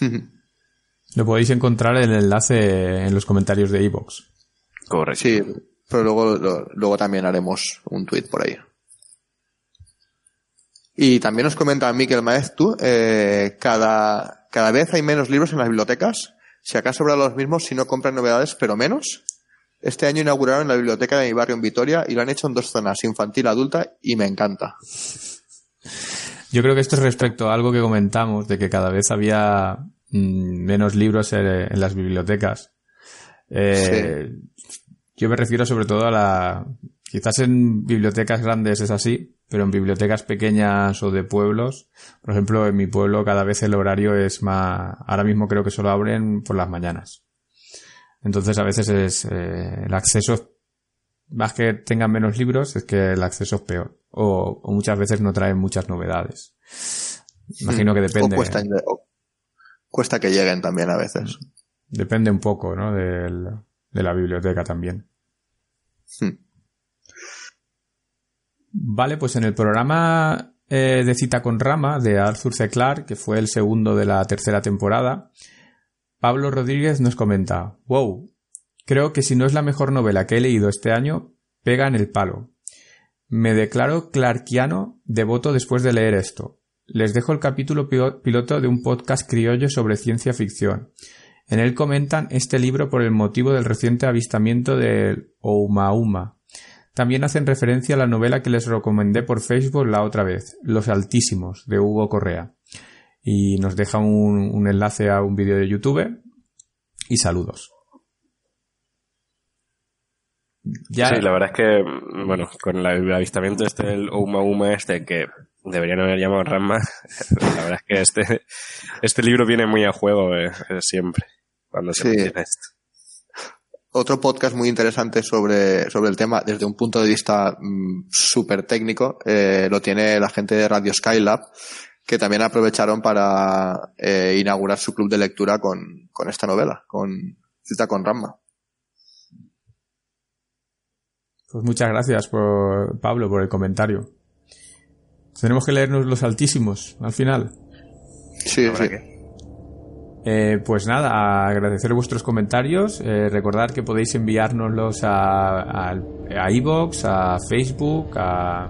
Lo podéis encontrar en el enlace en los comentarios de iVoox. Correcto. Sí, pero luego, lo- luego también haremos un tweet por ahí. Y también nos comenta Miquel Maestu, eh, cada, cada vez hay menos libros en las bibliotecas. Si acaso habrá los mismos si no compran novedades, pero menos. Este año inauguraron la biblioteca de mi barrio en Vitoria y lo han hecho en dos zonas, infantil, adulta, y me encanta. Yo creo que esto es respecto a algo que comentamos, de que cada vez había mm, menos libros en, las bibliotecas. Eh, Yo me refiero sobre todo a la... Quizás en bibliotecas grandes es así, pero en bibliotecas pequeñas o de pueblos, por ejemplo, en mi pueblo cada vez el horario es más... Ahora mismo creo que solo abren por las mañanas. Entonces a veces es eh, el acceso más que tengan menos libros, es que el acceso es peor. O, o muchas veces no traen muchas novedades. Imagino que depende. O cuesta, o cuesta que lleguen también a veces. Depende un poco, ¿no? Del- de la biblioteca también. Hmm. Vale, pues en el programa eh, de Cita con Rama de Arthur C. Clarke, que fue el segundo de la tercera temporada, Pablo Rodríguez nos comenta, wow, creo que si no es la mejor novela que he leído este año, pega en el palo. Me declaro clarkiano devoto después de leer esto. Les dejo el capítulo piloto de un podcast criollo sobre ciencia ficción. En él comentan este libro por el motivo del reciente avistamiento del Oumauma. También hacen referencia a la novela que les recomendé por Facebook la otra vez, Los Altísimos, de Hugo Correa. Y nos deja un, un enlace a un vídeo de YouTube y saludos. Ya, Sí, la verdad es que, bueno, con la- el avistamiento este del Uma Uma este, que deberían haber llamado Ramma, la verdad es que este, este libro viene muy a juego eh, eh, siempre, cuando se Sí. menciona esto. Otro podcast muy interesante sobre, sobre el tema desde un punto de vista mm, súper técnico eh, lo tiene la gente de Radio Skylab, que también aprovecharon para eh, inaugurar su club de lectura con, con esta novela, con Cita con Rama. Pues muchas gracias por Pablo por el comentario. Tenemos que leernos los altísimos al final. Sí, sí. que- Eh, pues nada, agradecer vuestros comentarios. Eh, recordad que podéis enviárnoslos a, a, a iVoox, a Facebook, a,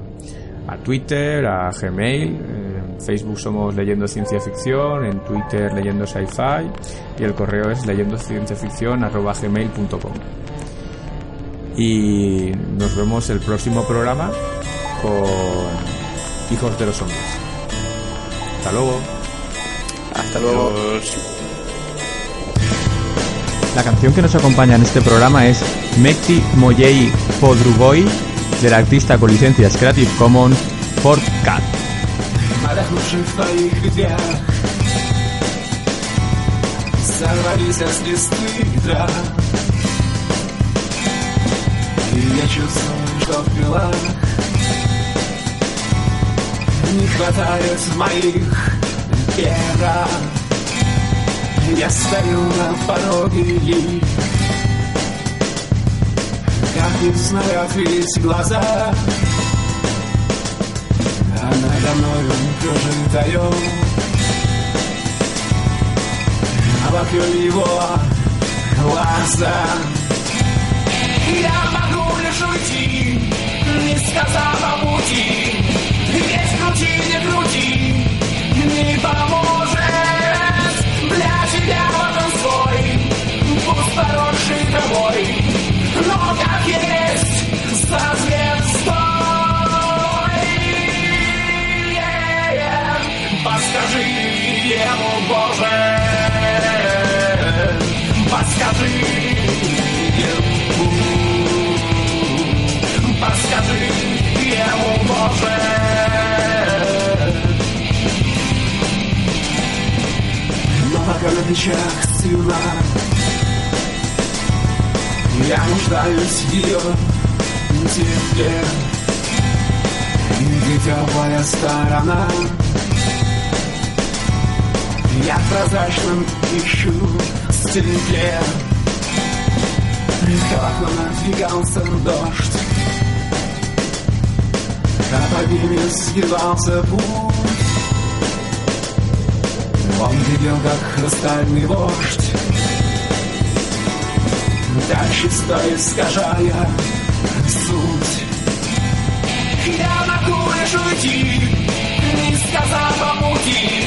a Twitter, a Gmail. Eh, Facebook somos Leyendo Ciencia Ficción, en Twitter Leyendo Sci-Fi y el correo es leyendo gmail.com. Y nos vemos el próximo programa con Hijos de los Hombres. Hasta luego. Hasta luego. Adiós. La canción que nos acompaña en este programa es Mekti Moyei Podruboy del artista con licencias Creative Commons Fort Cat. Отдохнувший в твоих ветвях Сорвались листвы трав И я чувствую, что в крылах Не хватает моих перах Я стою на пороге и Как не знаю, открыть глаза надо мною кружит орел А его глаза Я могу лишь уйти, не сказав о пути. Ведь крути, не крути, не поможет. Для тебя вот свой, пусть поросший травой. Но как есть, созрет стой Боже, подскажи ему, подскажи ему, Боже. Но пока на плечах слюна, я нуждаюсь в ее тепле. Где теплая сторона Я в прозрачном ищу стекле Как надвигался дождь. А под ними сгибался путь Он видел, как хрустальный вождь Так чисто искажая суть. Я могу лишь уйти, не сказав о пути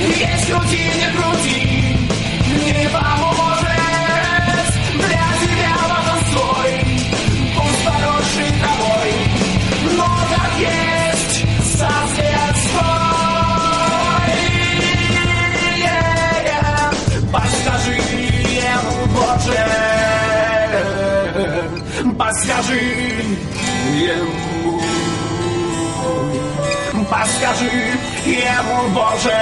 Есть крути, не крути, не поможет Для тебя важен пусть поросший травой Но как есть свой Yeah, Подскажи ему, Боже Подскажи ему Подскажи ему, Боже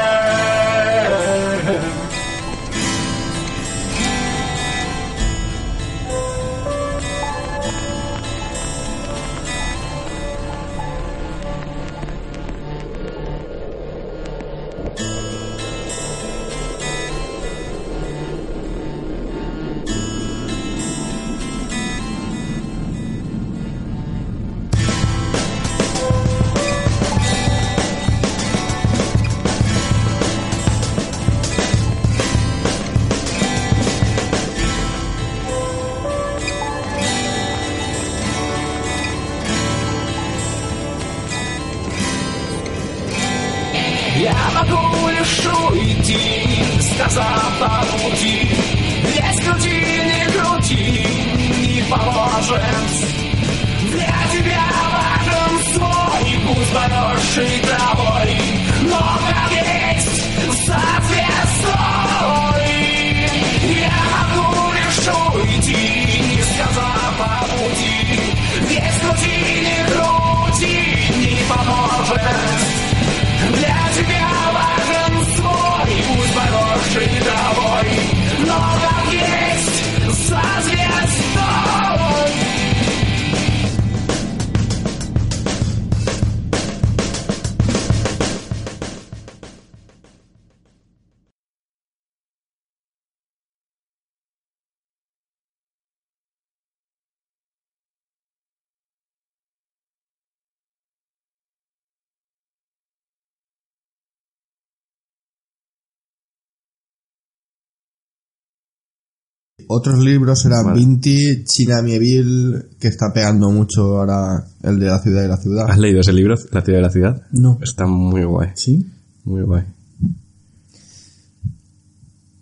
Otros libros eran Vale. Vinti, China Mieville, que está pegando mucho ahora el de la ciudad y la ciudad. ¿Has leído ese libro, La ciudad de la ciudad? No. Está muy guay. ¿Sí? Muy guay.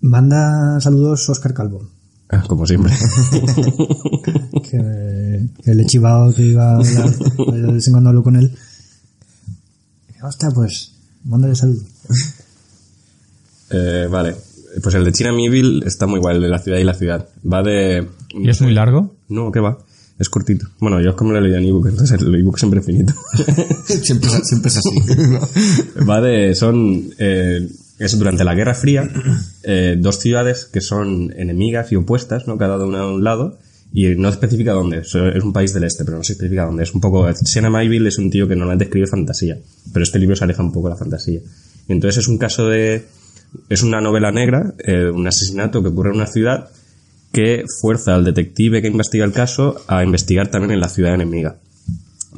Manda saludos Oscar Calvo. Ah, como siempre. Que, que le he chivado que iba a hablar. De vez en cuando hablo con él. Hostia, pues, mándale saludos. Eh, vale. Pues el de China Mieville está muy guay, el de la ciudad y la ciudad. Va de... ¿Y es muy largo? No, ¿qué va? Es cortito. Bueno, yo es como lo he leído en ebook, entonces el ebook siempre es finito. siempre, es- siempre es así. Va de... Son... eh, es durante la Guerra Fría, eh, dos ciudades que son enemigas y opuestas, ¿no? Cada una a un lado, y no especifica dónde. Es es un país del este, pero no se especifica dónde. Es un poco... Sienna Mayville es un tío que normalmente escribe fantasía, pero este libro se aleja un poco de la fantasía. Y entonces es un caso de... Es una novela negra, eh, un asesinato que ocurre en una ciudad que fuerza al detective que investiga el caso a investigar también en la ciudad enemiga.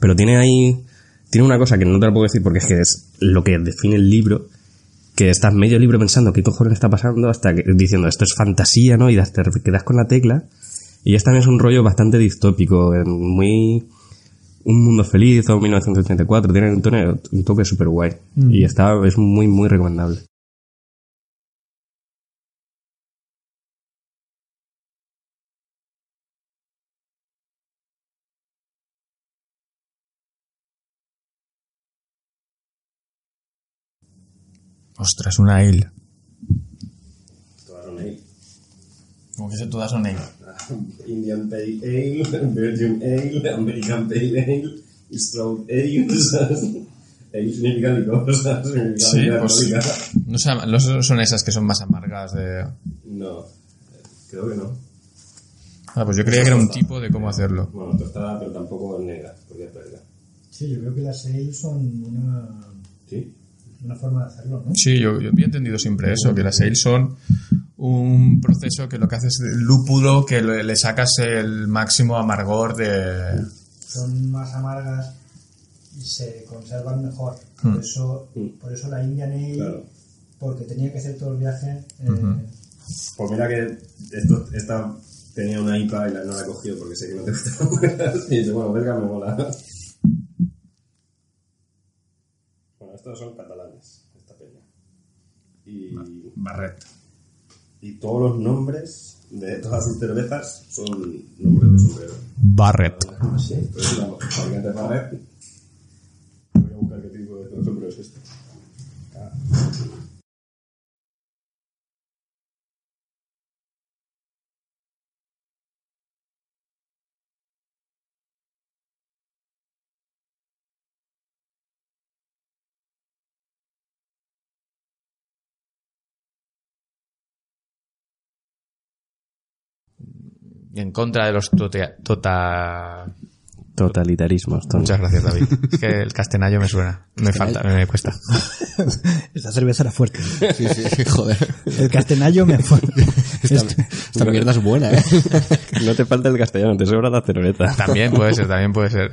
Pero tiene ahí, tiene una cosa que no te la puedo decir porque es que es lo que define el libro, que estás medio libro pensando qué cojones está pasando hasta que, diciendo esto es fantasía, ¿no? Y te quedas con la tecla. Y es también es un rollo bastante distópico, eh, muy... Un mundo feliz o 1984, tiene un, tono- un toque súper guay. Y está, es muy, muy recomendable. Ostras, una ale. ¿Cómo que se todas son ale? Indian Pale Ale, Belgian Ale, American Pale Ale, Stroud Ale. Ale significa licor, significa Sí, pues no, sé, no son esas que son más amargas de... No, creo que no. Ah, pues yo creía que era un tipo de cómo hacerlo. Bueno, tostada, pero tampoco negra, porque es belga. Sí, yo creo que las sales son una, ¿Sí? Una forma de hacerlo, ¿no? Sí, yo, yo había entendido siempre eso, que las ales son un proceso que lo que hace es el lúpulo que le, le sacas el máximo amargor de... Son más amargas y se conservan mejor. Por, eso, por eso la Indian Ale Claro. porque tenía que hacer todo el viaje. eh, Pues mira que esto, esta tenía una IPA y la, no la he cogido porque sé que no te gusta. y dice, bueno, belga me mola. Bueno, estos son catalanes, esta peña. Y, Barret. y todos los nombres de todas sus cervezas son nombres de sombrero. Barret. Sí, fabricante Barret. Voy a buscar qué tipo de sombrero es este. Ah. Y en contra de los totea- tota... Totalitarismos, Tony. Muchas gracias, David. Es que el castenayo me suena. Me falta, me cuesta. esta cerveza era fuerte. Sí, sí, joder. El castenayo me. Esta, esta mierda es buena, ¿eh? No te falta el castellano, te sobra la cerveza. También puede ser, también puede ser.